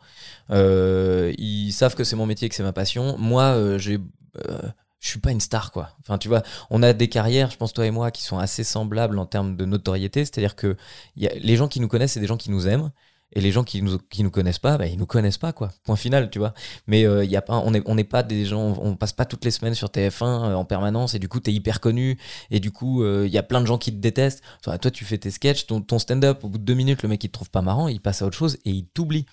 ils savent que c'est mon métier, que c'est ma passion. Moi, euh, j'ai. euh, je suis pas une star, quoi. Enfin, tu vois, on a des carrières, je pense, toi et moi, qui sont assez semblables en termes de notoriété. C'est-à-dire que y a, les gens qui nous connaissent, c'est des gens qui nous aiment. Et les gens qui nous, qui nous connaissent pas, bah, ils nous connaissent pas, quoi. Point final, tu vois. Mais euh, y a pas, on n'est on pas des gens, on passe pas toutes les semaines sur TF1 euh, en permanence et du coup, tu es hyper connu et du coup, il y a plein de gens qui te détestent. Toi, toi, tu fais tes sketchs, ton, stand-up, au bout de deux minutes, le mec, il te trouve pas marrant, il passe à autre chose et il t'oublie.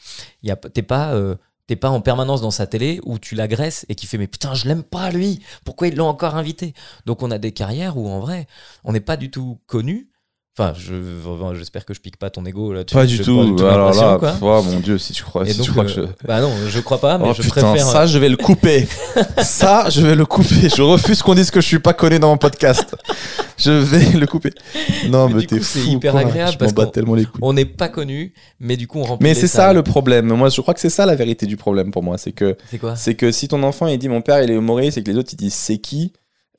T'es pas. euh, T'es pas en permanence dans sa télé où tu l'agresses et qui fait mais putain je l'aime pas lui pourquoi ils l'ont encore invité? Donc on a des carrières où en vrai on n'est pas du tout connu enfin je j'espère que je pique pas ton ego là Pas du tout. Alors là, pff, oh mon dieu, si tu crois, si donc, tu crois que euh, je. bah non, je crois pas, mais Oh je putain, préfère. ça je vais le couper. *laughs* ça je vais le couper. Je refuse qu'on dise que je suis pas connu dans mon podcast. Je vais le couper. Non Mais t'es coup, c'est fou. hyper quoi. agréable Je parce qu'on- tellement les couilles. On n'est pas connu, mais du coup on remplit. Mais c'est ça le problème. Moi je crois que c'est ça la vérité du problème pour moi, c'est que C'est quoi? c'est que si ton enfant il dit mon père il est humoriste et que les autres ils disent c'est qui,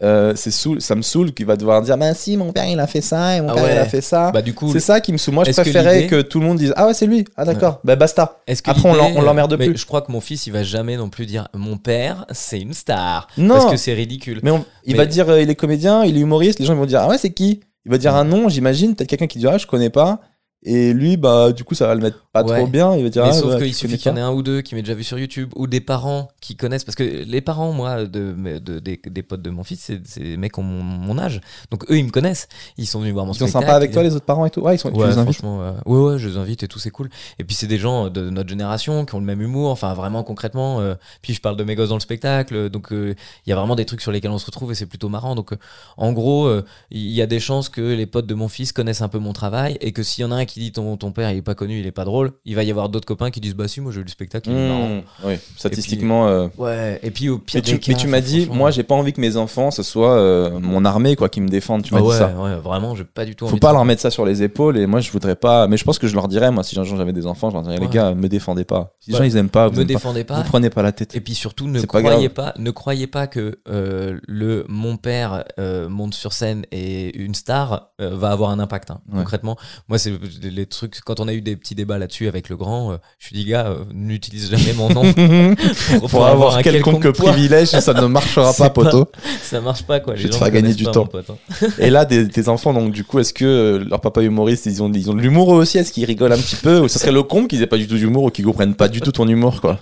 euh, c'est ça me saoule qu'il va devoir dire bah si mon père il a fait ça et mon Ah père ouais. il a fait ça. Bah du coup, c'est ça qui me saoule. Moi je que préférais que, tout le monde dise ah ouais c'est lui. Ah d'accord. Bah basta. est-ce que Après, on l'emmerde plus. Je crois que mon fils, il va jamais non plus dire mon père, c'est une star, Non. parce que c'est ridicule. Mais on- il va dire euh, il est comédien, il est humoriste, les gens vont dire ah ouais c'est qui? Il va dire un nom, j'imagine, peut-être quelqu'un qui dira ah, je connais pas. Et lui, bah, du coup, ça va le mettre pas Ouais. trop bien. Il va dire, Mais ah, sauf bah, qu'il suffit qu'il y en ait un ou deux qui m'aient déjà vu sur YouTube, ou des parents qui connaissent, parce que les parents, moi, de, de- des, des potes de mon fils, c'est des mecs qui ont mon, mon âge. Donc eux, ils me connaissent. Ils sont venus voir mon Ils sont spectacle. sympas avec toi, les autres parents et tout? Ouais, ils sont, tu Ouais, les invites? franchement, euh, ouais, ouais, je les invite et tout, c'est cool. Et puis c'est des gens de notre génération qui ont le même humour, enfin vraiment concrètement. euh, puis je parle de mes gosses dans le spectacle, donc euh, il y a vraiment des trucs sur lesquels on se retrouve et c'est plutôt marrant. Donc euh, en gros, il y a des chances que les potes de mon fils connaissent un peu mon travail et que s'il y en a un qui dit ton, ton père il est pas connu, il est pas drôle, il va y avoir d'autres copains qui disent bah si moi j'ai eu le spectacle, il est marrant. Mmh, oui, statistiquement. euh, Ouais, et puis au pire Mais tu, mais m'as dit, moi, j'ai pas envie que mes enfants, ce soit euh, mon armée, quoi, qui me défendent. Tu m'as ah dit ça. ouais, vraiment, j'ai pas du tout Faut pas de- leur mettre ça sur les épaules. Et moi, je voudrais pas. Mais je pense que je leur dirais, moi, si un jour j'avais des enfants, je leur dirais, les gars, me défendez pas. Si les gens, ils aiment pas, vous, me pas, défendez pas. vous prenez pas la tête. Et puis surtout, ne pas croyez pas, ne croyez pas que euh, le mon père monte sur scène et une star va avoir un impact. hein. Concrètement, moi c'est les, les trucs. Quand on a eu des petits débats là-dessus avec le grand, euh, je suis dit gars, euh, n'utilise jamais mon nom *laughs* pour, Pour avoir un quelconque privilège, ça ne marchera *laughs* pas, poteau. Ça marche pas quoi. Je vais te faire gagner du pas, temps. pote, hein. Et là, des, des enfants, donc, du coup, est-ce que euh, leur papa humoriste, ils ont, ils ont de l'humour eux aussi? Est-ce qu'ils rigolent un petit peu? Ou ça serait le con qu'ils aient pas du tout d'humour ou qu'ils comprennent pas du tout ton humour, quoi?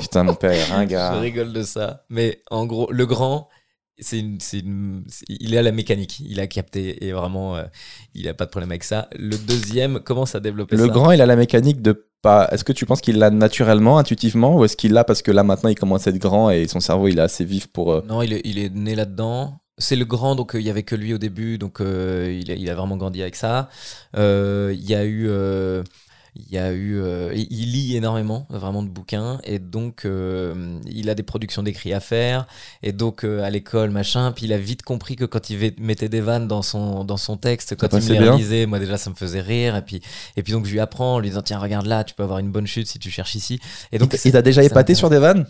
Putain, mon père est Je ringard. rigole de ça. Mais en gros, le grand, c'est une, il est à la mécanique. Il a capté et vraiment, euh, il a pas de problème avec ça. Le deuxième commence à développer Le ça. grand, il a la mécanique de pas. Est-ce que tu penses qu'il l'a naturellement, intuitivement, ou est-ce qu'il l'a parce que là maintenant il commence à être grand et son cerveau il est assez vif pour. euh, Non, il est, il est né là-dedans. C'est le grand, donc euh, il y avait que lui au début, donc euh, il, a, il a vraiment grandi avec ça. Il y a eu, il y a eu, euh, il lit énormément, vraiment de bouquins, et donc euh, il a des productions d'écrits à faire, et donc euh, à l'école machin. Puis il a vite compris que quand il mettait des vannes dans son dans son texte, quand il me les bien. relisait, moi déjà ça me faisait rire, et puis et puis donc je lui apprends, en lui disant tiens regarde là, tu peux avoir une bonne chute si tu cherches ici. Et donc il t'a déjà épaté sur des vannes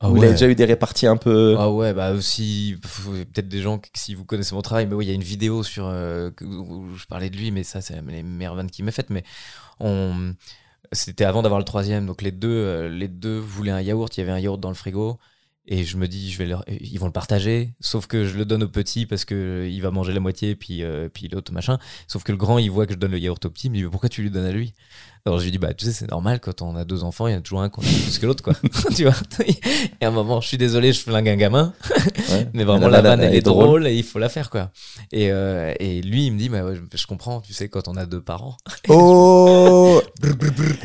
Ah Ou il a ouais. déjà eu des réparties un peu. Ah ouais, bah aussi, peut-être des gens, si vous connaissez mon travail, mais oui, il y a une vidéo sur, euh, où je parlais de lui, mais ça, c'est les meilleures vannes qu'il m'a faites. Mais c'était avant d'avoir le troisième, donc les deux, euh, les deux voulaient un yaourt, il y avait un yaourt dans le frigo. Et je me dis, je vais leur, ils vont le partager, sauf que je le donne au petit parce que il va manger la moitié, puis, euh, puis l'autre machin. Sauf que le grand, il voit que je donne le yaourt au petit, dit, mais pourquoi tu lui donnes à lui? Alors je lui dis, bah tu sais, c'est normal, quand on a deux enfants, il y en a toujours un qu'on aime plus que l'autre, quoi. *laughs* tu vois? Et à un moment, je suis désolé, je flingue un gamin, Ouais. *laughs* mais vraiment, La la, vanne, elle est drôle. drôle et il faut la faire, quoi. Et, euh, et lui, il me dit, bah, ouais, je, je comprends, tu sais, quand on a deux parents. *laughs* Oh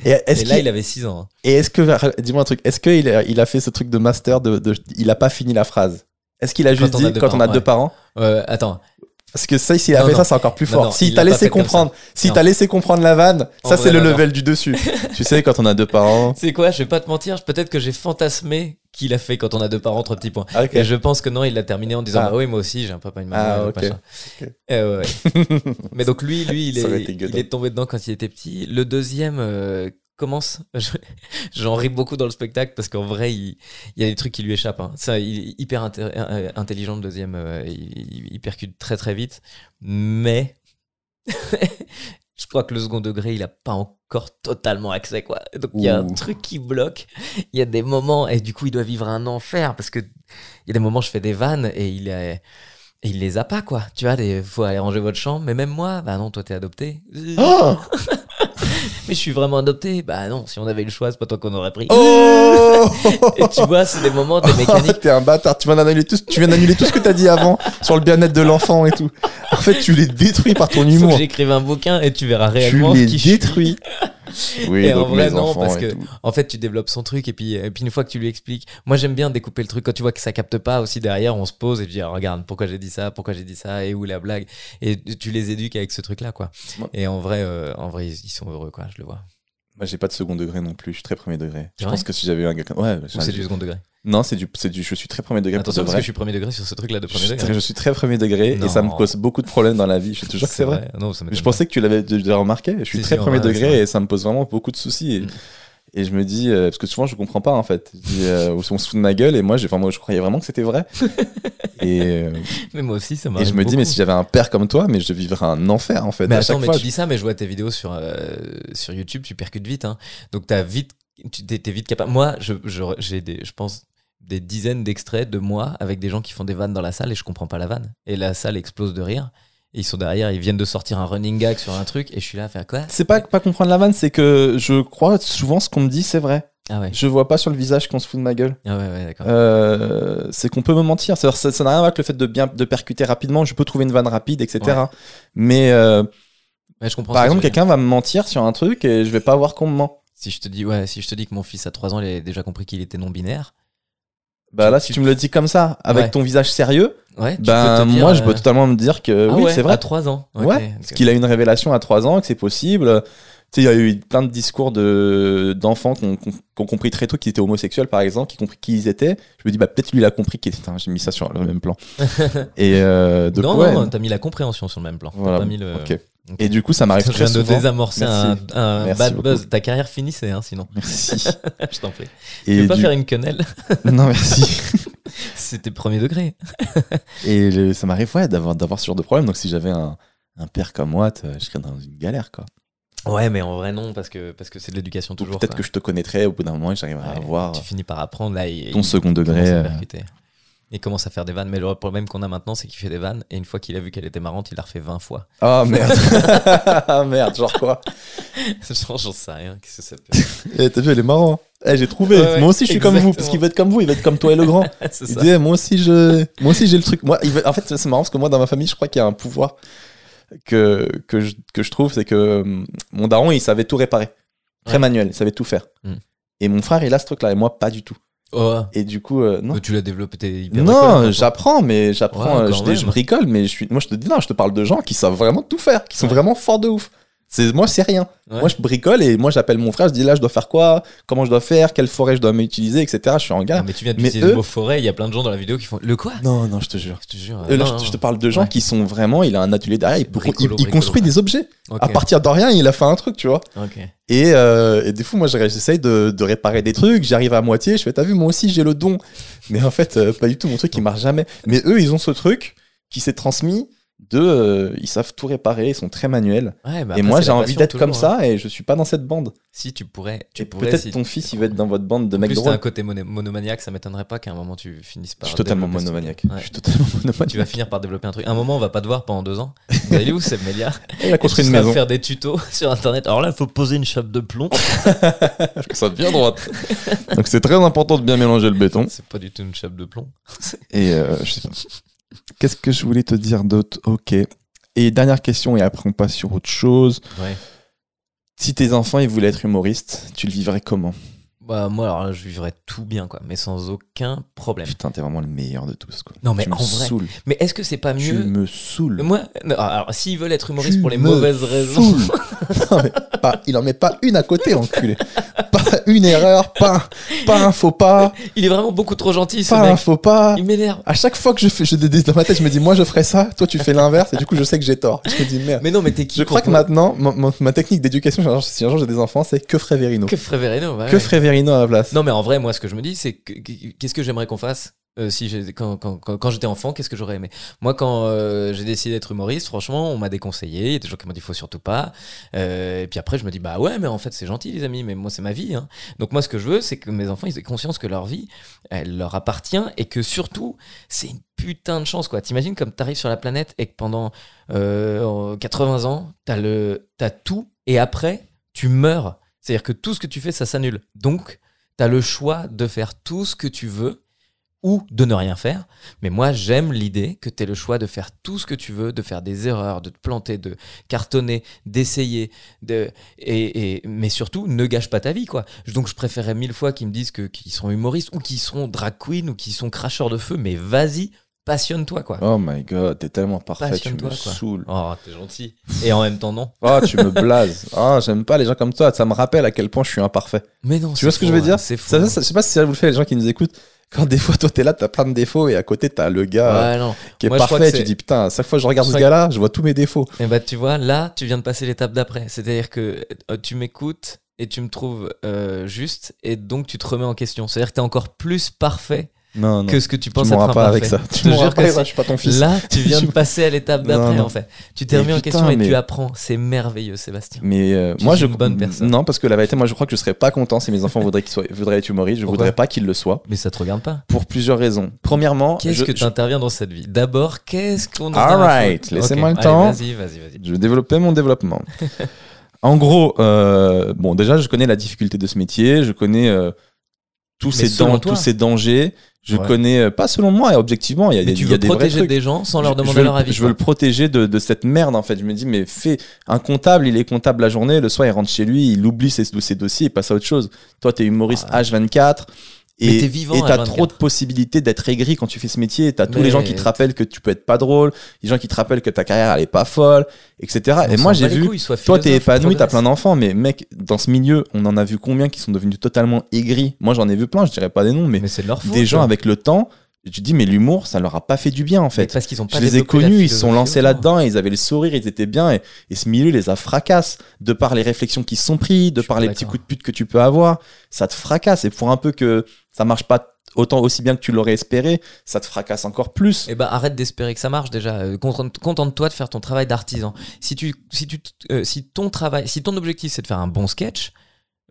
Et Et là, il avait 6 ans. hein. et est-ce que. Dis-moi un truc. Est-ce qu'il a, il a fait ce truc de master de. de- il a pas fini la phrase? Est-ce qu'il a juste on a dit deux quand on a deux parents? Euh, attends, Parce que ça, s'il a Non, fait non. ça, c'est encore plus fort. non, S'il il t'a l'a pas laissé comprendre, si t'as laissé comprendre la vanne, En ça c'est le level du dessus. *laughs* tu sais, quand on a deux parents. c'est quoi, je vais pas te mentir, peut-être que j'ai fantasmé qu'il a fait quand on a deux parents, trois petits points. Ah. Et je pense que non, il l'a terminé en disant Ah. bah oui, moi aussi, j'ai un papa et une maman. Ah, euh, ok. machin. Ok. Euh, ouais. *laughs* Mais donc lui, est, il est tombé dedans quand il était petit. Le deuxième euh, commence. *laughs* je- J'en ris beaucoup dans le spectacle parce qu'en vrai, il, il y a des trucs qui lui échappent. hein. Ça, il est hyper inté- euh, intelligent. Le deuxième, euh, il, percute très très vite. Mais *laughs* je crois que le second degré, il a pas encore totalement accès quoi. Donc il y a un truc qui bloque. Il y a des moments et du coup, il doit vivre un enfer parce que il y a des moments, je fais des vannes et il est et il les a pas, quoi. Tu vois, il faut aller ranger votre chambre. Mais même moi, bah non, toi, t'es adopté. Oh *laughs* mais je suis vraiment adopté. Bah non, si on avait eu le choix, c'est pas toi qu'on aurait pris. Oh *laughs* Et tu vois, c'est des moments, des *laughs* mécaniques. T'es un bâtard, tu viens d'annuler tout, tu viens d'annuler tout ce que t'as dit avant *laughs* sur le bien-être de l'enfant et tout. En fait, tu les détruis par ton humour. j'écrive un bouquin et tu verras Tu réellement les qui détruis. Oui, Et en vrai, non, parce que- tout. En fait, tu développes son truc et puis, et puis une fois que tu lui expliques, moi j'aime bien découper le truc. Quand tu vois que ça capte pas aussi derrière, on se pose et tu dis ah, regarde pourquoi j'ai dit ça, pourquoi j'ai dit ça? Et où la blague? Et tu les éduques avec ce truc là quoi. Ouais. Et en vrai, euh, en vrai ils ils sont heureux quoi, je le vois. Moi, j'ai pas de second degré non plus. Je suis très premier degré. Je Ouais. pense que si j'avais eu un gars comme. Ouais, c'est du second degré. Non, c'est du, c'est du. Je suis très premier degré Attention de parce vrai. que je suis premier degré sur ce truc là de Je premier suis, degré. très, je suis très premier degré et ça me cause beaucoup de problèmes dans la vie. Je te jure que c'est vrai. Non, ça Je pensais que tu l'avais déjà remarqué. Je suis très si, premier degré et ça me pose vraiment beaucoup de soucis. Et, Mm. Et je me dis, euh, parce que souvent je comprends pas en fait. Je dis, euh, on se fout de ma gueule et moi, j'ai, enfin, moi je croyais vraiment que c'était vrai. *laughs* et, euh. Mais moi aussi, ça et je me dis, mais si j'avais un père comme toi, mais je vivrais un enfer en fait. Mais à attends, chaque mais fois, tu je- dis ça, mais je vois tes vidéos sur, euh, sur YouTube, tu percutes vite. Hein. Donc t'as vite, tu t'es vite capable. Moi, je, je, j'ai des, je pense des dizaines d'extraits de moi avec des gens qui font des vannes dans la salle et je comprends pas la vanne. Et la salle explose de rire. Et ils sont derrière, ils viennent de sortir un running gag sur un truc, et je suis là à faire quoi? C'est pas pas comprendre la vanne, c'est que je crois souvent ce qu'on me dit, c'est vrai. Ah ouais. Je vois pas sur le visage qu'on se fout de ma gueule. Ah ouais, ouais, d'accord. Euh, c'est qu'on peut me mentir. Ça n'a rien à voir avec le fait de bien de percuter rapidement. Je peux trouver une vanne rapide, etc. Mais euh, je comprends par exemple, quelqu'un va me mentir sur un truc et je vais pas voir qu'on me ment. Si je te dis, ouais, si je te dis que mon fils à 3 ans, il a déjà compris qu'il était non-binaire, Bah Tu- là, si tu- tu me le dis comme ça, avec ton visage sérieux, ouais, tu ben peux te dire, moi, je peux euh, totalement me dire que ah oui, ouais, c'est vrai. À 3 ans. Ouais, parce qu'il a une révélation à 3 ans, que c'est possible. Tu sais, il y a eu plein de discours de d'enfants qui ont, qui ont compris très tôt qu'ils étaient homosexuels, par exemple, qui ont compris qui ils étaient. Je me dis, bah peut-être lui, il a compris qu'il était. J'ai mis ça sur le même plan. *laughs* Et euh, donc, non, ouais. non, t'as mis la compréhension sur le même plan. T'as Voilà, pas mis le. ok. Et du coup, ça m'arrive Je très viens de souvent. désamorcer un, un bad beaucoup. buzz. Ta carrière finissait, hein, sinon. Merci. *laughs* je t'en prie. Et tu veux pas du- faire une quenelle Non, merci. *laughs* C'était premier degré. Et le- ça m'arrive ouais, d'avoir d'avoir ce genre de problème. Donc si j'avais un, un père comme moi, je serais dans une galère. quoi. Ouais, mais en vrai, non, parce que parce que c'est de l'éducation Ou toujours. Peut-être quoi. que je te connaîtrais au bout d'un moment et j'arriverai à avoir Tu finis par apprendre, là. Il, ton second degré. euh. Il commence à faire des vannes, mais le problème qu'on a maintenant, c'est qu'il fait des vannes, et une fois qu'il a vu qu'elle était marrante, il la refait 20 fois. Ah merde. Ah *laughs* merde, genre quoi? *laughs* Genre, J'en sais rien, qu'est-ce que ça peut Eh, T'as vu, elle est marrant. hein. Eh, j'ai trouvé. Ouais, ouais, moi aussi, je suis comme vous. Parce qu'il veut être comme vous. Il veut être comme toi et le grand. *laughs* C'est Il ça. dit, eh, moi aussi, je, moi aussi, j'ai le truc. Moi, il veut- En fait, c'est marrant parce que moi, dans ma famille, je crois qu'il y a un pouvoir que, que, je, que je trouve, c'est que hum, mon daron, il savait tout réparer. Très Ouais. manuel, il savait tout faire. Hmm. Et mon frère, il a ce truc-là, et moi, pas du tout. Oh, Et du coup, euh, non. tu l'as développé, t'es hyper Non, maintenant. j'apprends, mais j'apprends, Ouais, euh, je, bricole, mais je suis, moi je te dis, non, je te parle de gens qui savent vraiment tout faire, qui sont Ouais. vraiment forts de ouf. C'est, moi, c'est rien. Ouais. Moi, je bricole et moi, j'appelle mon frère, je dis là, je dois faire quoi, comment je dois faire, quelle forêt je dois m'utiliser, etc. Je suis en gars. mais tu viens de Mais utiliser eux- le mot forêt, il y a plein de gens dans la vidéo qui font le quoi? Non, non, je te jure. Je te jure. Euh, là, non, je, te parle de gens Ouais. qui sont vraiment, il a un atelier derrière, il, Bricolo, il- il bricolo, construit ouais. des objets. À partir de rien, il a fait un truc, tu vois. ok. Et, euh, et des fois, moi, je- j'essaye de, de réparer des trucs, j'arrive à moitié, je fais, t'as vu, moi aussi, j'ai le don. Mais en fait, euh, pas du tout, mon truc, il marche jamais. Mais eux, ils ont ce truc qui s'est transmis de, euh, ils savent tout réparer, ils sont très manuels. Ouais, bah et moi, j'ai envie d'être comme toujours, hein. ça, et je suis pas dans cette bande. Si tu pourrais, tu peut-être si- ton fils, il va être dans votre bande de En mecs plus, t'as un côté mono- monomaniaque, ça m'étonnerait pas qu'à un moment tu finisses Je par. suis totalement développer ce monomaniaque. truc. Ouais. Je suis totalement *laughs* monomaniaque. Tu vas finir par développer un truc. Un moment, on va pas te voir pendant deux ans. Vous allez où, Seb Melia *laughs* Il a construit une à maison. faire des tutos *laughs* sur internet. Alors là, il faut poser une chape de plomb. Ça devient droite. Donc c'est très important de bien mélanger le béton. C'est pas du tout une chape de plomb. Et euh, je sais pas. Qu'est-ce que je voulais te dire d'autre? Ok. Et dernière question, et après on passe sur autre chose. Ouais. Si tes enfants ils voulaient être humoristes, tu le vivrais comment? Bah, moi, alors là, je vivrais tout bien, quoi, mais sans aucun problème. Putain, t'es vraiment le meilleur de tous. Quoi. Non, mais tu me en vrai. saoules. Mais est-ce que c'est pas Tu mieux? me saoules. Moi, non, alors, s'ils veulent être humoristes Tu pour les mauvaises raisons. *laughs* Non, mais pas- il en met pas une à côté, l'enculé. *laughs* *laughs* une erreur, pas, pas un faux pas, *laughs* Il est vraiment beaucoup trop gentil, ce pas un faux pas. Il m'énerve. À chaque fois que je fais, je, dans ma tête, je me dis, moi je ferais ça, toi tu fais l'inverse, et du coup je sais que j'ai tort. Je me dis, merde. Mais non, mais t'es qui Je crois que maintenant, ma, ma- ma technique d'éducation, si un jour- un j'ai des enfants, c'est que ferait Verino. Que ferait Verino ouais, Que ouais. ferait Verino à la place Non, mais en vrai, moi, ce que je me dis, c'est que- que- qu'est-ce que j'aimerais qu'on fasse euh, si quand, quand, quand, j'étais enfant, qu'est-ce que j'aurais aimé? Moi, quand euh, j'ai décidé d'être humoriste, franchement, on m'a déconseillé. Il y a des gens qui m'ont dit faut surtout pas. Euh, et puis après, je me dis bah ouais, mais en fait, c'est gentil, les amis, mais moi, c'est ma vie. hein. Donc, moi, ce que je veux, c'est que mes enfants, ils aient conscience que leur vie, elle leur appartient et que surtout, c'est une putain de chance, quoi. T'imagines comme t'arrives sur la planète et que pendant euh, 80 ans, t'as le, t'as tout et après, tu meurs. C'est-à-dire que tout ce que tu fais, ça s'annule. Donc, tu as le choix de faire tout ce que tu veux ou de ne rien faire. Mais moi, j'aime l'idée que tu aies le choix de faire tout ce que tu veux, de faire des erreurs, de te planter, de cartonner, d'essayer. De... Et, et- Mais surtout, ne gâche pas ta vie. quoi. Donc, je préférerais mille fois qu'ils me disent que- qu'ils sont humoristes ou qu'ils sont drag queen ou qu'ils sont cracheurs de feu. Mais vas-y, passionne-toi. quoi. Oh my god, t'es tellement parfait, tu me quoi. saoules. Oh, t'es gentil. Et en même temps, non. Oh, tu me blases. Ah, *laughs* j'aime pas les gens comme toi, ça me rappelle à quel point je suis imparfait. Mais non, Tu vois ce que je veux dire hein, C'est faux. ça, ça- Je sais pas si ça vous le fait, les gens qui nous écoutent. Quand des fois, toi, t'es là, t'as plein de défauts, et à côté, t'as le gars Ouais, qui est Moi, parfait, tu dis putain, à chaque fois que je regarde Je ce gars-là, je vois tous mes défauts. Et bah tu vois, là, tu viens de passer l'étape d'après. C'est-à-dire que euh, tu m'écoutes et tu me trouves euh, juste et donc tu te remets en question. C'est-à-dire que tu es encore plus parfait Non, non. que ce que tu tu penses être m'auras pas avec ça. Je Tu te jure pas que c'est- je suis pas ton fils. Là, tu viens *laughs* de Je- passer à l'étape d'après en fait. Tu t'es remis en question et tu apprends. C'est merveilleux, Sébastien. Mais euh, Tu moi, es je une bonne personne. Non, parce que la vérité, moi, je crois que je serais pas content si mes enfants voudraient, qu'ils soient... voudraient être humoristes. Je Pourquoi voudrais pas qu'ils le soient. Mais ça te regarde pas. Pour plusieurs raisons. Premièrement, Qu'est-ce je, que tu interviens dans cette vie? D'abord, qu'est-ce qu'on en a All à right, foutre laissez-moi le temps. Vas-y, vas-y, vas-y. je vais développer mon développement. *laughs* en gros, euh, bon, déjà, je connais la difficulté de ce métier. Je connais euh, tous, Mais ces selon dan- toi. tous ces dangers. Je Ouais. connais, euh, pas selon moi, et objectivement, il y a, Mais des- tu il y a veux des vrais protéger trucs. des gens sans leur Je- demander veux, leur le- avis. Je veux le protéger de, de cette merde en fait. Je me dis mais fais un comptable, il est comptable la journée, le soir il rentre chez lui, il oublie ses, ses dossiers et passe à autre chose. Toi t'es humoriste Ah. H24 Mais et t'as H24. trop de possibilités d'être aigri quand tu fais ce métier. T'as tous les gens qui te rappellent que tu peux être pas drôle, les gens qui te rappellent que ta carrière elle est pas folle, etc. On et moi j'ai vu. couilles, Toi, t'es épanoui, t'as plein d'enfants, mais mec, dans ce milieu, on en a vu combien qui sont devenus totalement aigris? Moi, j'en ai vu plein, je dirais pas des noms, mais, Mais de leur faute. des gens avec le temps, et tu te dis, mais l'humour, ça leur a pas fait du bien, en Mais fait. parce qu'ils ont pas Je les ai connus, ils se sont lancés là-dedans, ils avaient le sourire, ils étaient bien, et, et ce milieu les a fracasse. De par les réflexions qui se sont pris, de Je par les petits coups de pute que tu peux avoir, ça te fracasse. Et pour un peu que ça marche pas autant aussi bien que tu l'aurais espéré, ça te fracasse encore plus. Eh ben arrête d'espérer que ça marche déjà. Euh, Contente- Contente-toi de faire ton travail d'artisan. Si tu, si tu, euh, si ton travail, si ton objectif c'est de faire un bon sketch,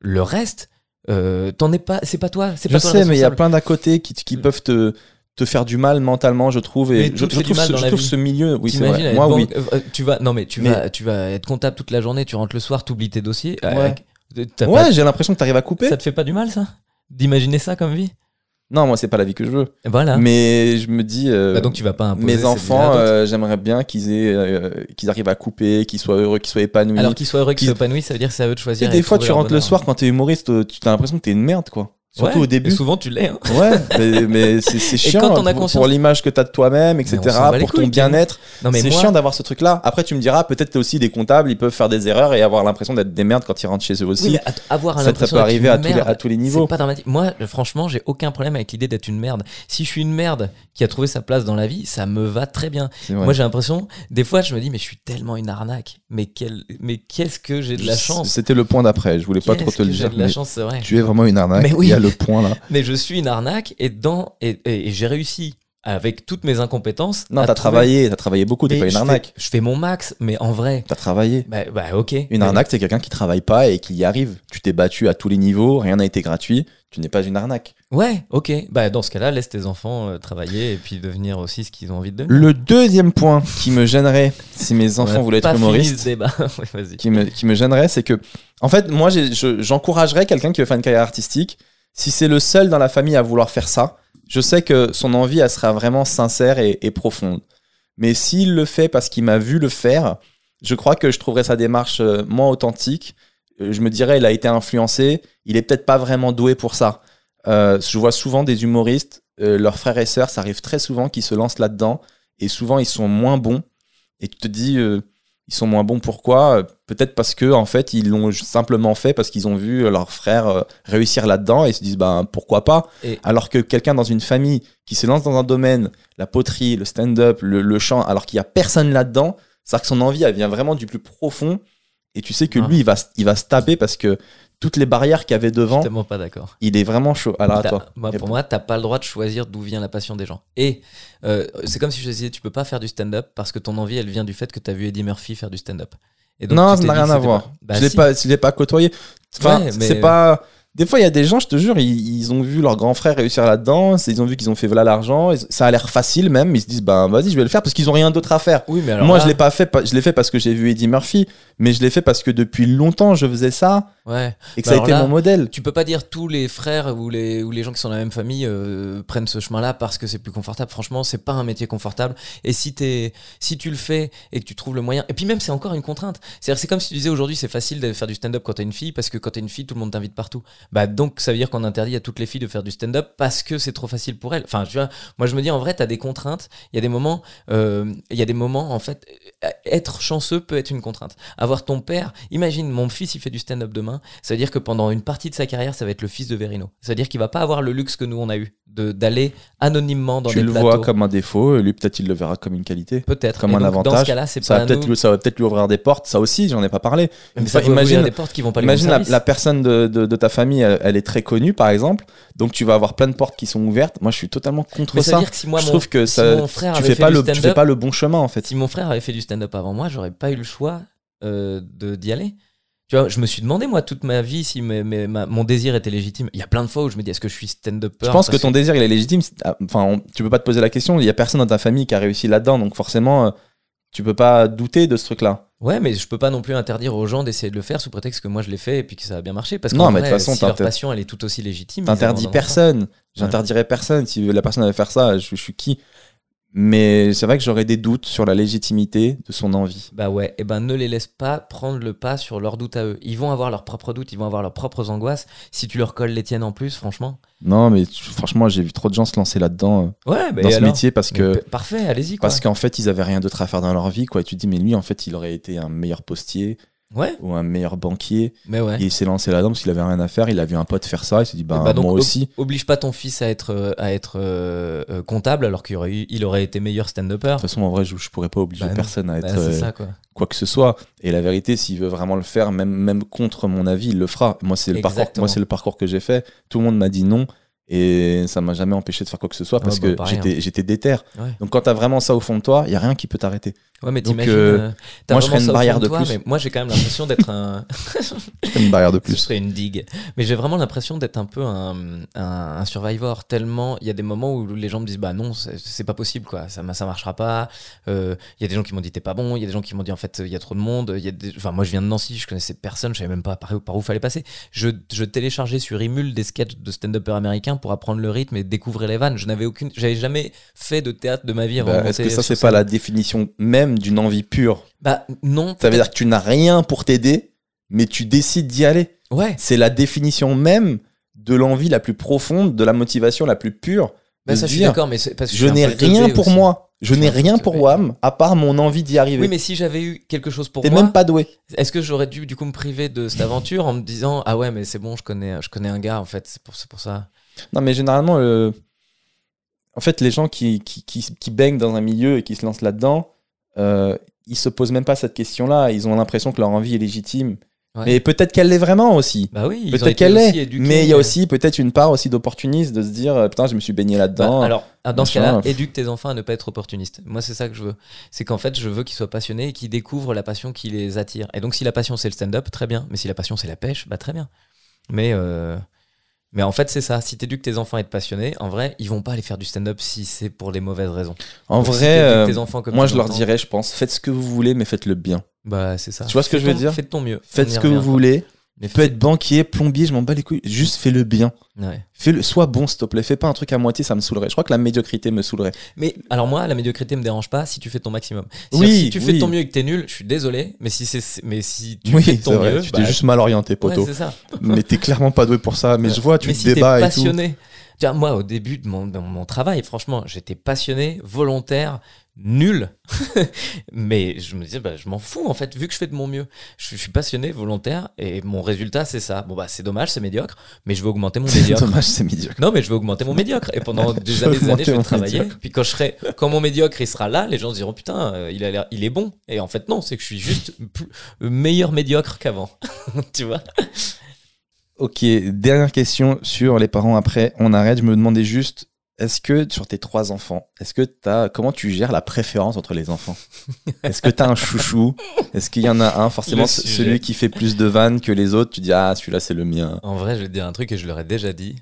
le reste, euh, t'en es pas, c'est pas toi, c'est Je toi sais, mais il y a plein d'à côté qui, qui Mm. peuvent te, te faire du mal mentalement, je trouve. Et je, trouve, ce, je trouve ce milieu, oui, vrai. Moi, oui. tu vas, non mais tu Mais- vas, tu vas être comptable toute la journée, tu rentres le soir, t'oublies tes dossiers. Ouais. Ouais, j'ai l'impression que tu arrives à couper. ça te fait pas du mal ça? D'imaginer ça comme vie? Non, moi, c'est pas la vie que je veux. Voilà. Mais je me dis, euh, Bah donc tu vas pas imposer mes enfants, euh, j'aimerais bien qu'ils aient, euh, qu'ils arrivent à couper, qu'ils soient heureux, qu'ils soient épanouis. Alors qu'ils soient heureux, qu'ils soient épanouis, ça veut dire que c'est à eux de Et choisir. des et de fois, tu rentres le soir quand t'es humoriste, tu as l'impression que t'es une merde, quoi. Surtout Ouais, au et début. souvent tu l'es. hein. Ouais, mais, mais c'est *laughs* chiant quand on a pour, conscience- pour l'image que t'as de toi-même, etc. Pour ton bien-être. C'est moi, chiant d'avoir ce truc-là. Après, tu me diras, peut-être t'es aussi des comptables, ils peuvent faire des erreurs et avoir l'impression d'être des merdes quand ils rentrent chez eux aussi. Oui, mais att- avoir ça, peut arriver à tous, les, merde, à tous les niveaux. C'est pas dramatique. Moi, franchement, j'ai aucun problème avec l'idée d'être une merde. Si je suis une merde qui a trouvé sa place dans la vie, ça me va très bien. Moi, j'ai l'impression, des fois, je me dis, mais je suis tellement une arnaque. Mais quel, mais qu'est-ce que j'ai de la chance? C'était le point d'après. Je voulais pas trop te le dire. de la mais chance, c'est vrai. Tu es vraiment une arnaque. Mais oui. Le point là. Mais je suis une arnaque et dans et, et- et j'ai réussi avec toutes mes incompétences. Non, t'as trouver- travaillé, t'as travaillé beaucoup. T'es pas une je arnaque. Fais, je fais mon max, mais en vrai, T'as travaillé. bah, bah, ok. Une Mais- arnaque, c'est quelqu'un qui travaille pas et qui y arrive. Tu t'es battu à tous les niveaux, rien n'a été gratuit. Tu n'es pas une arnaque. Ouais, ok. Bah, dans ce cas-là, laisse tes enfants euh, travailler et puis devenir aussi ce qu'ils ont envie de devenir. Le deuxième point qui me gênerait si mes enfants voulaient être humoristes, débat. *laughs* Ouais, qui me, qui me gênerait, c'est que, en fait, moi, j'encouragerais quelqu'un qui veut faire une carrière artistique. Si c'est le seul dans la famille à vouloir faire ça, je sais que son envie, elle sera vraiment sincère et, profonde. Mais s'il le fait parce qu'il m'a vu le faire, je crois que je trouverais sa démarche euh, moins authentique. Euh, Je me dirais, il a été influencé, il est peut-être pas vraiment doué pour ça. Euh, je vois souvent des humoristes, leurs frères et sœurs, ça arrive très souvent qu'ils se lancent là-dedans, et souvent ils sont moins bons. Et tu te dis, ils sont moins bons pourquoi? Peut-être parce que en fait ils l'ont simplement fait parce qu'ils ont vu euh, leur frère euh, réussir là-dedans et ils se disent ben pourquoi pas? Et- Alors que quelqu'un dans une famille qui se lance dans un domaine, la poterie, le stand-up, le, le chant, alors qu'il y a personne là-dedans, c'est-à-dire que son envie elle vient vraiment du plus profond. Et tu sais que Ah. lui il va, se- il va se taper parce que toutes les barrières qu'il y avait devant, tellement pas d'accord. il est vraiment chaud. Alors toi. pour moi, t'as pas le droit de choisir d'où vient la passion des gens. Et euh, c'est comme si je disais, tu peux pas faire du stand-up parce que ton envie, elle vient du fait que t'as vu Eddie Murphy faire du stand-up. Et donc, non, ça n'a rien à voir. pas- Bah, je l'ai si. pas, je l'ai pas côtoyé. Enfin, Ouais, mais- c'est pas. Des fois, il y a des gens, je te jure, ils, ils ont vu leur grand frère réussir là-dedans. Ils ont vu qu'ils ont fait voilà l'argent. Ça a l'air facile même. Ils se disent, ben vas-y, je vais le faire parce qu'ils ont rien d'autre à faire. Oui, mais alors Moi, là- je l'ai pas fait. Je l'ai fait parce que j'ai vu Eddie Murphy, mais je l'ai fait parce que depuis longtemps, je faisais ça Ouais. et que Bah ça a été là, mon modèle. Tu peux pas dire tous les frères ou les, ou les gens qui sont dans la même famille euh, prennent ce chemin-là parce que c'est plus confortable. Franchement, c'est pas un métier confortable. Et si, si tu le fais et que tu trouves le moyen. Et puis même, c'est encore une contrainte. C'est-à-dire, c'est comme si tu disais aujourd'hui, c'est facile de faire du stand-up quand t'es une fille parce que quand t'es une fille, tout le monde t'invite partout. Bah donc, ça veut dire qu'on interdit à toutes les filles de faire du stand-up parce que c'est trop facile pour elles. Enfin, tu vois, moi je me dis en vrai, t'as des contraintes. Il y a des moments, euh, il y a des moments, en fait, euh, être chanceux peut être une contrainte. Avoir ton père, imagine, mon fils, il fait du stand-up demain. Ça veut dire que pendant une partie de sa carrière, ça va être le fils de Verino. Ça veut dire qu'il va pas avoir le luxe que nous on a eu d'aller anonymement dans Tu des le plateaux. vois comme un défaut, lui peut-être il le verra comme une qualité. peut-être comme Et un donc, Dans ce avantage. cas-là, c'est Ça peut-être nous. lui, ça va peut-être lui ouvrir des portes. Ça aussi, j'en ai pas parlé. Mais ça peut ouvrir imagine, des portes qui vont pas lui Imagine la, personne de, de- de ta famille famille, elle, elle est très connue, par exemple, donc tu vas avoir plein de portes qui sont ouvertes. Moi, je suis totalement contre Mais ça ça. veut dire que si moi, je mon- trouve que si ça, mon frère tu fais fait pas le, tu fais stand-up- pas le bon chemin, en fait. Si mon frère avait fait du stand-up avant moi, j'aurais pas eu le choix euh, de d'y aller. Tu vois, je me suis demandé, moi, toute ma vie, si mes- mes- ma- mon désir était légitime. Il y a plein de fois où je me dis, est-ce que je suis stand-upper? Je pense que ton désir, il est légitime. Ah, Enfin, on- tu peux pas te poser la question. Il y a personne dans ta famille qui a réussi là-dedans, donc forcément, euh, tu peux pas douter de ce truc-là. Ouais, mais je peux pas non plus interdire aux gens d'essayer de le faire sous prétexte que moi je l'ai fait et puis que ça a bien marché. Parce que Non, mais de toute façon, si leur passion elle est tout aussi légitime. T'interdis personne. J'interdirais personne. Si la personne allait faire ça, je, je suis qui? Mais c'est vrai que j'aurais des doutes sur la légitimité de son envie. Bah ouais, et ben ne les laisse pas prendre le pas sur leurs doutes à eux. Ils vont avoir leurs propres doutes, ils vont avoir leurs propres angoisses. Si tu leur colles les tiennes en plus, franchement. Non, mais franchement, j'ai vu trop de gens se lancer là-dedans, euh, Ouais, bah dans ce alors métier, parce que Parfait, allez-y parce qu'en fait, ils avaient rien d'autre à faire dans leur vie, quoi. Et tu te dis, mais lui, en fait, il aurait été un meilleur postier Ouais, ou un meilleur banquier. mais ouais. Et il s'est lancé là-dedans parce qu'il avait rien à faire. Il a vu un pote faire ça. Il s'est dit, bah, Bah donc, moi aussi. Oblige pas ton fils à être, euh, à être euh, euh, comptable alors qu'il aurait, eu- il aurait été meilleur stand-upper. De toute façon, en vrai, je, je pourrais pas obliger Bah personne à Bah, être ça quoi. quoi que ce soit. Et la vérité, s'il veut vraiment le faire, même, même contre mon avis, il le fera. Moi, c'est le parcours, moi, c'est le parcours que j'ai fait. Tout le monde m'a dit non. Et ça m'a jamais empêché de faire quoi que ce soit parce bah, que j'étais, j'étais déter. Ouais. Donc, quand t'as vraiment ça au fond de toi, il y a rien qui peut t'arrêter. Ouais, mais t'imagines. euh, euh, moi, je ferais une barrière de toi, plus. Mais moi, j'ai quand même l'impression d'être un. *laughs* C'est une barrière de plus. serait une digue. Mais j'ai vraiment l'impression d'être un peu un, un, un survivor. Tellement il y a des moments où les gens me disent bah non, c'est pas possible quoi, ça, ça marchera pas. Euh, Il y a des gens qui m'ont dit t'es pas bon. Il y a des gens qui m'ont dit en fait il y a trop de monde. Il y a des... Enfin moi je viens de Nancy, je connaissais personne, je savais même pas par où, par où fallait passer. Je, je téléchargeais sur Imul des sketchs de stand-uppers américains pour apprendre le rythme et découvrir les vannes. Je n'avais aucune, j'avais jamais fait de théâtre de ma vie. Bah, Est-ce que ça, c'est pas la définition même d'une envie pure Bah non. Ça veut dire que tu n'as rien pour t'aider, mais tu décides d'y aller. Ouais. C'est la définition même de l'envie la plus profonde, de la motivation la plus pure. Bah ça se je suis dire, d'accord, mais parce que je n'ai rien pour aussi. moi. Je n'ai rien pour. WAM à part mon envie d'y arriver. Oui, mais si j'avais eu quelque chose pour T'es moi, même pas doué. est-ce que j'aurais dû du coup me priver de cette aventure en me disant ah ouais mais c'est bon je connais je connais un gars en fait c'est pour c'est pour ça. Non, mais généralement, euh, en fait, les gens qui, qui, qui, qui baignent dans un milieu et qui se lancent là-dedans, euh, ils se posent même pas cette question-là. Ils ont l'impression que leur envie est légitime. Ouais. Mais peut-être qu'elle l'est vraiment aussi. Bah oui. Peut-être qu'elle l'est. Mais il y a aussi peut-être une part aussi d'opportunisme de se dire euh, putain, je me suis baigné bah, là-dedans. alors ah, dans ce cas-là éduque tes enfants à ne pas être opportunistes. Moi c'est ça que je veux. C'est qu'en fait je veux qu'ils soient passionnés et qu'ils découvrent la passion qui les attire. Et donc si la passion c'est le stand-up très bien. Mais si la passion c'est la pêche bah très bien. Mais euh, mais en fait c'est ça. Si t'éduques tes enfants à être passionnés en vrai ils vont pas aller faire du stand-up si c'est pour les mauvaises raisons. en Donc, vrai, euh, tes enfants comme moi je leur dirais, je pense, faites ce que vous voulez, mais faites-le bien. Bah c'est ça. Tu vois ce que je veux dire Fais de ton mieux. Faites ce que vous voulez. Mais fais- être banquier, plombier, je m'en bats les couilles. Juste fais-le bien. Ouais. Fais-le, sois bon, s'il te plaît. Fais pas un truc à moitié, ça me saoulerait. Je crois que la médiocrité me saoulerait. Mais alors moi, la médiocrité me dérange pas si tu fais ton maximum. Si, Oui, si tu fais oui. ton mieux et que t'es nul, je suis désolé. Mais si c'est, mais si tu oui, fais ton vrai. mieux, Tu t'es bah, juste mal orienté, ouais, ça. *laughs* mais t'es clairement pas doué pour ça. Mais je vois, tu mais te si t'es débats et tout. passionné, vois, moi au début de mon, de mon travail, franchement, j'étais passionné, volontaire, nul. *laughs* mais je me disais, bah, je m'en fous en fait, vu que je fais de mon mieux. Je, je suis passionné, volontaire, et mon résultat c'est ça. Bon bah c'est dommage, c'est médiocre, mais je vais augmenter mon C'est médiocre. dommage, c'est médiocre. Non, mais je vais augmenter mon médiocre. Et pendant *laughs* des années, des années, je vais travailler. médiocre. Puis quand je serai, quand mon médiocre il sera là, les gens se diront putain, euh, il a il est bon. Et en fait non, c'est que je suis juste plus- meilleur médiocre qu'avant. *laughs* tu vois? Ok, dernière question sur les parents après. On arrête. Je me demandais juste, est-ce que sur tes trois enfants, est-ce que t'as, comment tu gères la préférence entre les enfants? Est-ce que t'as un chouchou? Est-ce qu'il y en a un forcément celui qui fait plus de vannes que les autres Tu dis ah celui-là c'est le mien. En vrai, je vais te dire un truc et je leur ai déjà dit.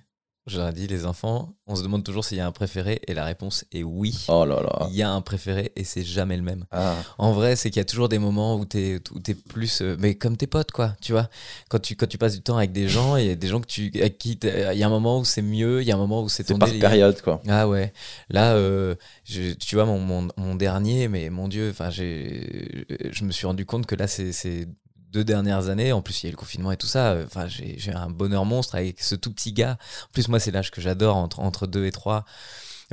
Ai dit, les enfants, on se demande toujours s'il y a un préféré et la réponse est oui. Oh là là. Il y a un préféré et c'est jamais le même. Ah. En vrai, c'est qu'il y a toujours des moments où t'es t'es plus, euh, mais comme tes potes quoi, tu vois. Quand tu quand tu passes du temps avec des gens, il y a des gens que tu avec qui il y a un moment où c'est mieux, il y a un moment où c'est ton C'est par période quoi. Ah ouais. Là, euh, je- tu vois, mon, mon, mon dernier, mais mon Dieu, enfin, j'ai, je me suis rendu compte que là, c'est ces deux dernières années, en plus, il y a eu le confinement et tout ça, euh, enfin, j'ai un bonheur monstre avec ce tout petit gars. En plus, moi, c'est l'âge que j'adore, entre, entre deux et trois.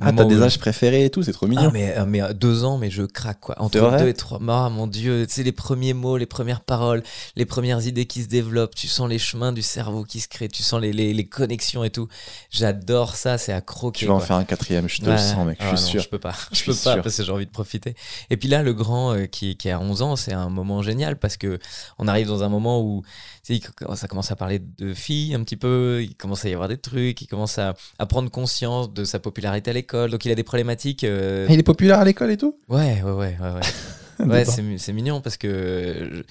Ah, t'as des âges préférés et tout, c'est trop mignon. Ah, mais, euh, mais euh, deux ans, mais je craque quoi. Entre C'est deux et trois. Ah mon dieu, tu sais, les premiers mots, les premières paroles, les premières idées qui se développent, tu sens les chemins du cerveau qui se créent, tu sens les, les, les connexions et tout. J'adore ça, c'est à croquer. tu vas en quoi. faire un quatrième, je te Ouais. le sens, mec, Ah je suis non, sûr. Je peux pas, je, Je peux pas sûr. parce que j'ai envie de profiter. Et puis là, le grand euh, qui, qui a 11 ans, c'est un moment génial parce que on arrive dans un moment où ça commence à parler de filles un petit peu, il commence à y avoir des trucs, il commence à, à prendre conscience de sa popularité à l'école, donc il a des problématiques. euh, il est populaire à l'école et tout? Ouais, ouais, ouais, ouais. Ouais, *laughs* ouais c'est mi- c'est mignon parce que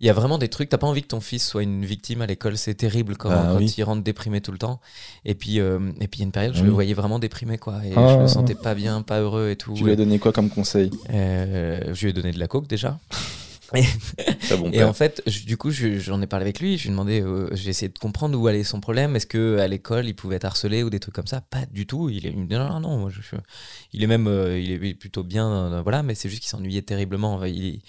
il y a vraiment des trucs. T'as pas envie que ton fils soit une victime à l'école. C'est terrible quand, Ah quand oui. il rentre déprimé tout le temps. Et puis, euh, et puis il y a une période, je Oui. le voyais vraiment déprimé, quoi. Et Ah. je me sentais pas bien, pas heureux et tout. Tu lui as donné quoi comme conseil? Euh, je lui ai donné de la coke déjà. Bon Et *laughs* en fait, je- du coup, je- j'en ai parlé avec lui. Je lui ai demandé, euh, j'ai essayé de comprendre où allait son problème. Est-ce que à l'école, il pouvait être harcelé ou des trucs comme ça? Pas du tout. Il, est, il me dit non, non, non. moi, je, je- il est même, euh, il est plutôt bien, euh, voilà. Mais c'est juste qu'il s'ennuyait terriblement. Il,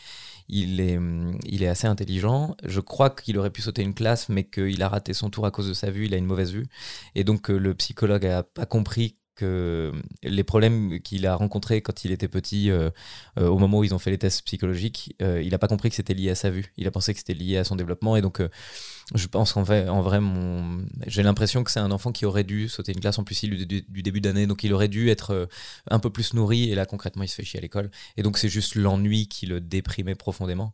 il est, hum, il est assez intelligent. Je crois qu'il aurait pu sauter une classe, mais qu'il a raté son tour à cause de sa vue. Il a une mauvaise vue. Et donc, le psychologue a pas compris que les problèmes qu'il a rencontrés quand il était petit, euh, euh, au moment où ils ont fait les tests psychologiques, euh, il n'a pas compris que c'était lié à sa vue. Il a pensé que c'était lié à son développement. Et donc, euh, je pense qu'en fait, en vrai, j'ai l'impression que c'est un enfant qui aurait dû sauter une classe en plus il, du, du début d'année. Donc, il aurait dû être euh, un peu plus nourri. Et là, concrètement, il se fait chier à l'école. Et donc, c'est juste l'ennui qui le déprimait profondément.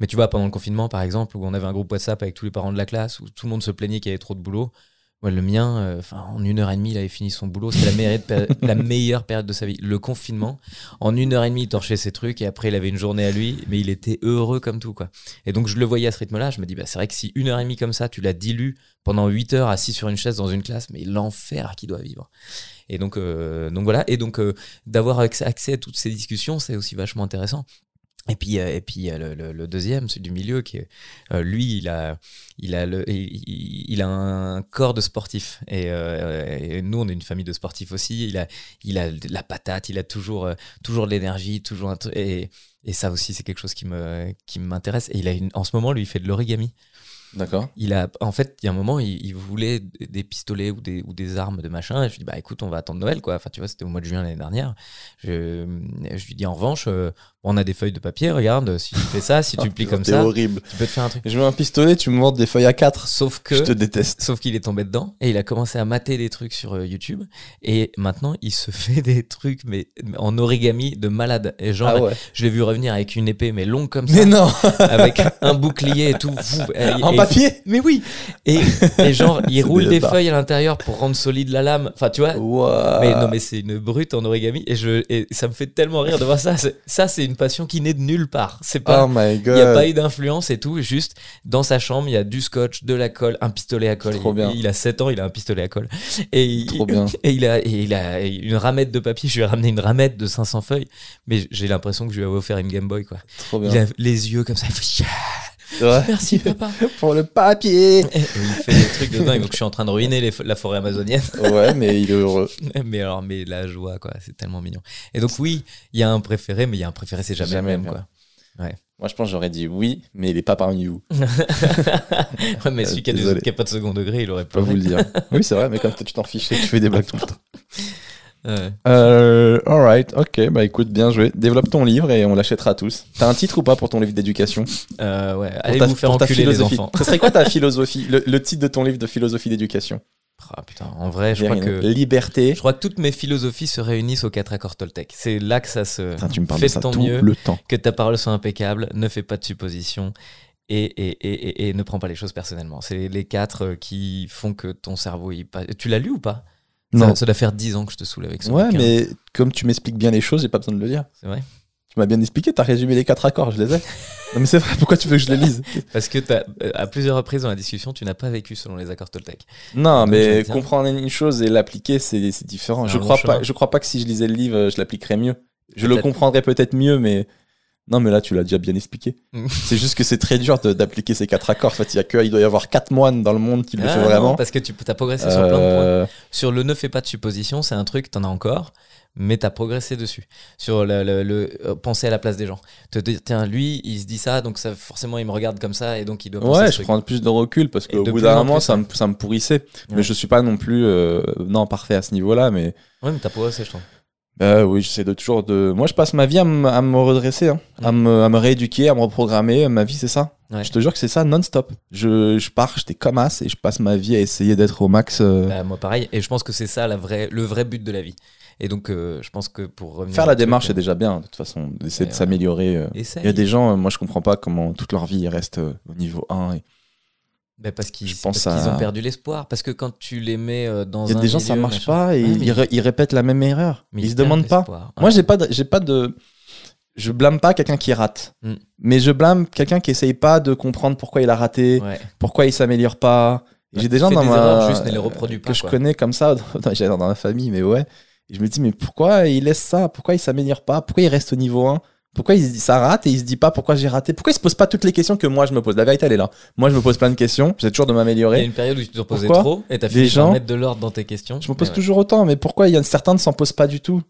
Mais tu vois, pendant le confinement, par exemple, où on avait un groupe WhatsApp avec tous les parents de la classe, où tout le monde se plaignait qu'il y avait trop de boulot. Ouais, le mien, euh, en une heure et demie, il avait fini son boulot. C'était la meilleure, péri- *laughs* la meilleure période de sa vie. Le confinement, en une heure et demie, il torchait ses trucs et après, il avait une journée à lui, mais il était heureux comme tout, quoi. Et donc, je le voyais à ce rythme-là. Je me dis, bah, c'est vrai que si une heure et demie comme ça, tu la dilues pendant huit heures assis sur une chaise dans une classe, mais l'enfer qu'il doit vivre. Et donc, euh, donc voilà. Et donc, euh, d'avoir accès à toutes ces discussions, c'est aussi vachement intéressant. Et puis, euh, et puis le, le- le deuxième, celui du milieu, qui est, euh, lui, il a, il, a le, il, a un corps de sportif. Et, euh, et nous, on est une famille de sportifs aussi. Il a, il a de la patate, il a toujours, toujours de l'énergie, toujours un. Et, et ça aussi, c'est quelque chose qui me, qui m'intéresse. Et il a une, en ce moment, lui, il fait de l'origami. D'accord. Il a, en fait, il y a un moment, il, il voulait des pistolets ou des, ou des armes de machin. Et je lui dis, bah écoute, on va attendre Noël, quoi. Enfin, tu vois, c'était au mois de juin l'année dernière. Je, je lui dis, en revanche, euh, on a des feuilles de papier, regarde, si tu fais ça, si tu plies comme ça, horrible. tu peux te faire un truc. Je veux un pistolet, tu me montres des feuilles à 4. Sauf que. Je te déteste. Sauf qu'il est tombé dedans et il a commencé à mater des trucs sur euh, YouTube et maintenant il se *laughs* fait des trucs mais en origami de malade et genre Ah ouais. je l'ai vu revenir avec une épée mais longue comme ça Mais non *laughs* avec un bouclier et tout Fou. Et- En et- papier mais oui et, *laughs* et genre il roule des feuilles à l'intérieur pour rendre solide la lame enfin tu vois mais non mais c'est une brute en origami et je et ça me fait tellement rire de voir ça ça c'est une passion qui naît de nulle part c'est pas Oh my il god. n'y a pas eu d'influence et tout. Juste dans sa chambre, il y a du scotch, de la colle, un pistolet à colle. Trop il, bien. il a 7 ans, il a un pistolet à colle. Et, il- Trop bien. *laughs* et il, a, et il a une ramette de papier. Je lui ai ramené une ramette de 500 feuilles. Mais j'ai l'impression que je lui avais offert une Game Boy. Quoi. Trop bien. Il a les yeux comme ça. Il fait. Merci papa. *laughs* Pour le papier. Et *laughs* il fait des trucs de dingue. Donc je suis en train de ruiner les la forêt amazonienne. *laughs* Ouais, mais il est heureux. mais alors, mais la joie, quoi. C'est tellement mignon. Et donc, oui, il y a un préféré, mais il y a un préféré, c'est jamais, Jamais le même. Quoi. Moi, je pense que j'aurais dit oui, mais il est pas parmi vous. Ouais, mais Euh, celui qui a, des- désolé. qui a pas de second degré, il aurait Je peux pas vous le dire. Oui, c'est vrai, mais comme toi, tu t'en fiches et que tu fais des blagues tout le temps. Ouais. Euh, alright, ok, bah écoute, bien joué. Développe ton livre et on l'achètera tous. T'as un titre ou pas pour ton livre d'éducation? Euh, ouais. Pour Allez ta- vous faire pour enculer les enfants. Ce serait quoi ta *laughs* philosophie? Le, le titre de ton livre de philosophie d'éducation? Ah, putain, en vrai, je crois que Liberté. je crois que toutes mes philosophies se réunissent aux quatre accords Toltec. C'est là que ça se Putain, tu me parles Fais de ça ton tout mieux. le temps. que ta parole soit impeccable, ne fais pas de suppositions et, et, et, et- et ne prends pas les choses personnellement. C'est les quatre euh, qui font que ton cerveau il. Tu l'as lu ou pas? Non. Ça, ça doit faire dix ans que je te saoule avec ça. Ouais, mais comme tu m'expliques bien les choses, j'ai pas besoin de le dire. C'est vrai. Tu m'as bien expliqué, t'as résumé les quatre accords, je les ai. *laughs* non, mais c'est vrai, pourquoi tu veux que je les lise Parce que t'as- euh, à plusieurs reprises dans la discussion, tu n'as pas vécu selon les accords Toltec. Non, Donc, mais comprendre une chose et l'appliquer, c'est différent. Je crois, pas, je crois pas que si je lisais le livre, je l'appliquerais mieux. Je le comprendrais peut-être mieux, mais Non, mais là, tu l'as déjà bien expliqué. Mm. c'est juste que c'est très dur d'appliquer ces quatre accords. En fait, il, y a que, il doit y avoir quatre moines dans le monde qui le Ah, font non, vraiment. parce que tu as progressé sur plein de points. Euh, Sur le ne fais pas de supposition, c'est un truc, t'en as encore, mais t'as progressé dessus. Sur le, le- le- euh, penser à la place des gens. Te dire, tiens, lui, il se dit ça, donc ça, forcément, il me regarde comme ça, et donc il doit penser Ouais, ce je truc. prends plus de recul parce qu'au bout d'un en moment, ça me, ça me pourrissait. Ouais. Mais je suis pas non plus euh, non parfait à ce niveau-là. Mais Ouais, mais t'as progressé, je trouve. Euh, oui, j'essaie de toujours de. Moi, je passe ma vie à, me- à me redresser, hein, à, me, à me rééduquer, à me reprogrammer. Ma vie, c'est ça. Ouais. Je te jure que c'est ça non-stop. Je, je pars, j'étais comme as et je passe ma vie à essayer d'être au max. euh, Bah, moi, pareil, et je pense que c'est ça la vraie, le vrai but de la vie. Et donc, euh, je pense que pour revenir Faire la démarche, euh, c'est déjà bien, de toute façon, d'essayer de s'améliorer. euh. Il y a des gens, euh, moi, je comprends pas comment toute leur vie ils restent euh, au niveau 1. et- Parce qu'ils Je pense parce qu'ils à- ont perdu l'espoir. Parce que quand tu les mets euh, dans Il y a un des gens, ça marche machin- pas et Ouais, mais ils, ils répètent la même erreur. mais ils se perdent demandent pas. Moi, j'ai pas, de, pas de. Je blâme pas quelqu'un qui rate, Mm. mais je blâme quelqu'un qui essaye pas de comprendre pourquoi il a raté, Ouais. pourquoi il s'améliore pas. J'ai des gens dans des ma juste les pas, que je connais comme ça, *laughs* dans, dans ma famille, mais ouais. Et je me dis mais pourquoi il laisse ça? Pourquoi il s'améliore pas? Pourquoi il reste au niveau 1 Pourquoi il se dit ça rate et il se dit pas pourquoi j'ai raté? Pourquoi il se pose pas toutes les questions que moi je me pose? La vérité elle est là. Moi je me pose plein de questions, j'essaie toujours de Il y a m'améliorer. une période où tu te posais Pourquoi? trop et t'as fini gens- par mettre de l'ordre dans tes questions. Je me pose ouais. toujours autant, mais pourquoi il y a certains ne s'en posent pas du tout?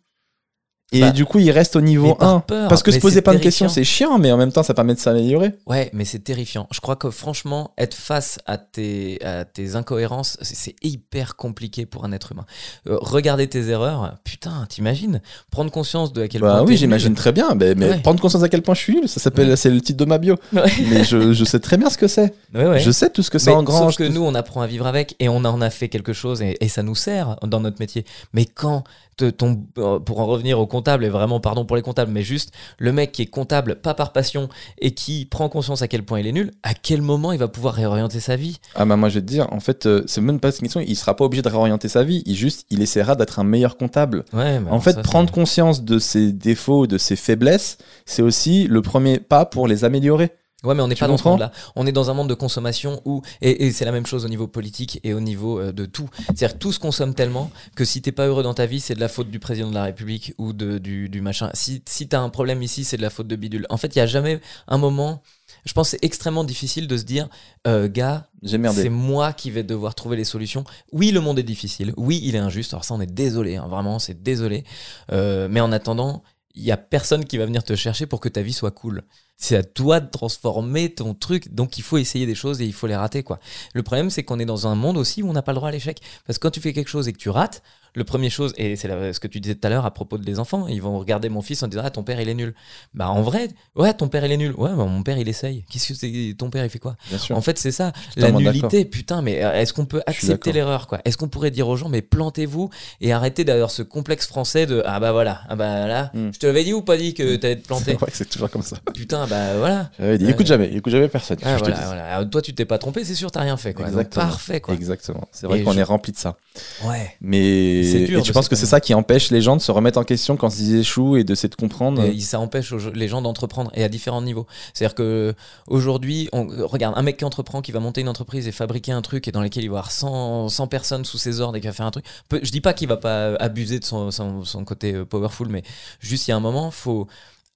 Et Bah, du coup, il reste au niveau mais par 1. peur, Parce que se poser c'est plein de questions, c'est chiant, mais en même temps, ça permet de s'améliorer. Ouais, mais c'est terrifiant. Je crois que franchement, être face à tes, à tes incohérences, c'est- c'est hyper compliqué pour un être humain. Euh, regarder tes erreurs, putain, t'imagines? Prendre conscience de à quel Bah point. oui, j'imagine très bien. Mais, mais Ouais. prendre conscience à quel point je suis nul, ça s'appelle, Ouais. c'est le titre de ma bio. Ouais. mais je, je sais très bien ce que c'est. Ouais, ouais. Je sais tout ce que ça Mais engrange. sauf que tout- nous, on apprend à vivre avec et on en a fait quelque chose et, et ça nous sert dans notre métier. Mais quand ton, euh, pour en revenir au comptable, et vraiment pardon pour les comptables, mais juste le mec qui est comptable, pas par passion, et qui prend conscience à quel point il est nul, à quel moment il va pouvoir réorienter sa vie? Ah bah moi je vais te dire, en fait, euh, c'est même pas une question, il sera pas obligé de réorienter sa vie, il juste, il essaiera d'être un meilleur comptable. Ouais, en fait, ça, prendre conscience de ses défauts, de ses faiblesses, c'est aussi le premier pas pour les améliorer. Ouais, mais on n'est pas dans ce monde-là. On est dans un monde de consommation où, et, et c'est la même chose au niveau politique et au niveau euh, de tout. C'est-à-dire tout se consomme tellement que si t'es pas heureux dans ta vie, c'est de la faute du président de la République ou de, du, du machin. Si, si t'as un problème ici, c'est de la faute de bidule. En fait, il y a jamais un moment. Je pense que c'est extrêmement difficile de se dire, euh, gars, c'est moi qui vais devoir trouver les solutions. Oui, le monde est difficile. Oui, il est injuste. Alors ça, on est désolé. hein, vraiment, c'est désolé. Euh, mais en attendant, il y a personne qui va venir te chercher pour que ta vie soit cool. C'est à toi de transformer ton truc. Donc il faut essayer des choses et il faut les rater quoi. Le problème c'est qu'on est dans un monde aussi où on n'a pas le droit à l'échec. Parce que quand tu fais quelque chose et que tu rates, le premier chose et c'est ce que tu disais tout à l'heure à propos des enfants, ils vont regarder mon fils en disant ah ton père il est nul. Bah en vrai, ouais ton père il est nul. Ouais bah, mon père il essaye. Qu'est-ce que c'est ton père il fait quoi? Bien sûr. en fait, c'est ça. La nullité, putain, mais euh, est-ce qu'on peut accepter l'erreur, quoi? Est-ce qu'on pourrait dire aux gens, mais plantez-vous et arrêtez d'avoir ce complexe français de ah bah voilà, ah bah là, Mm. je te l'avais dit ou pas dit que t'allais te *laughs* planter? c'est toujours comme ça. Putain, bah voilà. Dit, écoute jamais, écoute jamais personne. Ah, voilà, voilà. Alors, toi, tu t'es pas trompé, c'est sûr, t'as rien fait, quoi. Donc, parfait, quoi. Exactement. C'est vrai qu'on je- est rempli de ça. Ouais. Mais Dur et tu de penses que c'est ça qui empêche les gens de se remettre en question quand ils échouent et d'essayer de comprendre Et ça empêche les gens d'entreprendre et à différents niveaux. C'est-à-dire que aujourd'hui, on regarde un mec qui entreprend, qui va monter une entreprise et fabriquer un truc et dans lequel il va avoir 100, 100 personnes sous ses ordres et qui va faire un truc. Je dis pas qu'il va pas abuser de son, son- son côté euh, powerful, mais juste il y a un moment, faut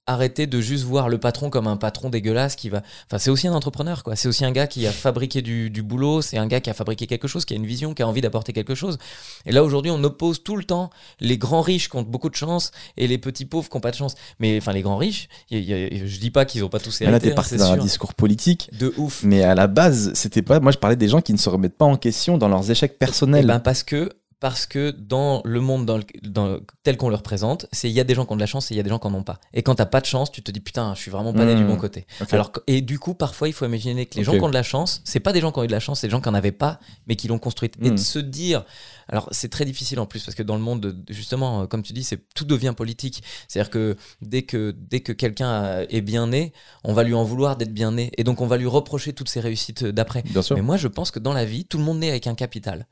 arrêter de juste voir le patron comme un patron dégueulasse qui va. Enfin, c'est aussi un entrepreneur, quoi. C'est aussi un gars qui a fabriqué du, du boulot, c'est un gars qui a fabriqué quelque chose, qui a une vision, qui a envie d'apporter quelque chose. Et là, aujourd'hui, on oppose tout le temps les grands riches qui ont beaucoup de chance et les petits pauvres qui n'ont pas de chance. Mais enfin, les grands riches, y y a- je dis pas qu'ils ont pas tous Mais là, hérité, t'es hein, parti c'est dans un discours politique. De ouf. Mais à la base, c'était pas. Moi, je parlais des gens qui ne se remettent pas en question dans leurs échecs Eh personnels. ben parce que parce que dans le monde dans le- dans- tel qu'on le représente, c'est il y a des gens qui ont de la chance et il y a des gens qui en ont pas. Et quand t'as pas de chance, tu te dis putain, je suis vraiment pas né Mmh. du bon côté. Alors et du coup, parfois, il faut imaginer que les gens qui ont de la chance, c'est pas des gens qui ont eu de la chance, c'est des gens qui en avaient pas, mais qui l'ont construite. Et Mm. de se dire, alors c'est très difficile en plus parce que dans le monde, de- justement, euh, comme tu dis, c'est tout devient politique. C'est-à-dire que dès que dès que quelqu'un a- est bien né, on va lui en vouloir d'être bien né, et donc on va lui reprocher toutes ses réussites d'après. Bien sûr. Mais moi, je pense que dans la vie, tout le monde naît avec un capital.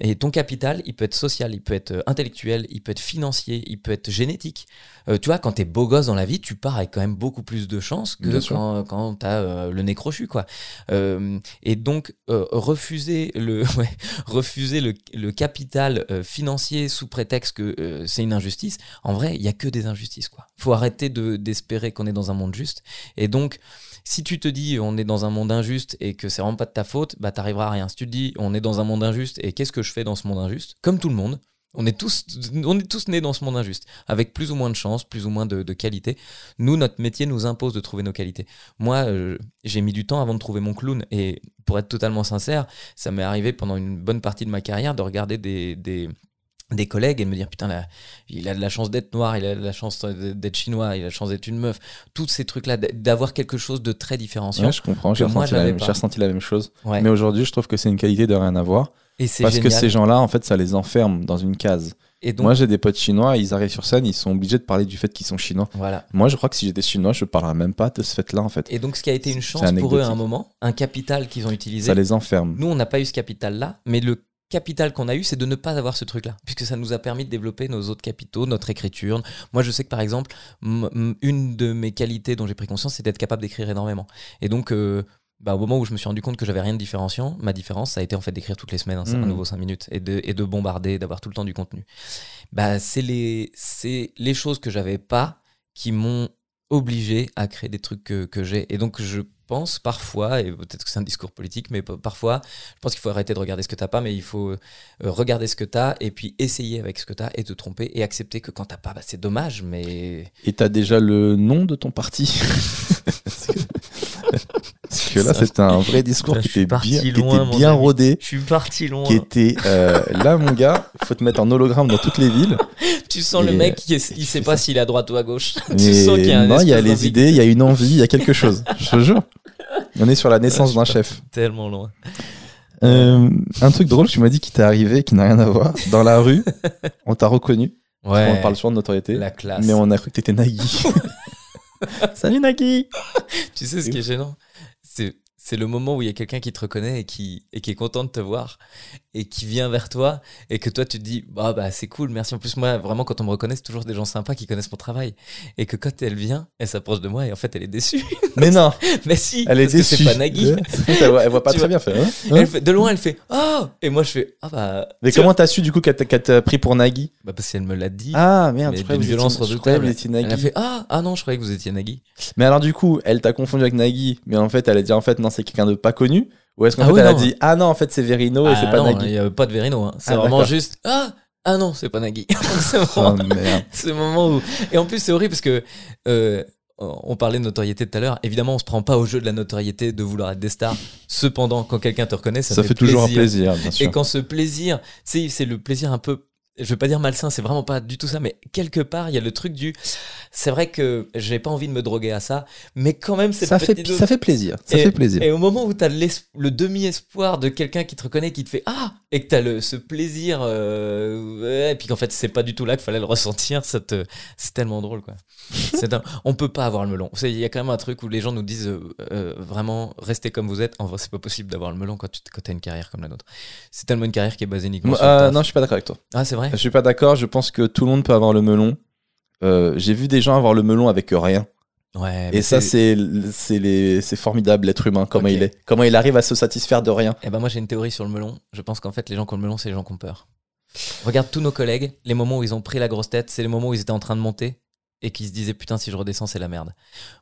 Et ton capital, il peut être social, il peut être euh, intellectuel, il peut être financier, il peut être génétique. Euh, tu vois, quand t'es beau gosse dans la vie, tu pars avec quand même beaucoup plus de chances que Bien quand, quand t'as euh, le nez crochu, quoi. Euh, et donc, refuser le, *laughs* ouais, refuser le, le capital financier sous prétexte que c'est une injustice, en vrai, il y a que des injustices, quoi. Faut arrêter de d'espérer qu'on est dans un monde juste. Et donc, si tu te dis on est dans un monde injuste et que c'est vraiment pas de ta faute, bah t'arriveras à rien. Si tu te dis on est dans un monde injuste et qu'est-ce que je fais dans ce monde injuste? Comme tout le monde, on est tous, on est tous nés dans ce monde injuste, avec plus ou moins de chance, plus ou moins de, de qualité. Nous, notre métier nous impose de trouver nos qualités. Moi, euh, j'ai mis du temps avant de trouver mon clown. Et pour être totalement sincère, ça m'est arrivé pendant une bonne partie de ma carrière de regarder des, des, des collègues et de me dire putain, là, il a de la chance d'être noir, il a de la chance d'être chinois, il a de la chance d'être une meuf. Tous ces trucs-là, d- d'avoir quelque chose de très différenciant. Ouais, je comprends, j'ai ressenti, ressenti la même chose. Ouais. Mais aujourd'hui, je trouve que c'est une qualité de rien avoir. Et Parce que ces gens-là, en fait, ça les enferme dans une case. Et donc, Moi, j'ai des potes chinois, ils arrivent sur scène, ils sont obligés de parler du fait qu'ils sont chinois. voilà. Moi, je crois que si j'étais chinois, je parlerais même pas de ce fait-là, en fait. Et donc, ce qui a été une chance pour eux à un moment, un capital qu'ils ont utilisé. Ça les enferme. Nous, on n'a pas eu ce capital-là, mais le capital qu'on a eu, c'est de ne pas avoir ce truc-là, puisque ça nous a permis de développer nos autres capitaux, notre écriture. Moi, je sais que par exemple, une de mes qualités dont j'ai pris conscience, c'est d'être capable d'écrire énormément. Et donc, euh, bah, au moment où je me suis rendu compte que j'avais rien de différenciant, ma différence, ça a été en fait d'écrire toutes les semaines un, un Mhm. nouveau 5 minutes et de, et de bombarder, d'avoir tout le temps du contenu. Bah, c'est les, les choses que j'avais pas qui m'ont obligé à créer des trucs que, que j'ai. Et donc, je pense parfois, et peut-être que c'est un discours politique, mais parfois, je pense qu'il faut arrêter de regarder ce que t'as pas, mais il faut euh, regarder ce que t'as et puis essayer avec ce que t'as et te tromper et accepter que quand t'as pas, bah, c'est dommage, mais. Et t'as déjà le nom de ton parti? *laughs* que- là, c'était un vrai discours Là, qui était bien, qui loin, était bien rodé, Je suis parti loin. qui était euh, là, mon gars. Faut te mettre en hologramme dans toutes les villes. *laughs* Tu sens le mec, qui il sait pas s'il est à droite ou à gauche. *laughs* tu sens qu'il y a un non, il y a les idées, il y a une envie, il y a quelque chose. Je te jure. On est sur la *laughs* naissance d'un chef. Tellement loin. Euh, un truc drôle, tu m'as dit qui t'est arrivé, qui n'a rien à voir. Dans la rue, on t'a reconnu. Ouais. On parle souvent de notoriété. La classe. Mais on a cru que t'étais Nagui. Salut Nagui Tu sais ce qui est gênant? C'est c'est le moment où il y a quelqu'un qui te reconnaît et qui, et qui est content de te voir et qui vient vers toi et que toi tu te dis bah, bah c'est cool merci en plus moi vraiment quand on me reconnaît c'est toujours des gens sympas qui connaissent mon travail. Et que quand elle vient elle s'approche de moi et en fait elle est déçue. *laughs* Mais non, *laughs* mais si elle est parce que déçue. c'est pas Nagui. *laughs* Elle, voit, elle voit pas Tu très vois. bien faire. hein. Elle fait- de loin elle fait oh et moi je fais ah bah Mais tu comment t'as su du coup qu'elle t'a qu'elle t'a pris pour Nagui? Bah parce qu'elle me l'a dit. Ah merde, je croyais que vous violence étiez- étiez elle a Nagui. fait ah ah non je croyais que vous étiez Nagui Mais alors du coup, elle t'a confondu avec Nagui, mais en fait elle a dit en fait non c'est quelqu'un de pas connu Ou est-ce qu'en Ah fait oui, elle a non. dit ah non en fait c'est Verino et Ah c'est pas non, il Nagui y a pas de Verino hein. c'est Ah, vraiment juste ah ah non c'est pas Nagui *laughs* C'est Oh vraiment- *laughs* ce moment où. Et en plus, c'est horrible parce que. euh, on parlait de notoriété tout à l'heure. Évidemment, on se prend pas au jeu de la notoriété de vouloir être des stars. Cependant, quand quelqu'un te reconnaît, ça, Ça, fait, toujours un plaisir, bien Et quand ce plaisir, c'est le plaisir un peu. Je veux pas dire malsain, c'est vraiment pas du tout ça, mais quelque part, il y a le truc du. C'est vrai que j'ai pas envie de me droguer à ça, mais quand même, c'est Ça fait, ça fait plaisir. Ça fait plaisir. et au moment où tu as le demi-espoir de quelqu'un qui te reconnaît, qui te fait Ah Et que tu as ce plaisir, euh, et puis qu'en fait, c'est pas du tout là qu'il fallait le ressentir, ça te- c'est tellement drôle, quoi. *laughs* Un- On peut pas avoir le melon. Il y a quand même un truc où les gens nous disent euh, euh, vraiment restez comme vous êtes. En vrai, c'est pas possible d'avoir le melon quand tu as une carrière comme la nôtre. C'est tellement une carrière qui est basée uniquement sur le non, je suis pas d'accord avec toi. Ah, c'est vrai? Je suis pas d'accord. Je pense que tout le monde peut avoir le melon. Euh, J'ai vu des gens avoir le melon avec rien. Ouais. Et ça, c'est c'est les- c'est formidable, l'être humain, comment il est. Comment il arrive à se satisfaire de rien. Eh ben moi j'ai une théorie sur le melon. Je pense qu'en fait les gens qui ont le melon c'est les gens qui ont peur. Regarde tous nos collègues, les moments où ils ont pris la grosse tête, c'est les moments où ils étaient en train de monter et qui se disaient putain si je redescends c'est la merde.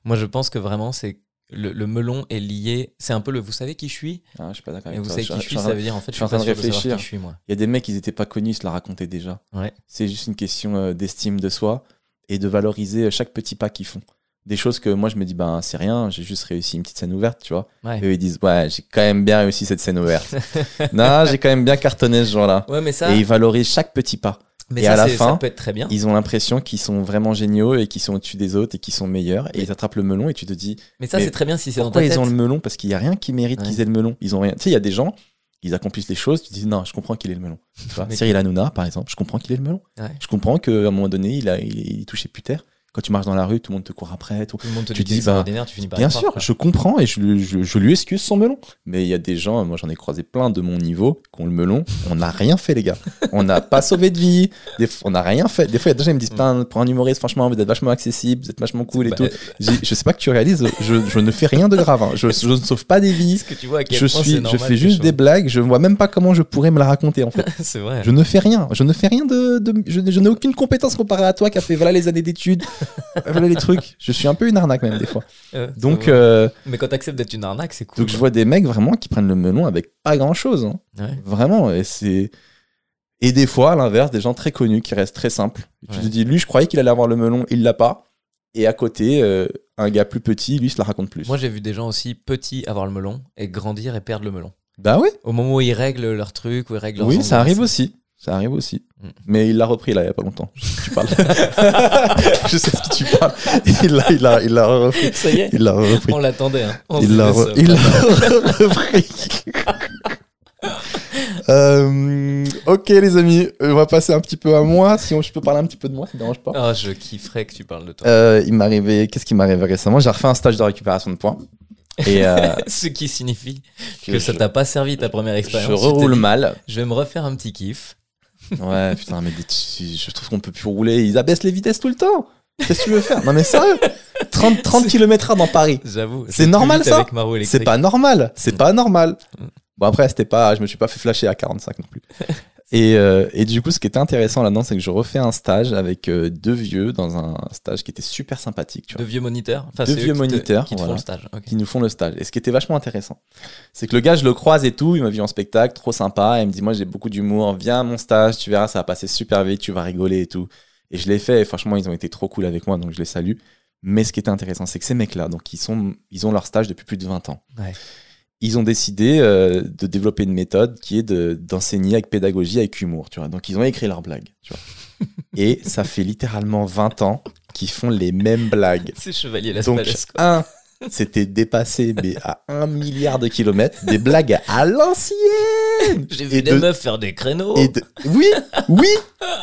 Moi je pense que vraiment c'est le, le melon est lié, c'est un peu le vous savez qui je suis? Ah, je suis pas d'accord et avec vous toi. savez qui je je suis ça veut dire en fait je suis en train de réfléchir. qui je suis moi. Il y a des mecs, ils étaient pas connus, ils se la racontaient déjà. Ouais. C'est juste une question euh, d'estime de soi et de valoriser euh, chaque petit pas qu'ils font. Des choses que moi, je me dis, ben, c'est rien, j'ai juste réussi une petite scène ouverte, tu vois. Ouais. Et eux, ils disent, ouais, j'ai quand même bien réussi cette scène ouverte. *laughs* non, j'ai quand même bien cartonné ce jour-là. Ouais mais ça Et ils valorisent chaque petit pas. Mais et ça, à la fin, peut être très bien. Ils ont l'impression qu'ils sont vraiment géniaux et qu'ils sont au-dessus des autres et qu'ils sont meilleurs. Et ils attrapent le melon et tu te dis, Mais ça c'est très bien si c'est dans pourquoi ta ils tête. ont le melon? Parce qu'il y a rien qui mérite Ouais. qu'ils aient le melon. Ils ont rien. Tu sais, il y a des gens, ils accomplissent les choses, tu te dis, non, je comprends qu'il ait le melon. *laughs* Cyril Hanouna, par exemple, je comprends qu'il ait le melon. Ouais. Je comprends qu'à un moment donné, il, a, il, il touchait plus terre. Quand tu marches dans la rue, tout le monde te court après. Tout. Tout le monde te Tu dit dis, bah, tu finis par Bien sûr, je comprends et je, je- je lui excuse son melon. Mais il y a des gens, moi j'en ai croisé plein de mon niveau, qui ont le melon. On n'a rien fait, les gars. On n'a pas sauvé de vie. Des on n'a rien fait. Des fois, il y a des gens qui me disent, Putain, pour un humoriste, franchement, vous êtes vachement accessible, vous êtes vachement cool et Bah, tout. J'ai- Je sais pas que tu réalises, je, je ne fais rien de grave. hein. Je, je ne sauve pas des vies. Que tu vois à quel Je, point suis, je fais juste des blagues. Je vois même pas comment je pourrais me la raconter en fait. *laughs* C'est vrai. Je ne fais rien. Je ne fais rien de. de- je, je n'ai aucune compétence comparée à toi qui a fait voilà les années d'études, *laughs* voilà les trucs. Je suis un peu une arnaque même des fois. *laughs* Euh, Donc, euh, Mais quand t'acceptes d'être une arnaque, c'est cool. donc je vois des mecs vraiment qui prennent le melon avec pas grand chose. Ouais. Vraiment. Et c'est. Et des fois, à l'inverse, des gens très connus qui restent très simples. Tu te dis, lui, je croyais qu'il allait avoir le melon, il l'a pas. Et à côté, euh, un gars plus petit, lui, se la raconte plus. Moi, j'ai vu des gens aussi petits avoir le melon et grandir et perdre le melon. bah oui. Au moment où ils règlent leur truc, où ils règlent leurs Oui, ça arrive aussi. Ça arrive aussi. Mm. Mais il l'a repris là, il y a pas longtemps. Je sais qui tu parles. *laughs* je sais de qui tu parles. Il l'a, il il repris. Ça y est, Il l'a repris. on l'attendait. Hein. Il l'a, re- euh, repris. *laughs* Euh, ok les amis, on va passer un petit peu à moi. Si on- je peux parler un petit peu de moi, ça te dérange pas. Ah, je kifferais que tu parles de toi. Euh, il m'est arrivé, qu'est-ce qui m'est arrivé récemment? J'ai refait un stage de récupération de points. Et euh, *laughs* Ce qui signifie que que ça t'a pas servi ta première expérience. je reroule mal. Je vais me refaire un petit kiff. Ouais, putain, mais je trouve qu'on peut plus rouler. Ils abaissent les vitesses tout le temps. Qu'est-ce que tu veux faire? Non, mais sérieux 30, 30 km/h dans Paris. J'avoue. C'est normal, ça? C'est pas normal. C'est Mm. pas normal. Mm. Bon, après, c'était pas. Je me suis pas fait flasher à 45 non plus. Et, euh, et du coup, ce qui était intéressant là-dedans, c'est que je refais un stage avec euh, deux vieux dans un stage qui était super sympathique, tu vois, De vieux moniteurs. Enfin, Deux vieux qui te- moniteurs, Qui te voilà. font le stage. qui nous font le stage. Et ce qui était vachement intéressant, c'est que le gars, je le croise et tout, il m'a vu en spectacle, trop sympa, et il me dit, moi, j'ai beaucoup d'humour, viens à mon stage, tu verras, ça va passer super vite, tu vas rigoler et tout. Et je l'ai fait, et franchement, ils ont été trop cool avec moi, donc je les salue. Mais ce qui était intéressant, c'est que ces mecs-là, donc ils, sont, ils ont leur stage depuis plus de 20 ans. Ouais. Ils ont décidé euh, de développer une méthode qui est de- d'enseigner avec pédagogie, avec humour, tu vois. Donc ils ont écrit leurs blagues, tu vois. *laughs* et ça fait littéralement 20 ans qu'ils font les mêmes blagues. *laughs* C'est Chevalier Las Donc, un, c'était dépassé, mais à un milliard de kilomètres, des blagues à l'ancienne. *laughs* J'ai vu et des de- meufs faire des créneaux. Et de- oui, oui,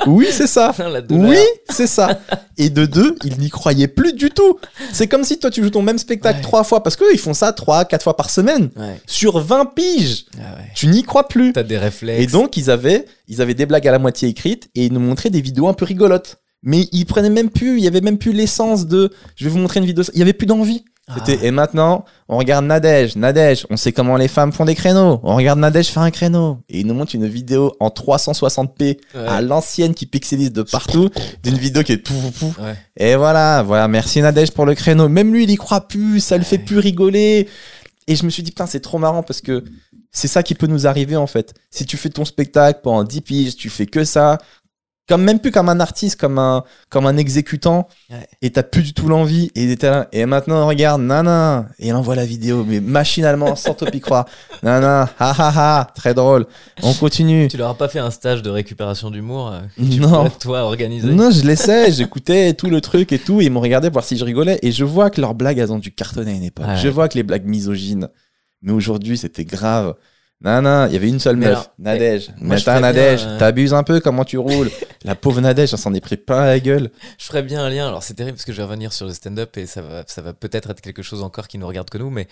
oui, c'est ça. *laughs* Oui, c'est ça. Et de deux, ils n'y croyaient plus du tout. C'est comme si toi, tu joues ton même spectacle Ouais. trois fois, parce qu'eux, ils font ça trois, quatre fois par semaine. Ouais. Sur 20 piges, Ah ouais. tu n'y crois plus. T'as des réflexes. Et donc, ils avaient, ils avaient des blagues à la moitié écrites et ils nous montraient des vidéos un peu rigolotes. Mais ils prenaient même plus, il y avait même plus l'essence de je vais vous montrer une vidéo. Il y avait plus d'envie. C'était Ah. et maintenant, on regarde Nadège. Nadège, on sait comment les femmes font des créneaux. On regarde Nadège faire un créneau. Et ils nous montrent une vidéo en 360p Ouais. à l'ancienne qui pixelise de partout, d'une vidéo qui est pou pou pou. Ouais. Et voilà, voilà, merci Nadège pour le créneau. Même lui, il y croit plus, ça le fait Ouais. plus rigoler. Et je me suis dit, putain, c'est trop marrant parce que c'est ça qui peut nous arriver en fait. Si tu fais ton spectacle pendant 10 piges, tu fais que ça, comme même plus comme un artiste, comme un, comme un exécutant, Ouais. et t'as plus du tout l'envie, et t'es là, et maintenant regarde, nana, et il envoie la vidéo, mais machinalement, sans *laughs* trop y croire. Nana, ha ha ha, très drôle. On continue. Tu leur as pas fait un stage de récupération d'humour euh, que tu Non. toi organiser Non, je laissais, j'écoutais *laughs* tout le truc et tout, et ils m'ont regardé pour voir si je rigolais, et je vois que leurs blagues, elles ont dû cartonner à une époque. Ouais. Je vois que les blagues misogynes, mais aujourd'hui, c'était grave. Non, non, il y avait une seule Mais meuf, Nadège. moi, je Matin, ferais Nadège, euh, t'abuses un peu comment tu roules. *laughs* la pauvre Nadège, elle s'en est pris plein la gueule. Je ferais bien un lien. Alors, c'est terrible parce que je vais revenir sur le stand-up et ça va, ça va peut-être être quelque chose encore qui nous regarde que nous, mais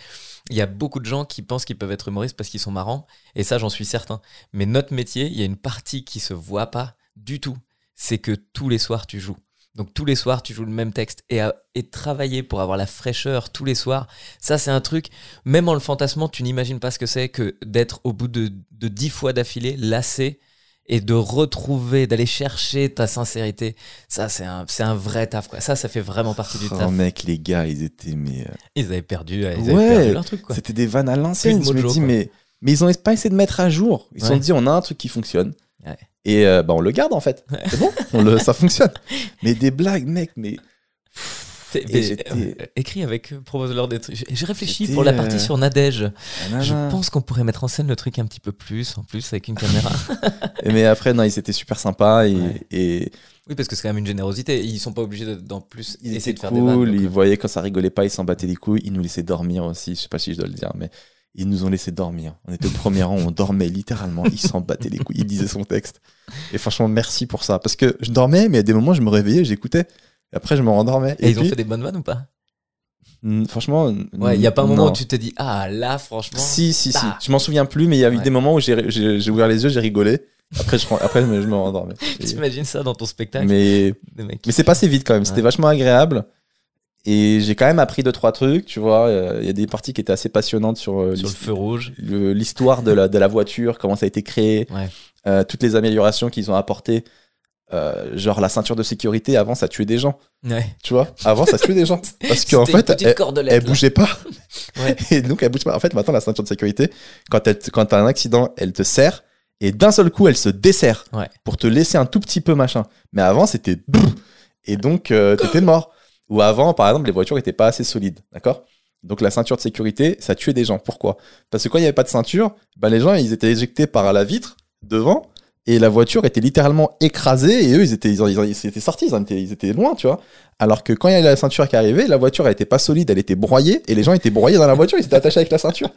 il y a beaucoup de gens qui pensent qu'ils peuvent être humoristes parce qu'ils sont marrants et ça, j'en suis certain. Mais notre métier, il y a une partie qui se voit pas du tout. C'est que tous les soirs, tu joues. Donc tous les soirs, tu joues le même texte et, à- et travailler pour avoir la fraîcheur tous les soirs, ça c'est un truc, même en le fantasmant, tu n'imagines pas ce que c'est que d'être au bout de, de dix fois d'affilée lassé et de retrouver, d'aller chercher ta sincérité. Ça, c'est un, c'est un vrai taf. Quoi. Ça, ça fait vraiment partie du Oh taf. mec, les gars, ils étaient, mais. euh, Ils avaient perdu, ils avaient Ouais. perdu leur truc. Quoi. C'était des vannes à l'ancienne. Je me dis, mais, mais ils ont pas essayé de mettre à jour. Ils se sont dit, on a un truc qui fonctionne. Ouais. Et euh, bah, on le garde en fait. C'est bon, on le, ça fonctionne. *laughs* Mais des blagues, mec, mais. Mais, euh, écrit avec, propose-leur des trucs. J'ai- réfléchi pour la partie euh, sur Nadège. nanana. Je pense qu'on pourrait mettre en scène le truc un petit peu plus, en plus, avec une caméra. *laughs* Mais après, non, ils étaient super sympas et, Ouais. et oui, parce que c'est quand même une générosité. Ils sont pas obligés de- d'en plus ils essayer étaient de faire des vannes. Ils euh, voyaient quand ça rigolait pas, ils s'en battaient les couilles. Ils nous laissaient dormir aussi. Je sais pas si je dois le dire, mais ils nous ont laissé dormir. On était au premier rang, on dormait littéralement. Ils s'en battaient les couilles. Ils disaient son texte. Et franchement, merci pour ça. Parce que je dormais, mais à des moments, je me réveillais, j'écoutais. Et après, je me rendormais. Et, ils ont fait des bonnes vannes ou pas? Mm, franchement, Ouais, il y a pas un moment non. où tu te dis ah là franchement. Si, si, si. Ah. Je m'en souviens plus, mais il y a eu Ouais. des moments où j'ai ouvert les yeux, j'ai rigolé. Après, je, après, je me, rendormais. *laughs* T'imagines ça dans ton spectacle? Mais mais c'est passé vite quand même. C'était Ouais. vachement agréable. Et j'ai quand même appris deux, trois trucs, tu vois. Euh, Il y a des parties qui étaient assez passionnantes sur, euh, sur le feu rouge. l'histoire de la, de la voiture, comment ça a été créé, Ouais. euh, toutes les améliorations qu'ils ont apportées. Euh, genre la ceinture de sécurité, avant ça tuait des gens, Ouais. tu vois. Avant ça tuait des gens. *laughs* Parce qu'en fait, elle, elle bougeait pas. *laughs* Ouais. Et donc elle bouge pas. En fait, maintenant la ceinture de sécurité, quand, elle, quand t'as un accident, elle te serre. Et d'un seul coup, elle se desserre Ouais. pour te laisser un tout petit peu machin. Mais avant, c'était et donc euh, t'étais mort. Ou avant, par exemple, les voitures étaient pas assez solides, d'accord? Donc la ceinture de sécurité, ça tuait des gens. Pourquoi? Parce que quand il n'y avait pas de ceinture, ben, les gens ils étaient éjectés par la vitre devant et la voiture était littéralement écrasée et eux ils étaient ils, ils, ils étaient sortis, ils, en étaient, ils étaient loin, tu vois. Alors que quand il y a la ceinture qui arrivait, la voiture elle était pas solide, elle était broyée et les gens étaient broyés dans la voiture, ils étaient attachés avec la ceinture.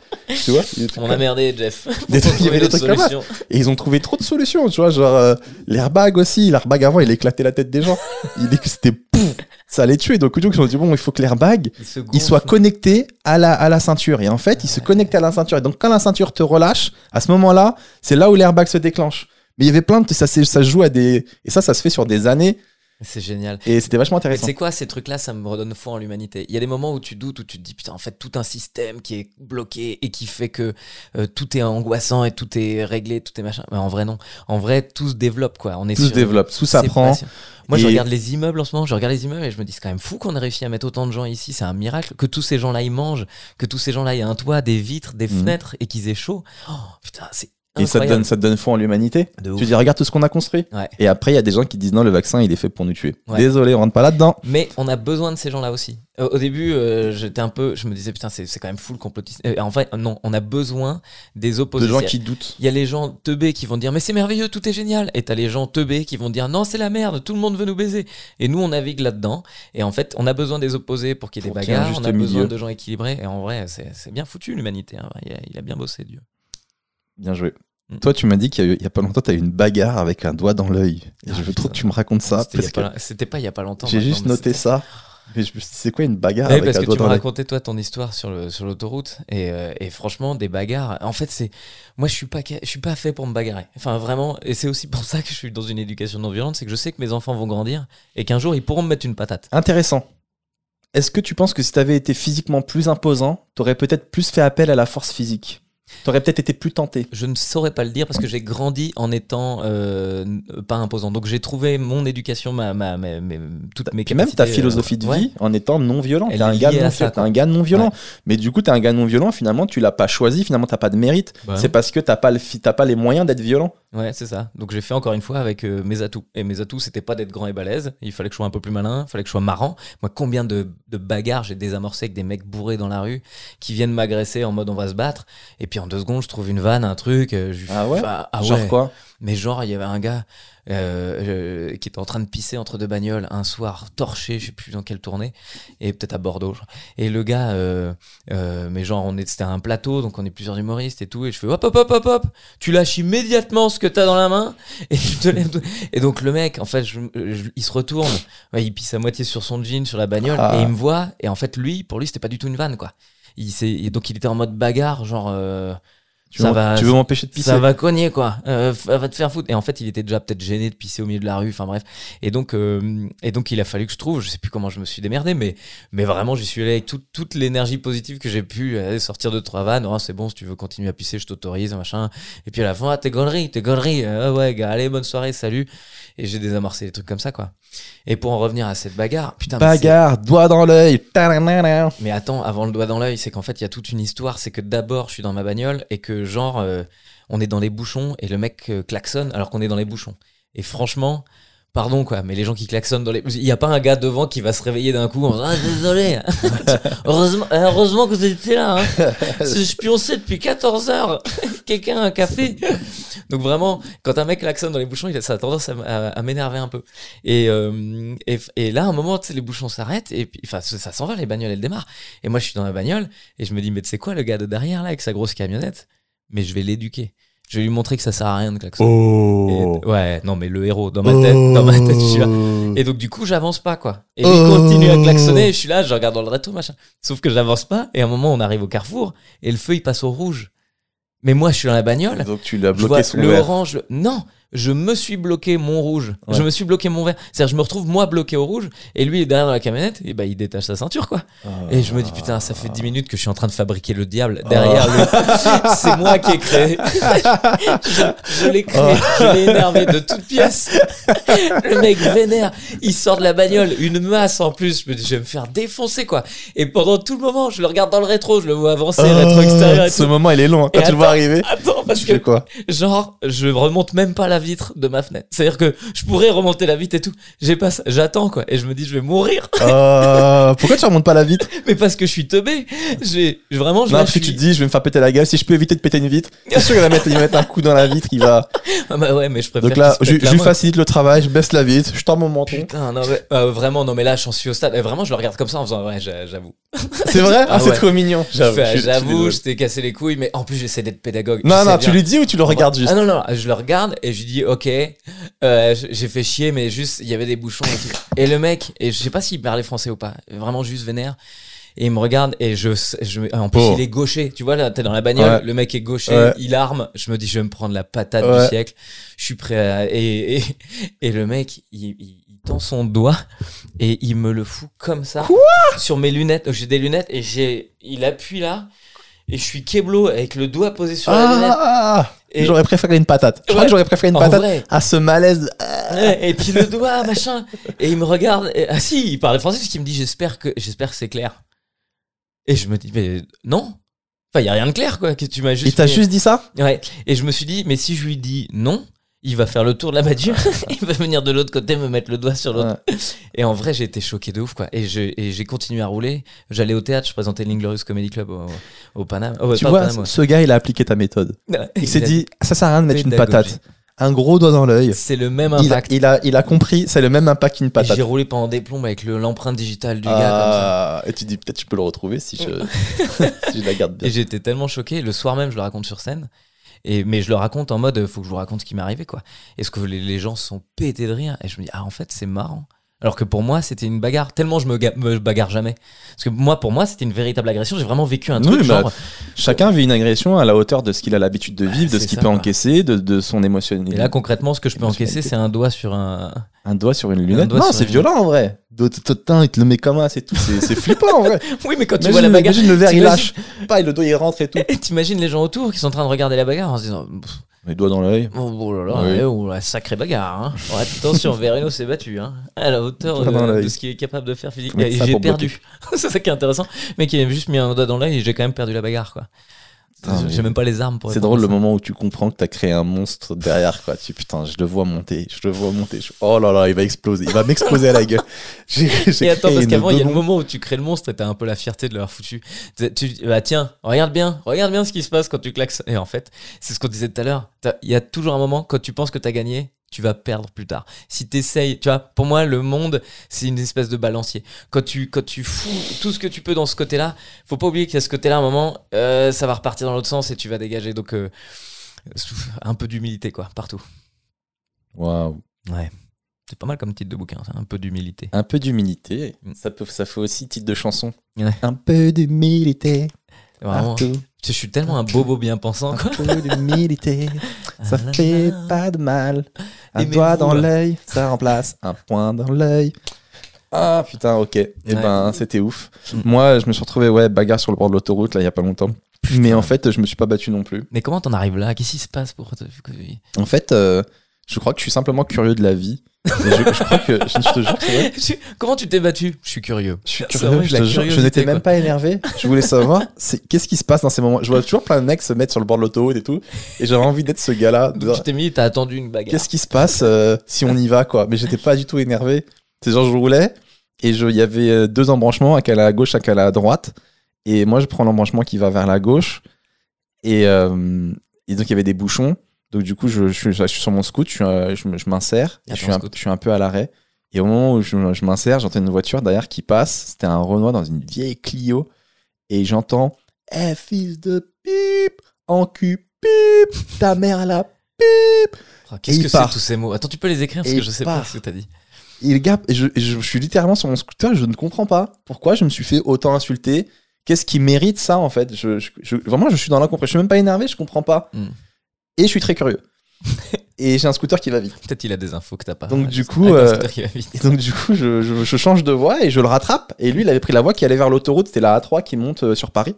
tu vois On a merdé Jeff. Des Faut trucs- il y avait des trucs comme ça. solutions. Et ils ont trouvé trop de solutions, tu vois, genre euh, l'airbag aussi. L'airbag avant, il éclatait la tête des gens. Il est- C'était pouf, ça allait tuer. Donc, ils se sont dit, bon, il faut que l'airbag, Il soit connecté à la, à la ceinture. Et en fait, il se connectait à la ceinture. Et donc, quand la ceinture te relâche, à ce moment-là, c'est là où l'airbag se déclenche. Mais il y avait plein de. Ça, ça se joue à des. Et ça, ça se fait sur des années. C'est génial. Et c'était vachement intéressant. c'est quoi ces trucs-là? Ça me redonne foi en l'humanité. Il y a des moments où tu doutes, où tu te dis putain, en fait, tout un système qui est bloqué et qui fait que euh, tout est angoissant et tout est réglé, tout est machin. Mais en vrai, non. En vrai, tout se développe, quoi. On est Tout se développe, tout s'apprend. Moi, je regarde les immeubles en ce moment. Je regarde les immeubles et je me dis c'est quand même fou qu'on ait réussi à mettre autant de gens ici. C'est un miracle que tous ces gens-là ils mangent, que tous ces gens-là aient un toit, des vitres, des Mhm. fenêtres et qu'ils aient chaud. Oh, putain, c'est Et ça te, donne, ça te donne foi en l'humanité. Tu dis, regarde tout ce qu'on a construit. Ouais. Et après, il y a des gens qui disent, non, le vaccin, il est fait pour nous tuer. Ouais. Désolé, on rentre pas là-dedans. Mais on a besoin de ces gens-là aussi. Euh, au début, euh, j'étais un peu, je me disais putain, c'est quand même fou le complotisme. Euh, en fait, non, on a besoin des De opposés. gens qui doutent. Il y a les gens teubés qui vont dire mais c'est merveilleux, tout est génial. Et t'as les gens teubés qui vont dire non, c'est la merde, tout le monde veut nous baiser. Et nous, on navigue là-dedans. Et en fait, on a besoin des opposés pour qu'il y ait des Pour bagarres. On a besoin de gens équilibrés. Et en vrai, c'est bien foutu l'humanité. hein. Il a bien bossé, Dieu. Bien joué. Mm. Toi, tu m'as dit qu'il y, y a pas longtemps, tu as eu une bagarre avec un doigt dans l'œil. Et Ah, je veux trop que tu me racontes ça. C'était pas il y a pas longtemps. J'ai juste noté ça. Mais me c'est quoi une bagarre Ouais, avec parce un que doigt tu m'as l'œil? raconté toi ton histoire sur le sur l'autoroute et, euh, et franchement des bagarres. En fait c'est moi je suis pas je suis pas fait pour me bagarrer. Enfin vraiment et c'est aussi pour ça que je suis dans une éducation non violente, c'est que je sais que mes enfants vont grandir et qu'un jour ils pourront me mettre une patate. Intéressant. Est-ce que tu penses que si tu avais été physiquement plus imposant, tu aurais peut-être plus fait appel à la force physique? Tu aurais peut-être été plus tenté. Je ne saurais pas le dire parce que j'ai grandi en étant euh, pas imposant. Donc j'ai trouvé mon éducation, ma, ma, ma- mes- toutes mes Puis même capacités. ta philosophie de euh, ouais. vie en étant non violent. T'es un, gars non, ça, un gars non violent. Mais du coup, t'es un gars non violent, finalement, tu l'as pas choisi, finalement, t'as pas de mérite. Bah c'est parce que t'as pas, le pas les moyens d'être violent. Ouais, c'est ça. Donc j'ai fait encore une fois avec euh, mes atouts. Et mes atouts, c'était pas d'être grand et balèze. Il fallait que je sois un peu plus malin. Il fallait que je sois marrant. Moi, combien de, de bagarres j'ai désamorcé avec des mecs bourrés dans la rue qui viennent m'agresser en mode on va se battre. Et puis en deux secondes, je trouve une vanne, un truc. euh, je- Ah ouais Enfin, ah Genre ouais. quoi Mais genre, il y avait un gars euh, euh, qui était en train de pisser entre deux bagnoles un soir, torché, je sais plus dans quelle tournée, et peut-être à Bordeaux. genre. Et le gars, euh, euh, mais genre, on est, c'était un plateau, donc on est plusieurs humoristes et tout, et je fais hop, hop, hop, hop, hop, tu lâches immédiatement ce que t'as dans la main, et tu te lèves. Et donc le mec, en fait, je- je- il se retourne, ouais, il pisse à moitié sur son jean, sur la bagnole, Ah. et il me voit, et en fait, lui, pour lui, c'était pas du tout une vanne, quoi. Il donc il était en mode bagarre, genre. euh, Tu ça veux, va, tu veux m'empêcher de pisser ça va cogner quoi. Euh, va te faire foutre. Et en fait, il était déjà peut-être gêné de pisser au milieu de la rue. Enfin bref. Et donc, euh, et donc, il a fallu que je trouve. Je sais plus comment je me suis démerdé, mais mais vraiment, j'y suis allé avec toute toute l'énergie positive que j'ai pu euh, sortir de trois vannes. Oh, c'est bon, si tu veux continuer à pisser, je t'autorise, machin. Et puis à la fin, ah, t'es gonnerie, t'es gonnerie. Ouais, gars, allez, bonne soirée, salut. Et j'ai désamorcé des trucs comme ça quoi. Et pour en revenir à cette bagarre, putain. Bagarre, doigt dans l'œil. Mais attends, avant le doigt dans l'œil, c'est qu'en fait, il y a toute une histoire. C'est que d'abord, je suis dans ma bagnole et que, genre, euh, on est dans les bouchons et le mec euh, klaxonne alors qu'on est dans les bouchons. Et franchement, pardon quoi, mais les gens qui klaxonnent dans les. Il n'y a pas un gars devant qui va se réveiller d'un coup en disant Ah, désolé, *laughs* heureusement, heureusement que vous étiez là. Hein. *laughs* Je pionçais depuis 14 heures. *laughs* Quelqu'un a un café. Donc vraiment, quand un mec klaxonne dans les bouchons, il a, ça a tendance à, m- à- à m'énerver un peu. Et, euh, et, et là, à un moment, les bouchons s'arrêtent et puis, enfin, ça, ça s'en va, les bagnoles, elles démarrent. Et moi, je suis dans la bagnole et je me dis, mais tu sais quoi, le gars de derrière, là, avec sa grosse camionnette, mais je vais l'éduquer. Je vais lui montrer que ça sert à rien de klaxonner. Oh. Et- ouais, non, mais le héros, dans ma tête, dans ma tête, je suis là. Et donc, du coup, j'avance pas, quoi. Et lui Oh. continue à klaxonner, et je suis là, je regarde dans le rétro, machin. Sauf que j'avance pas, et à un moment, on arrive au carrefour, et le feu, il passe au rouge. Mais moi, je suis dans la bagnole. Donc tu l'as Je bloqué vois son le orange. Non, je me suis bloqué mon rouge. Ouais. Je me suis bloqué mon vert. C'est-à-dire, je me retrouve moi bloqué au rouge et lui est derrière dans la camionnette et bah il détache sa ceinture quoi. Et je me dis putain, ça fait 10 minutes que je suis en train de fabriquer le diable derrière Oh. le. *laughs* C'est moi qui ai créé. *laughs* je je l'ai créé, je l'ai énervé de toutes pièces. Le mec vénère, il sort de la bagnole, une masse en plus. Je me dis, je vais me faire défoncer quoi. Et pendant tout le moment, je le regarde dans le rétro, je le vois avancer, rétro extérieur et Ce tout. moment, il est long. hein. Quand Et tu le vois arriver, Attends, parce tu que fais quoi? genre je remonte même pas la vitre de ma fenêtre c'est à dire que je pourrais remonter la vitre et tout j'ai pas ça. j'attends quoi et je me dis je vais mourir Euh, *laughs* Pourquoi tu remontes pas la vitre? Mais parce que je suis teubé j'ai vraiment je, Non, parce je que tu te dis, je vais me faire péter la gueule. Si je peux éviter de péter une vitre, c'est sûr qu'il va mettre, il va mettre un coup dans la vitre. Il va. Ah bah ouais mais je préfère Donc là, je, je lui facilite le travail, je baisse la vitre, je tends mon menton. Putain, non, mais, euh, vraiment, non, mais là, j'en suis au stade. Et vraiment, je le regarde comme ça en faisant, ouais, j'a- j'avoue. C'est vrai? Ah, Ah c'est ouais. trop mignon. Je J'avoue. je je je t'ai cassé les couilles, mais en plus, j'essaie d'être pédagogue. Non, Je non, bien. tu lui dis ou tu le regardes juste? Ah non, non, je le regarde et je lui dis, ok, euh, j'ai fait chier, mais juste, il y avait des bouchons et tout. Et le mec, et je sais pas s'il parlait français ou pas, vraiment juste vénère. Et il me regarde et je, je en plus Oh. il est gaucher, tu vois là, t'es dans la bagnole, Ouais. le mec est gaucher, Ouais. il arme, je me dis je vais me prendre la patate Ouais. du siècle, je suis prêt à... et, et, et le mec il, il, il tend son doigt et il me le fout comme ça sur mes lunettes, j'ai des lunettes et j'ai, il appuie là et je suis keblo avec le doigt posé sur la lunette. Et- J'aurais préféré une patate. Je crois que j'aurais préféré une En patate vrai. à ce malaise. Ah. Et puis le doigt, machin. Et il me regarde. Et, ah si, il parlait français parce qu'il me dit j'espère que j'espère que c'est clair. Et je me dis mais non. Enfin, il y a rien de clair quoi. Que tu m'as juste. Il t'a juste dit ça? Ouais. Et je me suis dit mais si je lui dis non, il va faire le tour de la bagnole. *laughs* il va venir de l'autre côté me mettre le doigt sur l'autre. Et en vrai, j'ai été choqué de ouf quoi. Et j'ai continué à rouler. J'allais au théâtre, je présentais l'Inglorious Comedy Club au, au Paname. Oh, Tu vois, Paname, ce gars, il a appliqué ta méthode. ouais. Il s'est dit, ça sert à rien de mettre une patate. Un gros doigt dans l'œil. c'est le même Il, a- impact. il a, il a compris, c'est le même impact qu'une patate. j'ai roulé pendant des plombes avec le- l'empreinte digitale du gars comme ça. Ah, et tu dis, peut-être je peux le retrouver si je, *laughs* si je la garde bien. Et j'étais tellement choqué. Le soir même, je le raconte sur scène. Mais je le raconte en mode, faut que je vous raconte ce qui m'est arrivé, quoi. Est-ce que les, les gens sont pétés de rire? Et je me dis, ah, en fait, c'est marrant. Alors que pour moi, c'était une bagarre. Tellement je me, ga- me bagarre jamais. Parce que moi, pour moi, c'était une véritable agression. J'ai vraiment vécu un Oui, truc bah, genre. Chacun vit une agression à la hauteur de ce qu'il a l'habitude de vivre, de ce qu'il peut quoi. encaisser, de, de son émotion. Et là, concrètement, ce que je peux encaisser, c'est un doigt sur un. Un doigt sur une lunette. Non, c'est violent en vrai. Dotin, il te le met comme un, c'est tout. C'est flippant en vrai. *laughs* Oui, mais quand tu vois la bagarre. imagine le verre, il lâche. Pas, et le doigt il rentre et tout. *laughs* Et t'imagines les gens autour qui sont en train de regarder la bagarre en se disant. Les doigts dans l'œil. Oh, oh là là, Oui. eh, oh, la sacrée bagarre. Hein. Ouais, attention, Verino s'est battu. Hein. À la hauteur de, de ce qu'il est capable de faire physiquement. J'ai perdu. *laughs* c'est ça qui est intéressant. Mais qui a juste mis un doigt dans l'œil et j'ai quand même perdu la bagarre. quoi. J'ai même pas les armes pour C'est drôle le moment où tu comprends que t'as créé un monstre derrière quoi. Tu putain, je le vois monter, je le vois monter. Je- Oh là là, il va exploser, il va m'exploser à la gueule. *laughs* Et attends, parce qu'avant, il y a le moment où tu crées le monstre et t'as un peu la fierté de l'avoir foutu. Tu, bah tiens, regarde bien, regarde bien ce qui se passe quand tu claques. Et en fait, c'est ce qu'on disait tout à l'heure. Il y a toujours un moment quand tu penses que t'as gagné, tu vas perdre plus tard. Si t'essayes, tu vois, pour moi, le monde, c'est une espèce de balancier. Quand tu, quand tu fous tout ce que tu peux dans ce côté-là, faut pas oublier qu'à ce côté-là, à un moment, euh, ça va repartir dans l'autre sens et tu vas dégager. Donc, euh, un peu d'humilité, quoi, partout. Waouh. Ouais. C'est pas mal comme titre de bouquin, ça, un peu d'humilité. Un peu d'humilité, Mm. ça peut, ça fait aussi titre de chanson. Ouais. Un peu d'humilité. Vraiment. partout. Je suis tellement un bobo bien pensant, Un quoi. peu d'humilité, *laughs* ça Ah fait pas de mal. Un doigt dans l'œil, ça remplace un point dans l'œil. Ah putain, ok. Eh Ouais. ben, c'était ouf. Mm. Moi, je me suis retrouvé, ouais, bagarre sur le bord de l'autoroute, là, il y a pas longtemps. Mais en fait, je me suis pas battu non plus. Mais comment t'en arrives là? Qu'est-ce qui se passe pour te... En fait, euh, je crois que je suis simplement curieux de la vie. Et je, je crois que, je, je te jure, vrai. *laughs* Comment tu t'es battu? Je suis curieux. Je suis curieux, vrai, je, la te jure, je curiosité, n'étais même pas énervé. Je voulais savoir qu'est-ce qui se passe dans ces moments? Je vois toujours plein de mecs se mettre sur le bord de l'autoroute et tout. Et j'avais envie d'être ce gars-là. tu t'es mis, t'as attendu une bagarre. Qu'est-ce qui se passe euh, si on y va, quoi? Mais j'étais pas du tout énervé. C'est genre, je roulais et il y avait euh, deux embranchements, un à gauche, un à droite. Et moi, je prends l'embranchement qui va vers la gauche. Et, euh, et donc, il y avait des bouchons. Donc, du coup, je, je suis, je suis sur mon scoot, je, euh, je, m'insère. Je suis, un, peu à l'arrêt. Et au moment où je, m'insère, j'entends une voiture derrière qui passe. C'était un Renoir dans une vieille Clio. Et j'entends Eh, fils de pipe, en cul. Pip Ta mère là Pip Oh, Qu'est-ce que c'est tous ces mots? Attends, tu peux les écrire parce Et que je sais part. pas ce que t'as dit. Et le gars, et je, et je- je suis littéralement sur mon scooter, je ne comprends pas pourquoi je me suis fait autant insulter. Qu'est-ce qui mérite ça en fait? Je, Vraiment, je suis dans l'incompréhension. Je suis même pas énervé, je comprends pas. Hmm. Et je suis très curieux. *laughs* et j'ai un scooter qui va vite. Peut-être il a des infos que t'as pas. Donc, Je du coup, euh. Et donc du coup, je, je- je change de voie et je le rattrape. Et lui, il avait pris la voie qui allait vers l'autoroute. C'était la A3 qui monte euh, sur Paris.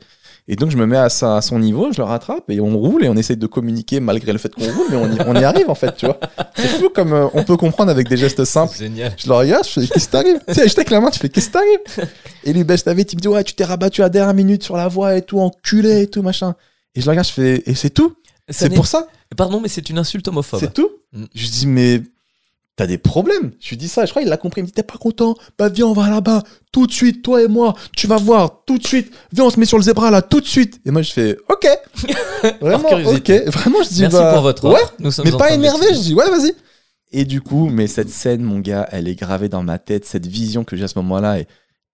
Et donc je me mets à, sa- à son niveau, je le rattrape et on roule et on essaie de communiquer malgré le fait qu'on roule, mais on y, on y arrive en fait, tu vois. C'est fou comme euh, on peut comprendre avec des gestes simples. Génial. Je le regarde, je fais qu'est-ce qui t'arrive? Tu sais, je avec la main, tu fais qu'est-ce qui t'arrive? Et lui baisse ta vite, il me dit ouais, tu t'es rabattu à dernière minute sur la voie et tout, enculé et tout machin. Et je le regarde, je fais et c'est tout? C'est pour ça Pardon, mais c'est une insulte homophobe. C'est tout Mm. Je dis mais t'as des problèmes. Je lui dis ça, je crois qu'il l'a compris. Il me dit t'es pas content? Bah viens, on va là-bas tout de suite, toi et moi. Tu vas voir tout de suite. Viens, on se met sur le zébra là tout de suite. Et moi je fais ok. *laughs* Vraiment ok. Vraiment je dis Merci bah, pour votre ouais. offre. Nous sommes Mais pas énervé, je dis ouais, vas-y. Et du coup, mais cette scène, mon gars, elle est gravée dans ma tête. Cette vision que j'ai à ce moment-là est,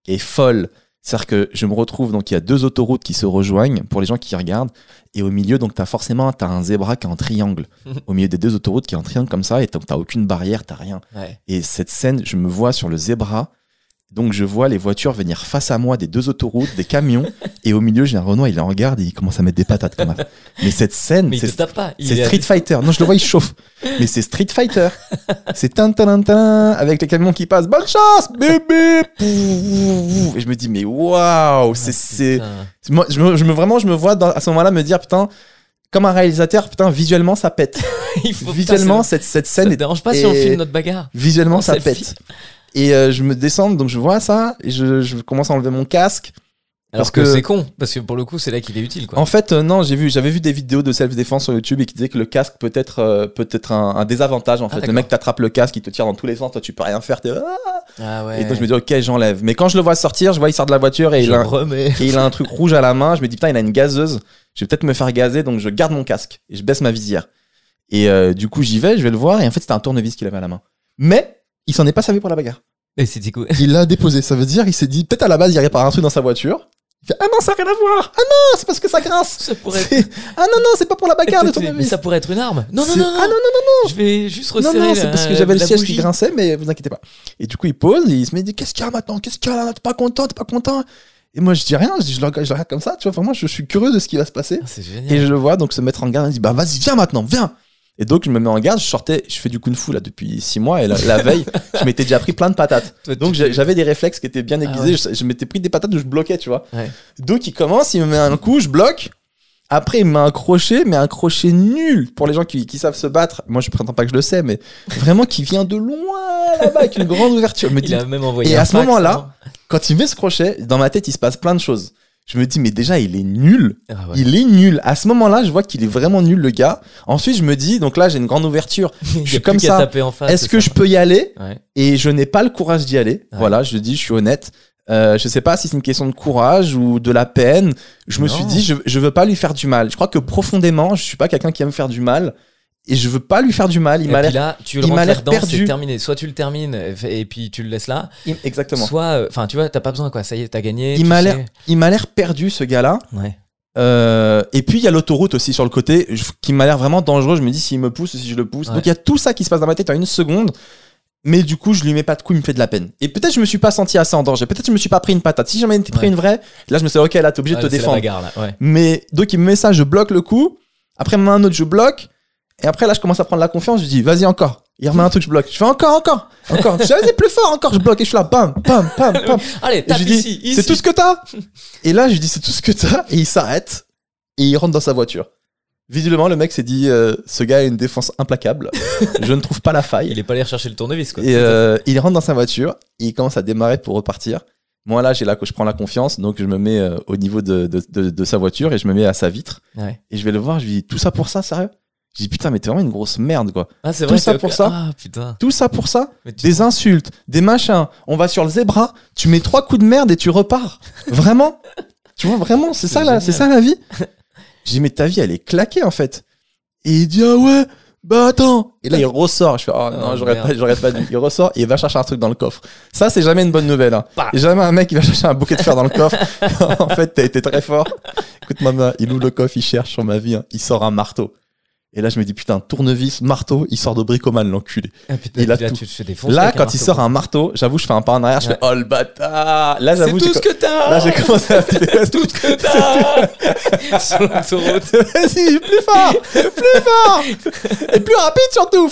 est folle. C'est-à-dire que je me retrouve, donc il y a deux autoroutes qui se rejoignent pour les gens qui regardent. Et au milieu, donc tu as forcément t'as un zébra qui est en triangle. *laughs* au milieu des deux autoroutes qui est en triangle comme ça. Et donc t'as aucune barrière, t'as rien. Ouais. Et cette scène, je me vois sur le zébra. Donc je vois les voitures venir face à moi des deux autoroutes, des camions. *laughs* et au milieu, j'ai un Renoir, il est en garde et il commence à mettre des patates comme ça. Mais cette scène, c'est te c'est Street Fighter. Non, je le vois, il chauffe. Mais c'est Street Fighter. C'est tin tin tin tin avec les camions qui passent. Bonne chance, bébé. Et je me dis mais waouh, c'est c'est Putain. moi je me, je me- vraiment je me vois dans- à ce moment-là me dire putain comme un réalisateur putain visuellement ça pète. *laughs* Il faut- visuellement putain, cette cette ça scène te est dérange pas si on filme notre bagarre? visuellement ça pète. Et euh, je me descends donc je vois ça et je, je commence à enlever mon casque. Alors Parce que, que- c'est con, parce que pour le coup, c'est là qu'il est utile. Quoi. En fait, euh, non, j'ai vu, j'avais vu des vidéos de self-défense sur YouTube et qui disaient que le casque peut être, euh, peut être un, un désavantage. En Ah, fait, le mec t'attrape le casque, il te tire dans tous les sens, toi tu peux rien faire. t'es, Ah Ah ouais. Et donc je me dis ok, j'enlève. Mais quand je le vois sortir, je vois il sort de la voiture et il, a, remets. et il a un truc rouge à la main. Je me dis putain, il a une gazeuse. Je vais peut-être me faire gazer, donc je garde mon casque et je baisse ma visière. Et euh, du coup, j'y vais, je vais le voir et en fait c'était un tournevis qu'il avait à la main. Mais il s'en est pas servi pour la bagarre. Et cool. *laughs* Il l'a déposé. Ça veut dire, il s'est dit peut-être à la base il répare un truc dans sa voiture. Il fait ah non, ça n'a rien à voir. Ah non, c'est parce que ça grince. Ça pourrait être. C'est- Ah non, non, c'est pas pour la bagarre le Mais tournevis. ça pourrait être une arme. Non, non, non, non. Ah non, non, Je vais juste non, non, resserrer non, c'est parce que j'avais le siège qui grinçait, mais vous inquiétez pas. Et du coup, il pose, et il se met, dit, qu'est-ce qu'il y a maintenant? Qu'est-ce qu'il y a là? T'es pas content T'es pas content Et moi, je dis rien, je, dis, je, le regarde, je le regarde comme ça, tu vois, vraiment, je suis curieux de ce qui va se passer. Ah, Et je le vois donc se mettre en garde, il dit, bah vas-y, viens maintenant, viens Et donc, je me mets en garde, je sortais, je fais du kung fu là depuis six mois, et la, la veille, *laughs* je m'étais déjà pris plein de patates. Donc, j'avais des réflexes qui étaient bien Ah aiguisés, ouais. je, je m'étais pris des patates où je bloquais, tu vois. Ouais. Donc, il commence, il me met un coup, je bloque. Après, il me met un crochet, mais un crochet nul pour les gens qui, qui savent se battre. Moi, je prétends pas que je le sais, mais vraiment qui vient de loin là-bas avec une grande ouverture. Il a même envoyé Et à ce moment-là, non quand il met ce crochet, dans ma tête, il se passe plein de choses. Je me dis, mais déjà, il est nul. Ah ouais. Il est nul. À ce moment-là, je vois qu'il est vraiment nul, le gars. Ensuite, je me dis, donc là, j'ai une grande ouverture. *laughs* A suis comme ça. Est-ce que ça. je peux y aller Ouais. Et je n'ai pas le courage d'y aller. Ouais. Voilà, je dis, je suis honnête. Euh, je sais pas si c'est une question de courage ou de la peine. Je me suis dit, je, je veux pas lui faire du mal. Je crois que profondément, je suis pas quelqu'un qui aime faire du mal. Et je veux pas lui faire du mal. Il m'a l'air. là, tu le il m'a l'air perdu. c'est terminé. Soit tu le termines et et puis tu le laisses là, il- Exactement. soit, euh, enfin, tu vois, t'as pas besoin quoi. Ça y est, t'as gagné. Il m'a l'air, il m'a l'air perdu, ce gars-là. Ouais. Euh, et puis il y a l'autoroute aussi sur le côté qui m'a l'air vraiment dangereux. Je me dis s'il me pousse ou si je le pousse. Ouais. Donc il y a tout ça qui se passe dans ma tête en une seconde. Mais du coup, je lui mets pas de coup, il me fait de la peine. Et peut-être je me suis pas senti assez en danger. Peut-être je me suis pas pris une patate. Si j'en ai pris Ouais. une vraie, là je me suis dit, ok, là t'es obligé de te défendre. bagarre, là. Ouais. Mais donc il me met ça, je bloque le coup. Après met un autre, je bloque. Et après là je commence à prendre la confiance. Je dis vas-y encore. Il remet un truc, je bloque. Je fais encore, encore, encore. Je vas-y plus fort, encore. Je bloque et je suis là, bam, bam, bam, *laughs* bam. Allez, tape je lui dis, ici, ici. c'est tout ce que t'as Et là, je lui dis, c'est tout ce que t'as. Et il s'arrête. Et il rentre dans sa voiture. Visiblement, le mec s'est dit, euh, ce gars a une défense implacable. *laughs* je ne trouve pas la faille. Il est pas allé chercher le tournevis quoi. Et euh, il rentre dans sa voiture. Et il commence à démarrer pour repartir. Moi, là, j'ai là que je prends la confiance. Donc, je me mets euh, au niveau de, de, de- de sa voiture et je me mets à sa vitre. Ouais. Et je vais le voir. Je lui dis, tout ça pour ça, sérieux? Je dis, putain, mais t'es vraiment une grosse merde, quoi. Ah, c'est Tout vrai ça pour ça Ah putain. Tout ça pour ça des insultes, des machins. On va sur le zébra, tu mets trois coups de merde et tu repars. *laughs* Vraiment Tu vois, vraiment, c'est ça, génial. c'est ça la vie *laughs* J'ai dit, mais ta vie, elle est claquée en fait. Et il dit, ah ouais, bah attends. Et là, il ressort. Je fais, oh non, Oh, j'aurais pas, j'aurais pas dû. Il ressort et il va chercher un truc dans le coffre. Ça, c'est jamais une bonne nouvelle. Hein. Bah. Jamais un mec qui va chercher un bouquet de fer dans le coffre. *laughs* en fait, t'as été très fort. Écoute, maman, il ouvre le coffre, il cherche sur ma vie. hein. Il sort un marteau. Et là, je me dis, putain, tournevis, marteau, il sort de bricoman, l'enculé. Ah, putain, là, tout. tu Là, quand il marteau. sort un marteau, j'avoue, je fais un pas en arrière, je Ouais. fais, oh le bâtard. Là, C'est j'avoue, tout j'ai ce que t'as là, j'ai commencé à flipper. tout ce que t'as *laughs* Sur l'autoroute. *laughs* Vas-y, plus fort, plus fort, *laughs* et plus rapide surtout.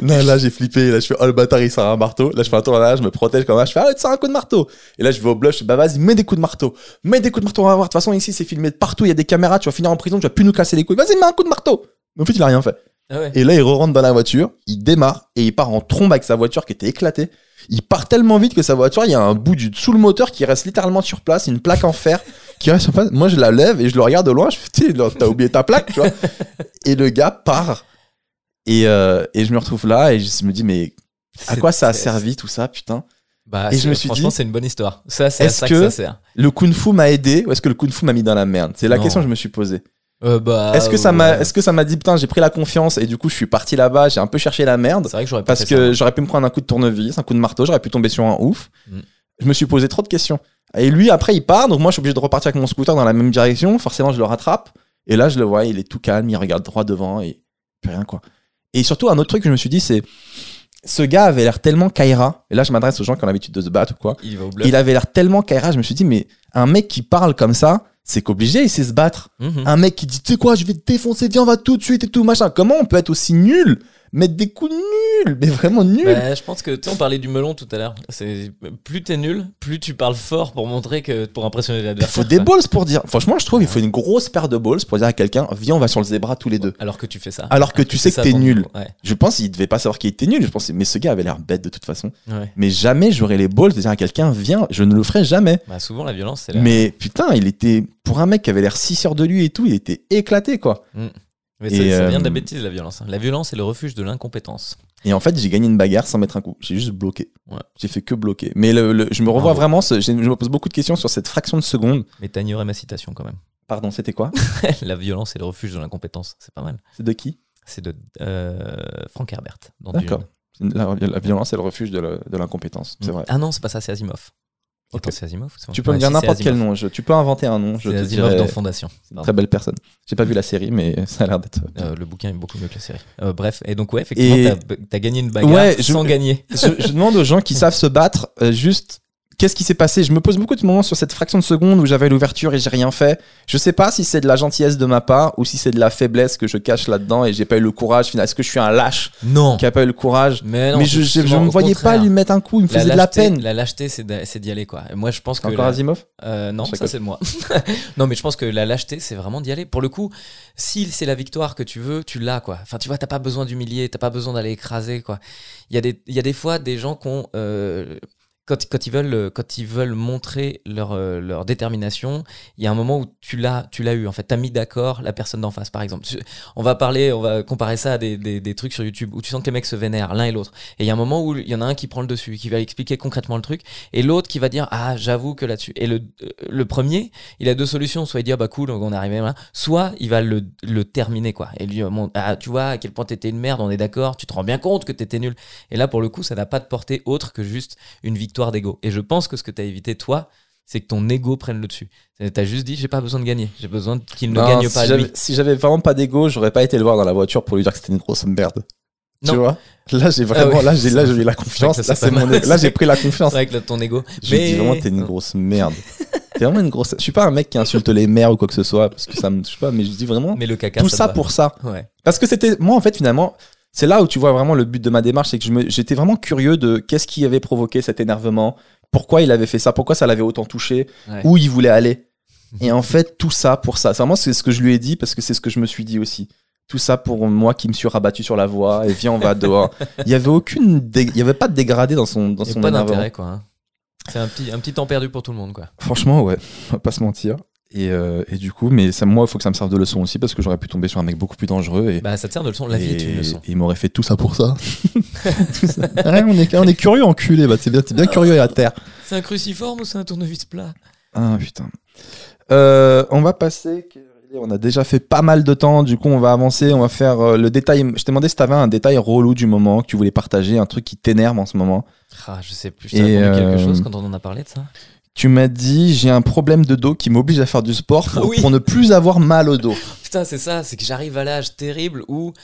Non, là j'ai flippé. Là je fais oh le bâtard il sort un marteau. Là je fais un tour en arrière, je me protège comme ça. Je fais ah tu sors un coup de marteau. Et là je vais au blush. Je fais, bah vas-y mets des coups de marteau, mets des coups de marteau. On va voir. De toute façon ici c'est filmé de partout. Il y a des caméras. Tu vas finir en prison. Tu vas plus nous casser les couilles. Vas-y mets un coup de marteau. Mais en fait il a rien fait. Ah ouais. Et là il re-rentre dans la voiture. Il démarre et il part en trombe avec sa voiture qui était éclatée. Il part tellement vite que sa voiture, il y a un bout du sous le moteur qui reste littéralement sur place, une plaque en fer qui reste sur place. Moi, je la lève et je le regarde de loin. Je fais, là, t'as oublié ta plaque, tu vois. *laughs* Et le gars part. Et, euh, et je me retrouve là et je me dis, mais à quoi ça a servi tout ça, putain? Bah, Et je c'est- me suis franchement, c'est une bonne histoire. Ça, c'est à est-ce ça que- que ça sert. Le kung fu m'a aidé ou est-ce que le kung fu m'a mis dans la merde? C'est la Non. question que je me suis posée. Euh, bah, Est-ce que ça m'a, ouais. est-ce que ça m'a dit, putain, j'ai pris la confiance et du coup, je suis parti là-bas, j'ai un peu cherché la merde C'est vrai que j'aurais parce que ça. j'aurais pu me prendre un coup de tournevis, un coup de marteau, j'aurais pu tomber sur un ouf. Mm. Je me suis posé trop de questions. Et lui, après, il part, donc moi, je suis obligé de repartir avec mon scooter dans la même direction. Forcément, je le rattrape. Et là, je le vois, il est tout calme, il regarde droit devant et plus rien, quoi. Et surtout, un autre truc que je me suis dit, c'est ce gars avait l'air tellement Kaira. Et là, je m'adresse aux gens qui ont l'habitude de se battre ou quoi. Il va au bluff. Il avait l'air tellement Kaira, je me suis dit, mais un mec qui parle comme ça, c'est qu'obligé, il sait se battre. Mhm. Un mec qui dit, tu sais quoi, je vais te défoncer, viens, on va tout de suite et tout, machin. Comment on peut être aussi nul Mettre des coups nuls, mais vraiment nuls. Bah, je pense que tu sais, on parlait du melon tout à l'heure. C'est plus t'es nul, plus tu parles fort pour montrer que pour impressionner Il l'adversaire. faut des balls pour dire. Franchement, je trouve il faut une grosse paire de balls pour dire à quelqu'un, viens, on va sur le zébra tous les deux. Alors que tu fais ça. Alors que tu sais que t'es nul. Ouais, Je pense qu'il devait pas savoir qu'il était nul. Je pense, mais ce gars avait l'air bête de toute façon. ouais. Mais jamais j'aurais les balls de dire à quelqu'un, viens. Je ne le ferai jamais. Bah, souvent la violence, c'est là. Mais putain, il était pour un mec qui avait l'air si sûr de lui et tout, il était éclaté quoi. Mais ça, Et, ça vient euh, de la bêtise, la violence. hein. La violence est le refuge de l'incompétence. Et en fait, j'ai gagné une bagarre sans mettre un coup. J'ai juste bloqué. Ouais. J'ai fait que bloquer. Mais le, le- je me revois vraiment. ce- je me pose beaucoup de questions sur cette fraction de seconde. Mais t'as ignoré ma citation quand même. Pardon, c'était quoi? *laughs* La violence est le refuge de l'incompétence. C'est pas mal. C'est de qui? C'est de euh, Frank Herbert. D'accord. La, la violence est le refuge de l'incompétence. C'est vrai. Ah non, c'est pas ça, c'est Asimov. Attends, Asimov Tu peux Ouais, me dire si, n'importe quel nom. Je, tu peux inventer un nom. Je C'est te Asimov dirai- dans Fondation. Une très belle personne. J'ai pas vu la série, mais *laughs* ça a l'air d'être. Euh, le bouquin est beaucoup mieux que la série. Euh, bref, et donc ouais, effectivement, Et- t'as gagné une bagarre Ouais, je- sans gagner. je, je demande aux gens qui savent se battre, euh, juste qu'est-ce qui s'est passé? Je me pose beaucoup de moments sur cette fraction de seconde où j'avais l'ouverture et j'ai rien fait. Je sais pas si c'est de la gentillesse de ma part ou si c'est de la faiblesse que je cache là-dedans et j'ai pas eu le courage. Finalement, Est-ce que je suis un lâche Non. qui a pas eu le courage? Mais non. Mais je, je, me voyais pas lui mettre un coup. Il me faisait de la peine. La lâcheté, c'est d'y aller quoi. Et moi, je pense que Encore la- Asimov? Euh, non, ça c'est moi. *laughs* non, mais je pense que la lâcheté, c'est vraiment d'y aller. Pour le coup, si c'est la victoire que tu veux, tu l'as, quoi. Enfin, tu vois, t'as pas besoin d'humilier, t'as pas besoin d'aller écraser, quoi. Il y, a des- il y a des fois des gens qui ont. euh, quand, ils veulent, euh, quand ils veulent montrer leur, euh, leur détermination, il y a un moment où tu l'as, tu l'as eu. En fait, t'as mis d'accord la personne d'en face, par exemple. Tu- On va parler, on va comparer ça à des, trucs sur YouTube où tu sens que les mecs se vénèrent l'un et l'autre. Et il y a un moment où il y en a un qui prend le dessus, qui va expliquer concrètement le truc, et l'autre qui va dire ah j'avoue que là-dessus. Et le, premier, il a deux solutions, soit il dit ah bah cool, on est arrivé là, soit il va le, terminer quoi. Et lui bon, ah tu vois à quel point t'étais une merde, on est d'accord, tu te rends bien compte que t'étais nul. Et là pour le coup ça n'a pas de portée autre que juste une victoire d'ego. Et je pense que ce que t'as évité toi, c'est que ton ego prenne le dessus. T'as juste dit j'ai pas besoin de gagner, j'ai besoin qu'il ne Non, gagne si pas lui. Si j'avais vraiment pas d'ego, j'aurais pas été le voir dans la voiture pour lui dire que c'était une grosse merde. Non. Tu vois? Là, j'ai vraiment, Ah ouais. là, j'ai, là, j'ai eu la confiance. Là, c'est mon, j'ai pris la confiance. Là, ton ego. Lui dis vraiment, t'es une grosse merde. T'es vraiment une grosse. Je suis pas un mec qui insulte les mères ou quoi que ce soit, parce que ça me. Je sais pas, mais je dis vraiment Mais le caca. tout ça pour ça. Ouais. Parce que c'était. Moi, en fait, finalement, c'est là où tu vois vraiment le but de ma démarche, c'est que j'étais vraiment curieux de qu'est-ce qui avait provoqué cet énervement, pourquoi il avait fait ça, pourquoi ça l'avait autant touché, Ouais. où il voulait aller. *laughs* Et en fait, tout ça pour ça. C'est vraiment ce que je lui ai dit parce que c'est ce que je me suis dit aussi. Tout ça pour moi qui me suis rabattu sur la voie et viens on va dehors. *laughs* Il y avait aucune, dé- il y avait pas de dégradé dans son dans son pas d'intérêt, quoi. hein. C'est un petit, un petit temps perdu pour tout le monde, quoi. Franchement, ouais, on va pas se mentir. Et, euh, et du coup, mais ça, moi, il faut que ça me serve de leçon aussi parce que j'aurais pu tomber sur un mec beaucoup plus dangereux et, Bah, ça te sert de leçon. La vie est une leçon. et il m'aurait fait tout ça pour ça. Tout *laughs* ça. Ouais, on, est, on est curieux, enculé. Bah, c'est bien, bien curieux à terre. C'est un cruciforme ou c'est un tournevis plat? Ah putain. Euh, on va passer. On a déjà fait pas mal de temps, du coup on va avancer, on va faire euh, le détail. Je t'ai demandé si t'avais un détail relou du moment que tu voulais partager, un truc qui t'énerve en ce moment. Ah, je sais plus. Je t'ai Et, quelque euh, chose quand on en a parlé de ça? Tu m'as dit j'ai un problème de dos qui m'oblige à faire du sport pour, oui. pour ne plus avoir mal au dos. *laughs* Putain, c'est ça, c'est que j'arrive à l'âge terrible où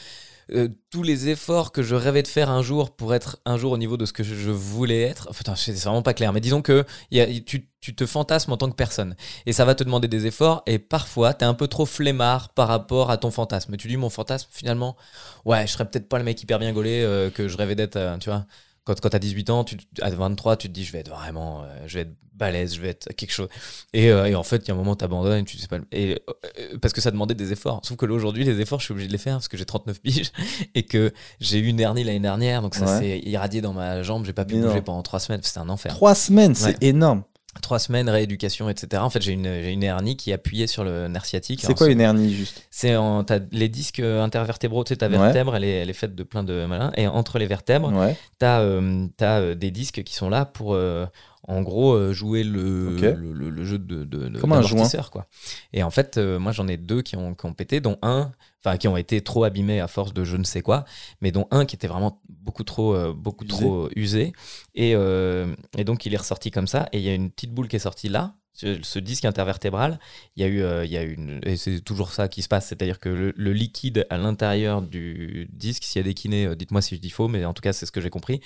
euh, tous les efforts que je rêvais de faire un jour pour être un jour au niveau de ce que je, voulais être, putain, c'est vraiment pas clair, mais disons que il y a- tu, tu te fantasmes en tant que personne et ça va te demander des efforts et parfois t'es un peu trop flemmard par rapport à ton fantasme. Tu dis mon fantasme finalement, ouais, je serais peut-être pas le mec hyper bien gaulé euh, que je rêvais d'être, euh, tu vois. Quand, quand t'as 18 ans, tu, à 23, tu te dis je vais être vraiment, euh, je vais être balèze, je vais être quelque chose. Et, euh, et en fait, il y a un moment, t'abandonnes et tu sais pas. Et, euh, parce que ça demandait des efforts. Sauf que là, aujourd'hui, les efforts, je suis obligé de les faire parce que j'ai 39 *laughs* piges et que j'ai eu une hernie l'année dernière. Donc ça Ouais. s'est irradié dans ma jambe. J'ai pas pu bouger pendant trois semaines. C'était un enfer. Trois semaines, c'est Ouais. énorme. Trois semaines, rééducation, etc. En fait, j'ai une, hernie qui est appuyée sur le nerf sciatique. C'est Alors, quoi une hernie juste? C'est en, t'as les disques intervertébraux, tu sais, ta Ouais. vertèbre, elle est, elle est faite de plein de malins. Et entre les vertèbres, Ouais. t'as euh, t'as, euh, des disques qui sont là pour euh, en gros euh, jouer le, le, le- le jeu de, de, de- Comme un quoi. Et en fait, euh, moi j'en ai deux qui ont, qui ont pété, dont un, enfin qui ont été trop abîmés à force de je ne sais quoi, mais dont un qui était vraiment beaucoup trop, euh, beaucoup Usé. trop usé. Et, euh, et donc il est ressorti comme ça. Et il y a une petite boule qui est sortie là. Ce ce disque intervertébral, il y a eu, euh, il y a une, et c'est toujours ça qui se passe, c'est-à-dire que le, le liquide à l'intérieur du disque, s'il y a des kinés, euh, dites-moi si je dis faux, mais en tout cas c'est ce que j'ai compris,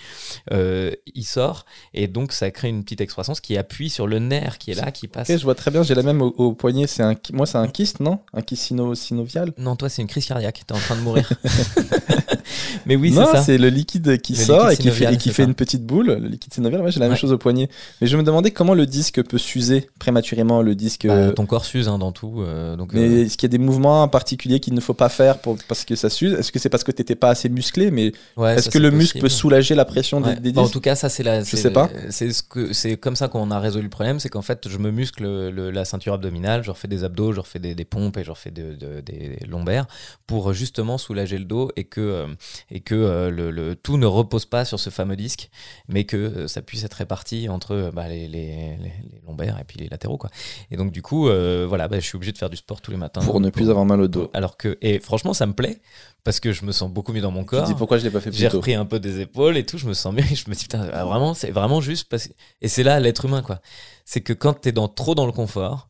euh, il sort et donc ça crée une petite excroissance qui appuie sur le nerf qui est là, qui passe. Ok, je vois très bien, j'ai la même au, au poignet. C'est un, moi, c'est un kyste, non? Un kyste sino- synovial? Non, toi c'est une crise cardiaque, t'es en train de mourir. *laughs* mais oui, c'est non, ça. c'est le liquide qui Le sort liquide et qui fait, et qui une petite boule. Le liquide synovial, ouais, j'ai la même chose au poignet. Mais je me demandais comment le disque peut s'user prématurément, le disque. Bah, euh, ton corps s'use hein, dans tout, euh, donc. Mais euh, est-ce qu'il y a des mouvements particuliers qu'il ne faut pas faire pour, parce que ça s'use? Est-ce que c'est parce que tu n'étais pas assez musclé Mais ouais, est-ce que le muscle peut soulager la pression des- des, Bah, en disques? tout cas, ça c'est la. Je sais pas. C'est ce que c'est comme ça qu'on a résolu le problème, c'est qu'en fait, je me muscle le- la ceinture abdominale, je refais des abdos, je refais des, des pompes et je refais de- de- des lombaires pour justement soulager le dos et que et que le, le- tout ne repose pas sur ce fameux disque, mais que ça puisse être réparti entre bah, les, les- les- les lombaires et puis les latéraux quoi. Et donc du coup, euh, voilà, bah, je suis obligé de faire du sport tous les matins Pour ne plus avoir mal au dos. Alors que et franchement, ça me plaît parce que je me sens beaucoup mieux dans mon Tu corps. dis pourquoi je l'ai pas fait plus J'ai repris un peu des épaules et tout, je me sens mieux. Je me dis, putain, ah, vraiment, c'est vraiment juste parce. Et c'est là l'être humain, quoi. C'est que quand t'es dans, trop dans le confort,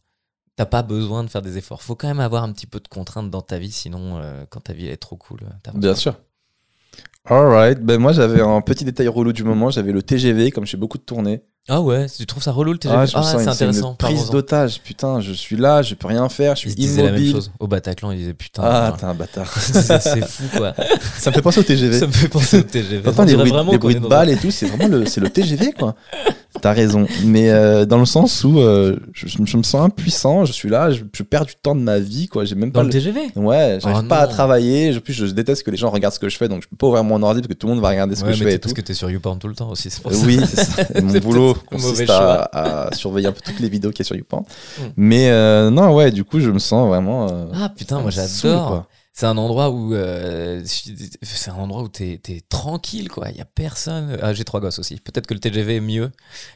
t'as pas besoin de faire des efforts. Faut quand même avoir un petit peu de contraintes dans ta vie, sinon, euh, quand ta vie est trop cool, euh, Bien sûr. Alright, ben moi j'avais un petit détail relou du moment, j'avais le TGV, comme je fais beaucoup de tournées. Ah ouais, tu trouves ça relou le TGV Ah, sens c'est intéressant. une prise d'otage, putain, je suis là, je peux rien faire, je suis disaient la même immobile. chose. Au Bataclan, ils disaient putain. Ah, putain, t'es un bâtard. *laughs* c'est fou, quoi. *laughs* Ça me fait penser au TGV. ça me fait penser au TGV. T'entends les bruits, les bruits de balles et tout, c'est vraiment le, le TGV quoi. T'as raison, mais euh, dans le sens où euh, je, je me sens impuissant, je suis là, je, je perds du temps de ma vie quoi, j'ai même Dans pas le le... TGV Ouais, j'arrive Oh pas à travailler, je, plus je déteste que les gens regardent ce que je fais, donc je peux pas ouvrir mon ordi parce que tout le monde va regarder ce Ouais, que je fais et tout. parce que t'es sur YouPorn tout le temps aussi, c'est pour ça. Oui, c'est ça. *laughs* Mon boulot consiste à, à surveiller un peu toutes les vidéos qu'il y a sur YouPorn. Mm. Mais euh, non, ouais, du coup, je me sens vraiment. euh, Ah putain, moi j'adore. C'est un endroit où euh, c'est un endroit où t'es es tranquille quoi. Il y a personne. Ah, j'ai trois gosses aussi. Peut-être que le TGV est mieux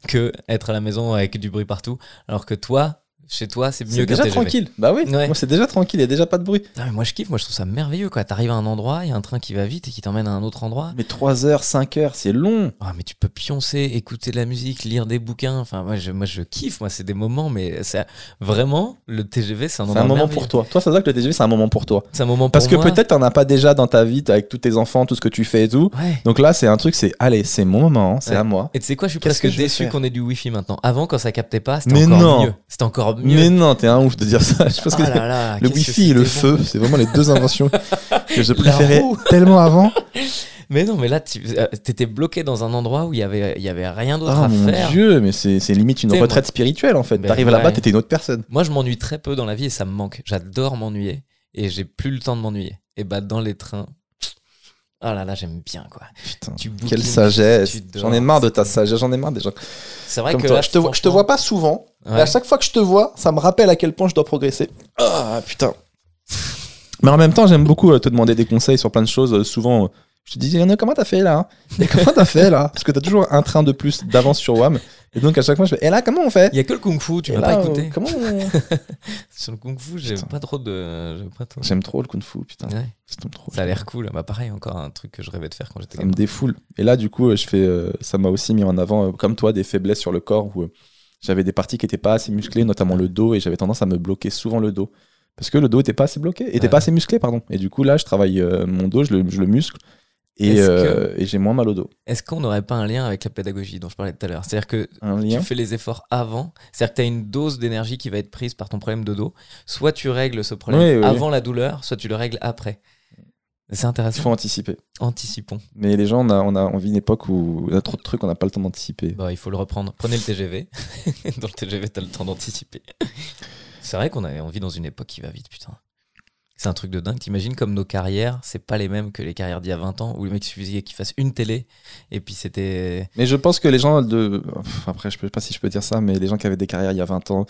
que être à la maison avec du bruit partout. Alors que toi, chez toi, c'est mieux C'est qu'un déjà tranquille. Bah oui, Ouais. moi c'est déjà tranquille, il y a déjà pas de bruit. Ah, mais moi je kiffe. Moi je trouve ça merveilleux quoi. T'arrives à un endroit, il y a un train qui va vite et qui t'emmène à un autre endroit. Mais 3 heures, 5 heures, c'est long. Ah mais tu peux pioncer, écouter de la musique, lire des bouquins. Enfin moi je, moi je kiffe. Moi c'est des moments, mais c'est vraiment le TGV, c'est un C'est endroit un moment pour toi. Toi, ça veut dire que le TGV, c'est un moment pour toi. C'est un moment pour Parce que moi. peut-être t'en as pas déjà dans ta vie avec tous tes enfants, tout ce que tu fais et tout. Ouais. Donc là, c'est un truc, c'est allez, c'est mon moment, c'est Ouais. à moi. Et tu sais quoi, je suis Qu'est-ce presque que je déçu qu'on ait du wifi maintenant. Avant, quand ça captait pas, c'était Mais encore non. mieux. C'était encore mieux. Mais non, t'es un ouf de dire ça. *laughs* Je pense que Ah là là, le qu'est-ce que wifi et le bon. feu, c'est vraiment les deux inventions *laughs* que je préférais tellement avant. *laughs* Mais non, mais là, tu euh, t'étais bloqué dans un endroit où il y avait, il y avait rien d'autre Oh à mon faire. dieu, mais c'est limite une retraite spirituelle en fait. Ben T'arrives là-bas, t'étais une autre personne. Moi, je m'ennuie très peu dans la vie et ça me manque. J'adore m'ennuyer et j'ai plus le temps de m'ennuyer. Et bah, dans les trains. Ah là là, j'aime bien quoi. Putain, Tu quelle sagesse. J'en ai marre de ta sagesse, j'en ai marre des gens C'est vrai comme que toi. là, je, te vois, je te vois pas souvent, Ouais. mais à chaque fois que je te vois, ça me rappelle à quel point je dois progresser. Ah putain. Mais en même temps, j'aime beaucoup euh, te demander des conseils sur plein de choses. Euh, Souvent, euh, je te dis, comment t'as fait là hein? Et Comment t'as fait là? Parce que t'as toujours un train de plus d'avance sur WAM. Et donc à chaque fois, je fais, et là, comment on fait? Il y a que le kung fu, tu Et m'as pas écouté. Comment on- *laughs* Sur le kung fu, j'aime pas trop de. j'aime trop- le kung fu, putain. Ouais, Ça tombe trop. ça a l'air cool. Bah pareil, encore un truc que je rêvais de faire quand j'étais Ça me gamin. défoule. Et là, du coup, je fais, ça m'a aussi mis en avant, comme toi, des faiblesses sur le corps où j'avais des parties qui n'étaient pas assez musclées, notamment le dos, et j'avais tendance à me bloquer souvent le dos. Parce que le dos était pas assez bloqué, Ouais. pas assez musclé, pardon. Et du coup, là, je travaille euh, mon dos, je le, je le muscle, et, euh, et j'ai moins mal au dos. Est-ce qu'on n'aurait pas un lien avec la pédagogie dont je parlais tout à l'heure? C'est-à-dire que Un lien? tu fais les efforts avant, c'est-à-dire que tu as une dose d'énergie qui va être prise par ton problème de dos. Soit tu règles ce problème Oui, oui, oui. avant la douleur, soit tu le règles après. C'est Il intéressant. faut anticiper. Anticipons. Mais les gens, on a, on a, on vit une époque où on a trop de trucs, on n'a pas le temps d'anticiper. Bah, il faut le reprendre. Prenez le TGV. *laughs* dans le TGV, tu as le temps d'anticiper. C'est vrai qu'on a on vit dans une époque qui va vite, putain. C'est un truc de dingue. T'imagines comme nos carrières, c'est pas les mêmes que les carrières d'il y a 20 ans où le mec suffisait qu'il fasse une télé et puis c'était. Mais je pense que les gens de. Après, je sais pas si je peux dire ça, mais les gens qui avaient des carrières il y a 20 ans,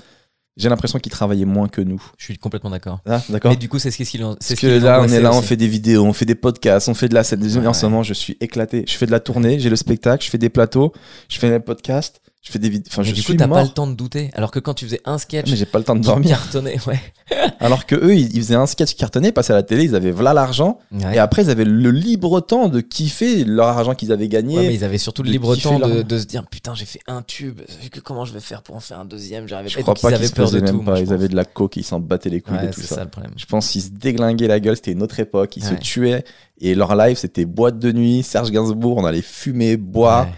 j'ai l'impression qu'ils travaillaient moins que nous. Je suis complètement d'accord. Ah, d'accord Mais du coup, c'est ce qui c'est Parce ce que là, on est là, on fait des vidéos, on fait des podcasts, on fait de la scène. Ouais, en ce moment, je suis éclaté. Je fais de la tournée, j'ai le spectacle, je fais des plateaux, je fais des podcasts, je fais des vidéos. Enfin, je du suis coup, t'as pas le temps de douter. Alors que quand tu faisais un sketch, Mais j'ai pas le temps de dormir. cartonnait, ouais. *laughs* Alors que eux, ils, ils faisaient un sketch cartonné, passaient à la télé, ils avaient voilà l'argent. Ouais. Et après, ils avaient le libre temps de kiffer leur argent qu'ils avaient gagné. Ouais, mais ils avaient surtout le libre temps de, leur- de se dire putain j'ai fait un tube que comment je vais faire pour en faire un deuxième? J'arrivais je Et crois pas ils qu'ils avaient peur de tout pas. moi, Ils avaient de la coke, ils s'en battaient les couilles Ouais, de tout c'est ça. ça le problème Je pense qu'ils se déglinguaient la gueule, c'était une autre époque, ils se tuaient. Et leur live, c'était boîte de nuit, Serge Gainsbourg, on allait fumer, boire.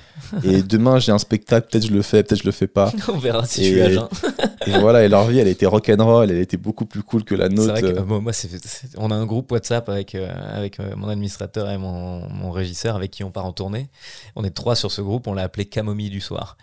Et *laughs* demain, j'ai un spectacle, peut-être je le fais, peut-être je le fais pas. On verra si Et- je suis à jeun Et voilà, et leur vie, elle était rock'n'roll, elle était beaucoup plus cool que la nôtre. vrai que euh. moi, on a un groupe WhatsApp avec, euh, avec euh, mon administrateur et mon, mon régisseur avec qui on part en tournée on est trois sur ce groupe on l'a appelé Camomille du soir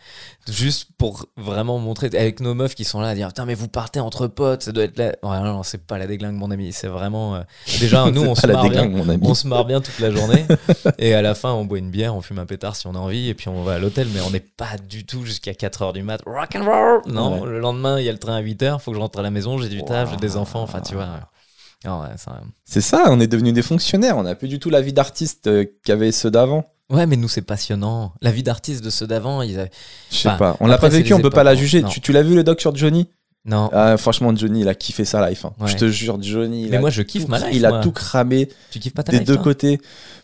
juste pour vraiment montrer avec nos meufs qui sont là à dire putain mais vous partez entre potes ça doit être là ouais, non, non c'est pas la déglingue mon ami c'est vraiment euh, déjà *laughs* nous on se la marre bien déglingue, mon ami. On se marre bien toute la journée. *laughs* et à la fin, on boit une bière, on fume un pétard si on a envie, et puis on va à l'hôtel. Mais on n'est pas du tout jusqu'à 4 heures du mat. Rock and roll Non, Ouais. le lendemain, il y a le train à 8 heures, faut que je rentre à la maison, j'ai du taf, j'ai des enfants. Enfin, tu vois. ouais. Ça- C'est ça, on est devenus des fonctionnaires, on n'a plus du tout la vie d'artiste euh, qu'avaient ceux d'avant. Ouais, mais nous, c'est passionnant. La vie d'artiste de ceux d'avant, ils avaient. Je sais Enfin, pas, on l'a pas vécu, on peut pas la juger. Non. Tu, tu l'as vu le doc sur Johnny? Non, ah, Franchement, Johnny, il a kiffé sa life. hein. Ouais. Je te jure, Johnny. il mais a moi, je kiffe ma life. Il a moi. tout cramé Tu kiffes pas ta des life, deux côtés.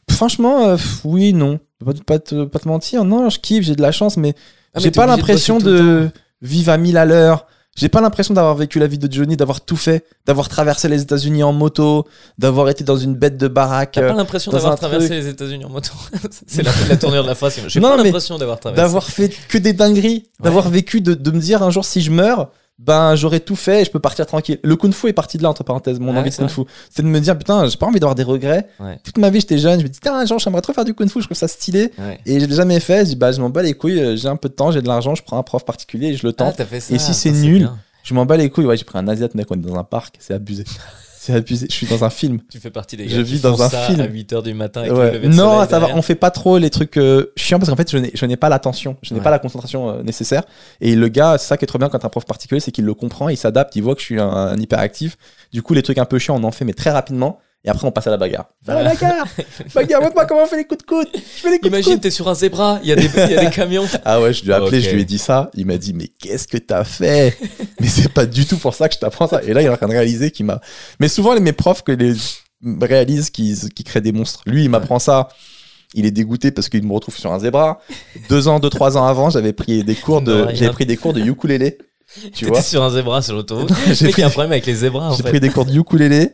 Franchement, euh, oui, non. Pas, pas, te, pas te mentir, non, je kiffe, j'ai de la chance, mais Ah, j'ai pas de l'impression de vivre à 1000 à l'heure. J'ai pas l'impression d'avoir vécu la vie de Johnny, d'avoir tout fait, d'avoir traversé les États-Unis en moto, d'avoir été dans une bête de baraque, T'as euh, pas l'impression dans d'avoir traversé truc. les États-Unis en moto *laughs* C'est la, la tournure de la phrase. J'ai pas l'impression d'avoir traversé. d'avoir fait que des dingueries, d'avoir vécu, de, de me dire un jour si je meurs, ben j'aurais tout fait et je peux partir tranquille. Le kung fu est parti de là, entre parenthèses, mon envie de kung fu. C'est de me dire, putain, j'ai pas envie d'avoir des regrets. Ouais. Toute ma vie, j'étais jeune, je me dis, tiens, j'aimerais trop faire du kung fu, je trouve ça stylé. Ouais. Et je l'ai jamais fait, je dis, bah, je m'en bats les couilles, euh, j'ai un peu de temps, j'ai de l'argent, je prends un prof particulier et je le Ah, tente. Et si c'est nul, bien. je m'en bats les couilles. Ouais, j'ai pris un Asiat, mec, on est dans un parc, c'est abusé. C'est abusé, je suis dans un film. Tu fais partie des Je gars vis qui dans font un ça film. à 8h du matin avec Ouais. Non, ça va, on fait pas trop les trucs euh, chiants parce qu'en fait, je n'ai, je pas l'attention, je n'ai Ouais. pas la concentration euh, nécessaire. Et le gars, c'est ça qui est trop bien quand un prof particulier, c'est qu'il le comprend, il s'adapte, il voit que je suis un, un hyperactif. Du coup, les trucs un peu chiants, on en fait, mais très rapidement. Et après, on passe à la bagarre. À la bagarre *laughs* Bagarre, montre-moi comment on fait les coups de coude Je fais les coups de Imagine, coude t'es sur un zébra, il y, a des- il y a des camions. *laughs* Ah ouais, je lui ai appelé, je lui ai dit ça. Il m'a dit, mais qu'est-ce que t'as fait *laughs* Mais c'est pas du tout pour ça que je t'apprends ça. Et là, il est en train de réaliser qu'il m'a. Mais souvent, les- mes profs que les réalisent qu'ils qui créent des monstres. Lui, il m'apprend ça. Il est dégoûté parce qu'il me retrouve sur un zébra. Deux ans, deux, trois ans avant, j'avais pris des cours de, j'avais pris des cours de ukulélé. Tu vois sur un zébra sur l'autoroute. *laughs* J'ai pris- il y a un problème avec les zébras, en J'ai pris des cours de ukulélé.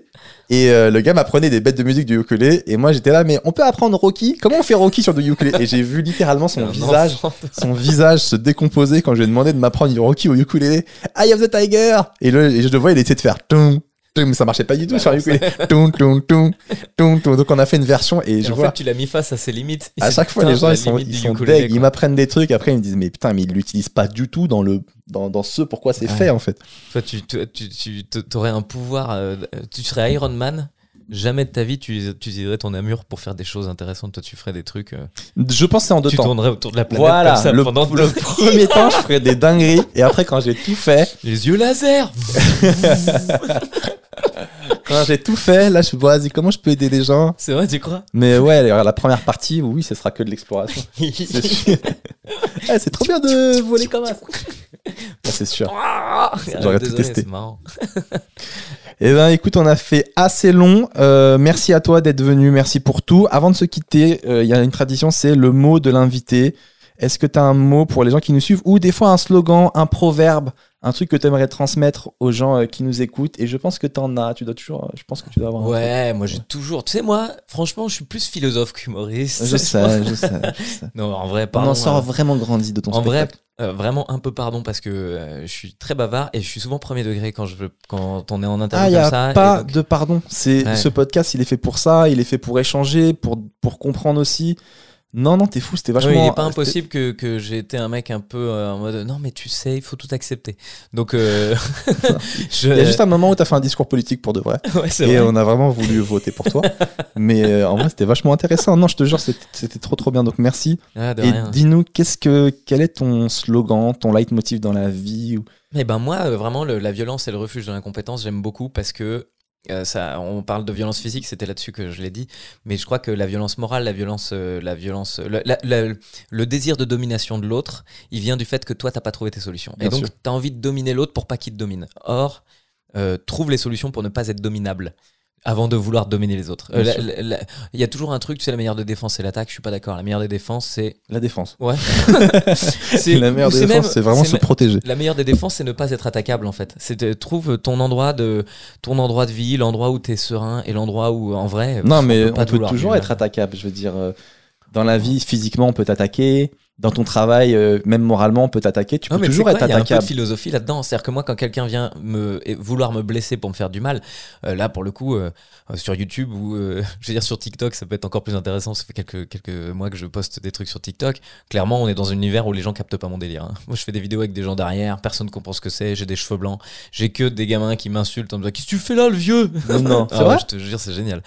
Et euh, le gars m'apprenait des bêtes de musique du ukulélé. Et moi, j'étais là, mais on peut apprendre Rocky? Comment on fait Rocky sur du ukulélé? Et j'ai vu littéralement son visage son visage se décomposer quand je lui ai demandé de m'apprendre du Rocky au ukulélé. Eye of the Tiger Et, le, et je le vois, il essayait de faire tum, mais ça marchait pas du tout Bah sur non, ukulélé. Donc on a fait une version et, Et je en vois. fait, tu l'as mis face à ses limites. À chaque fois, les gens, ils sont, ils sont deg, ils m'apprennent des trucs, après ils me disent, mais putain, mais ils l'utilisent pas du tout dans le, dans, dans ce pourquoi c'est Ouais. fait, en fait. Toi, tu, tu, tu, tu- t'aurais un pouvoir. euh, tu serais Iron Man. Jamais de ta vie, tu, tu utiliserais ton armure pour faire des choses intéressantes. Toi, tu ferais des trucs. euh, Je c'est en deux tu temps. tournerais autour de la planète Voilà, comme ça le, pendant le premier temps, je ferais des dingueries, et après, quand j'ai tout fait, les yeux laser. *laughs* Quand j'ai tout fait, là, je me dis, vas-y, comment je peux aider les gens? C'est vrai, tu crois? Mais ouais, la première partie, oui, ce sera que de l'exploration. *laughs* C'est. *laughs* Eh, c'est trop bien de voler comme ça. C'est sûr. Ah, J'aurais tout testé. C'est marrant. Eh ben, écoute, on a fait assez long. Euh, merci à toi d'être venu. Merci pour tout. Avant de se quitter, euh, il y a une tradition, c'est le mot de l'invité. Est-ce que tu un mot pour les gens qui nous suivent? Ou des fois un slogan, un proverbe, un truc que tu aimerais transmettre aux gens euh, qui nous écoutent Et je pense que tu en as. Tu dois toujours. euh, Je pense que tu dois avoir. Ouais, moi j'ai toujours. Tu sais, moi, franchement, je suis plus philosophe qu'humoriste. Je sais, *laughs* je sais. je sais. Non, en vrai, On en sort euh, vraiment grandi de ton En vrai, euh, vraiment un peu pardon parce que euh, je suis très bavard et je suis souvent premier degré quand je veux, quand on est en interview Ah, il n'y comme a ça. pas donc- de pardon. C'est Ouais. ce podcast, il est fait pour ça. Il est fait pour échanger, pour pour comprendre aussi. Non, non, t'es fou. C'était Oui, vachement. il n'est pas impossible que, que j'ai été un mec un peu euh, en mode non mais tu sais il faut tout accepter donc euh, *laughs* *laughs* je... Il y a juste un moment où t'as fait un discours politique pour de vrai. *laughs* ouais, Et vrai. on a vraiment voulu voter pour toi. Mais euh, en vrai, c'était vachement intéressant. Non, je te jure, c'était trop trop bien. Donc merci. Ah, Et dis-nous, qu'est-ce que, quel est ton slogan, ton leitmotiv dans la vie ou- Eh ben moi, euh, vraiment, le- la violence et le refuge de l'incompétence, j'aime beaucoup parce que euh, ça, on parle de violence physique, c'était là-dessus que je l'ai dit, mais je crois que la violence morale, la violence, euh, la violence, le, la- la- le désir de domination de l'autre, il vient du fait que toi, t'as pas trouvé tes solutions. Bien et donc, tu as envie de dominer l'autre pour pas qu'il te domine. Or, euh, trouve les solutions pour ne pas être dominable. Avant de vouloir dominer les autres. Euh, Il y a toujours un truc, tu sais, la meilleure des défenses, c'est l'attaque. Je suis pas d'accord. La meilleure des défenses, c'est. La défense. Ouais. *laughs* C'est- La meilleure des c'est défenses, c'est vraiment se protéger. la meilleure des défenses, c'est ne pas être attaquable en fait. C'est de- trouve ton endroit de ton endroit de vie, l'endroit où t'es serein et l'endroit où en vrai. Non, on mais peut pas on peut toujours être attaquable. Je veux dire, euh, dans la vie, physiquement, on peut t'attaquer. Dans ton travail, euh, même moralement, on peut t'attaquer. Tu Non, peux mais toujours être quoi, il y a un peu de attaquable. philosophie là-dedans. C'est-à-dire que moi, quand quelqu'un vient me vouloir me blesser pour me faire du mal, euh, là, pour le coup, euh, sur YouTube ou *laughs* je veux dire sur TikTok, ça peut être encore plus intéressant. Ça fait quelques quelques mois que je poste des trucs sur TikTok. Clairement, on est dans un univers où les gens captent pas mon délire. hein. Moi, je fais des vidéos avec des gens derrière, personne comprend ce que c'est. J'ai des cheveux blancs, j'ai que des gamins qui m'insultent en me disant qu'est-ce que tu fais là, le vieux? Non, non, *laughs* c'est Ah vrai je te jure, c'est génial.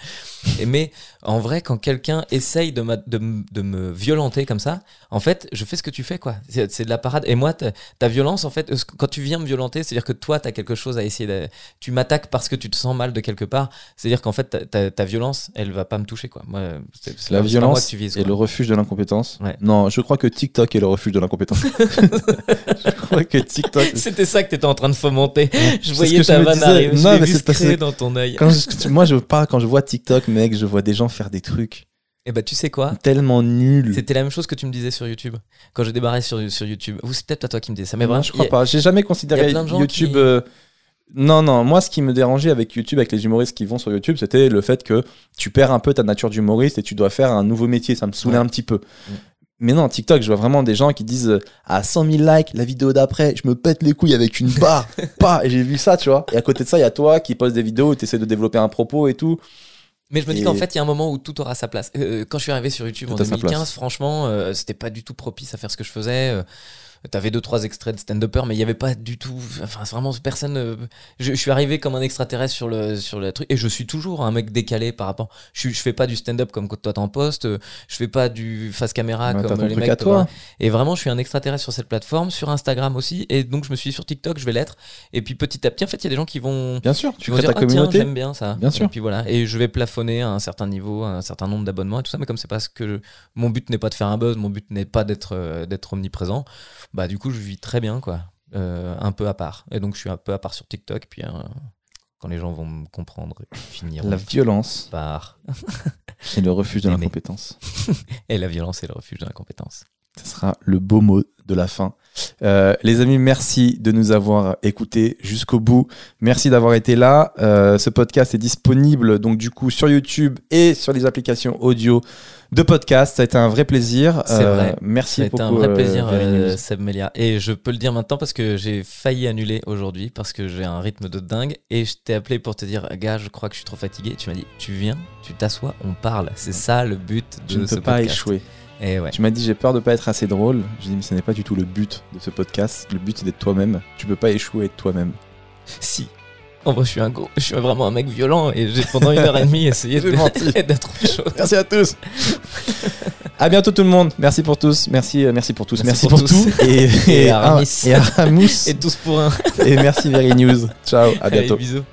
Et mais en vrai, quand quelqu'un essaye de, de, de me violenter comme ça, en fait, je fais ce que tu fais, quoi. C'est de la parade. Et moi, ta, violence, en fait, quand tu viens me violenter, c'est-à-dire que toi, tu as quelque chose à essayer de. Tu m'attaques parce que tu te sens mal de quelque part. C'est-à-dire qu'en fait, ta, violence, elle va pas me toucher, quoi. Moi, La pas- pas violence tu vises. et quoi. le refuge de l'incompétence. Ouais. Non, je crois que TikTok est le refuge de l'incompétence. *laughs* je crois que TikTok. C'était ça que tu étais en train de fomenter. Je voyais ta vanne arriver. Non, mais c'est dans ton œil. Quand je- moi, je pars quand je vois TikTok, mec, je vois des gens faire des trucs Et bah, tu sais quoi? Tellement nuls. C'était la même chose que tu me disais sur YouTube. Quand je débarrais sur, sur YouTube. Ou c'est peut-être pas toi qui me disais ça. Mais Non, vraiment, je crois a- pas. J'ai jamais considéré YouTube. qui- euh, Non, non. Moi, ce qui me dérangeait avec YouTube, avec les humoristes qui vont sur YouTube, c'était le fait que tu perds un peu ta nature d'humoriste et tu dois faire un nouveau métier. Ça me saoulait Ouais. un petit peu. Mm. Mais non, TikTok, je vois vraiment des gens qui disent à 100 000 likes la vidéo d'après, je me pète les couilles avec une barre. *laughs* pas. Et j'ai vu ça, tu vois. Et à côté de ça, il y a toi qui poste des vidéos tu essaies de développer un propos et tout. Mais je me dis Et- qu'en fait, il y a un moment où tout aura sa place. Euh, quand je suis arrivé sur YouTube en Tout a sa 2015, place. franchement, euh, c'était pas du tout propice à faire ce que je faisais. T'avais deux trois extraits de stand-upper, mais il y avait pas du tout. Enfin, c'est vraiment personne. euh, je, je suis arrivé comme un extraterrestre sur le sur le truc, et je suis toujours un mec décalé par rapport. Je, je fais pas du stand-up comme toi t'en postes. Je fais pas du face caméra Bah, comme les mecs. à toi. Et vraiment, je suis un extraterrestre sur cette plateforme, sur Instagram aussi, et donc je me suis dit sur TikTok, je vais l'être. Et puis petit à petit, en fait, il y a des gens qui vont Bien sûr, tu crées dire, ta ah, tiens, communauté. j'aime bien ça. Bien sûr. Et puis voilà. Et je vais plafonner à un certain niveau, à un certain nombre d'abonnements et tout ça. Mais comme c'est pas ce que je- mon but n'est pas de faire un buzz, mon but n'est pas d'être euh, d'être omniprésent. Bah du coup, je vis très bien quoi, Euh, un peu à part. Et donc je suis un peu à part sur TikTok. Puis euh, quand les gens vont me comprendre, ils finiront La violence par et le refuge de l'incompétence. *laughs* et la violence et le refuge de l'incompétence. Ce sera le beau mot de la fin. Euh, les amis, merci de nous avoir écoutés jusqu'au bout. Merci d'avoir été là. Euh, ce podcast est disponible donc du coup sur YouTube et sur les applications audio de podcast. Ça a été un vrai plaisir. C'est vrai. Merci Ça a été beaucoup. un vrai euh, plaisir, euh. Seb Melia. Et je peux le dire maintenant parce que j'ai failli annuler aujourd'hui parce que j'ai un rythme de dingue. Et je t'ai appelé pour te dire, gars, je crois que je suis trop fatigué. Tu m'as dit, tu viens, tu t'assois, on parle. C'est ça le but de Je ne ce peux pas échouer. Et ouais. Tu m'as dit j'ai peur de pas être assez drôle. J'ai dit mais ce n'est pas du tout le but de ce podcast. Le but c'est d'être toi-même. Tu peux pas échouer être toi-même. Si. En vrai, je suis un gros, je suis vraiment un mec violent et j'ai pendant une heure et demie essayé *laughs* d'être autre chose. Merci à tous. *laughs* à bientôt tout le monde. Merci pour tous. Merci, euh, merci pour tous. Merci Merci, pour pour, tous. tout. Et, *laughs* Et et, Aramis. et Aramus. Et tous pour un. Et merci Very News. Ciao. À Allez, bientôt. bisous.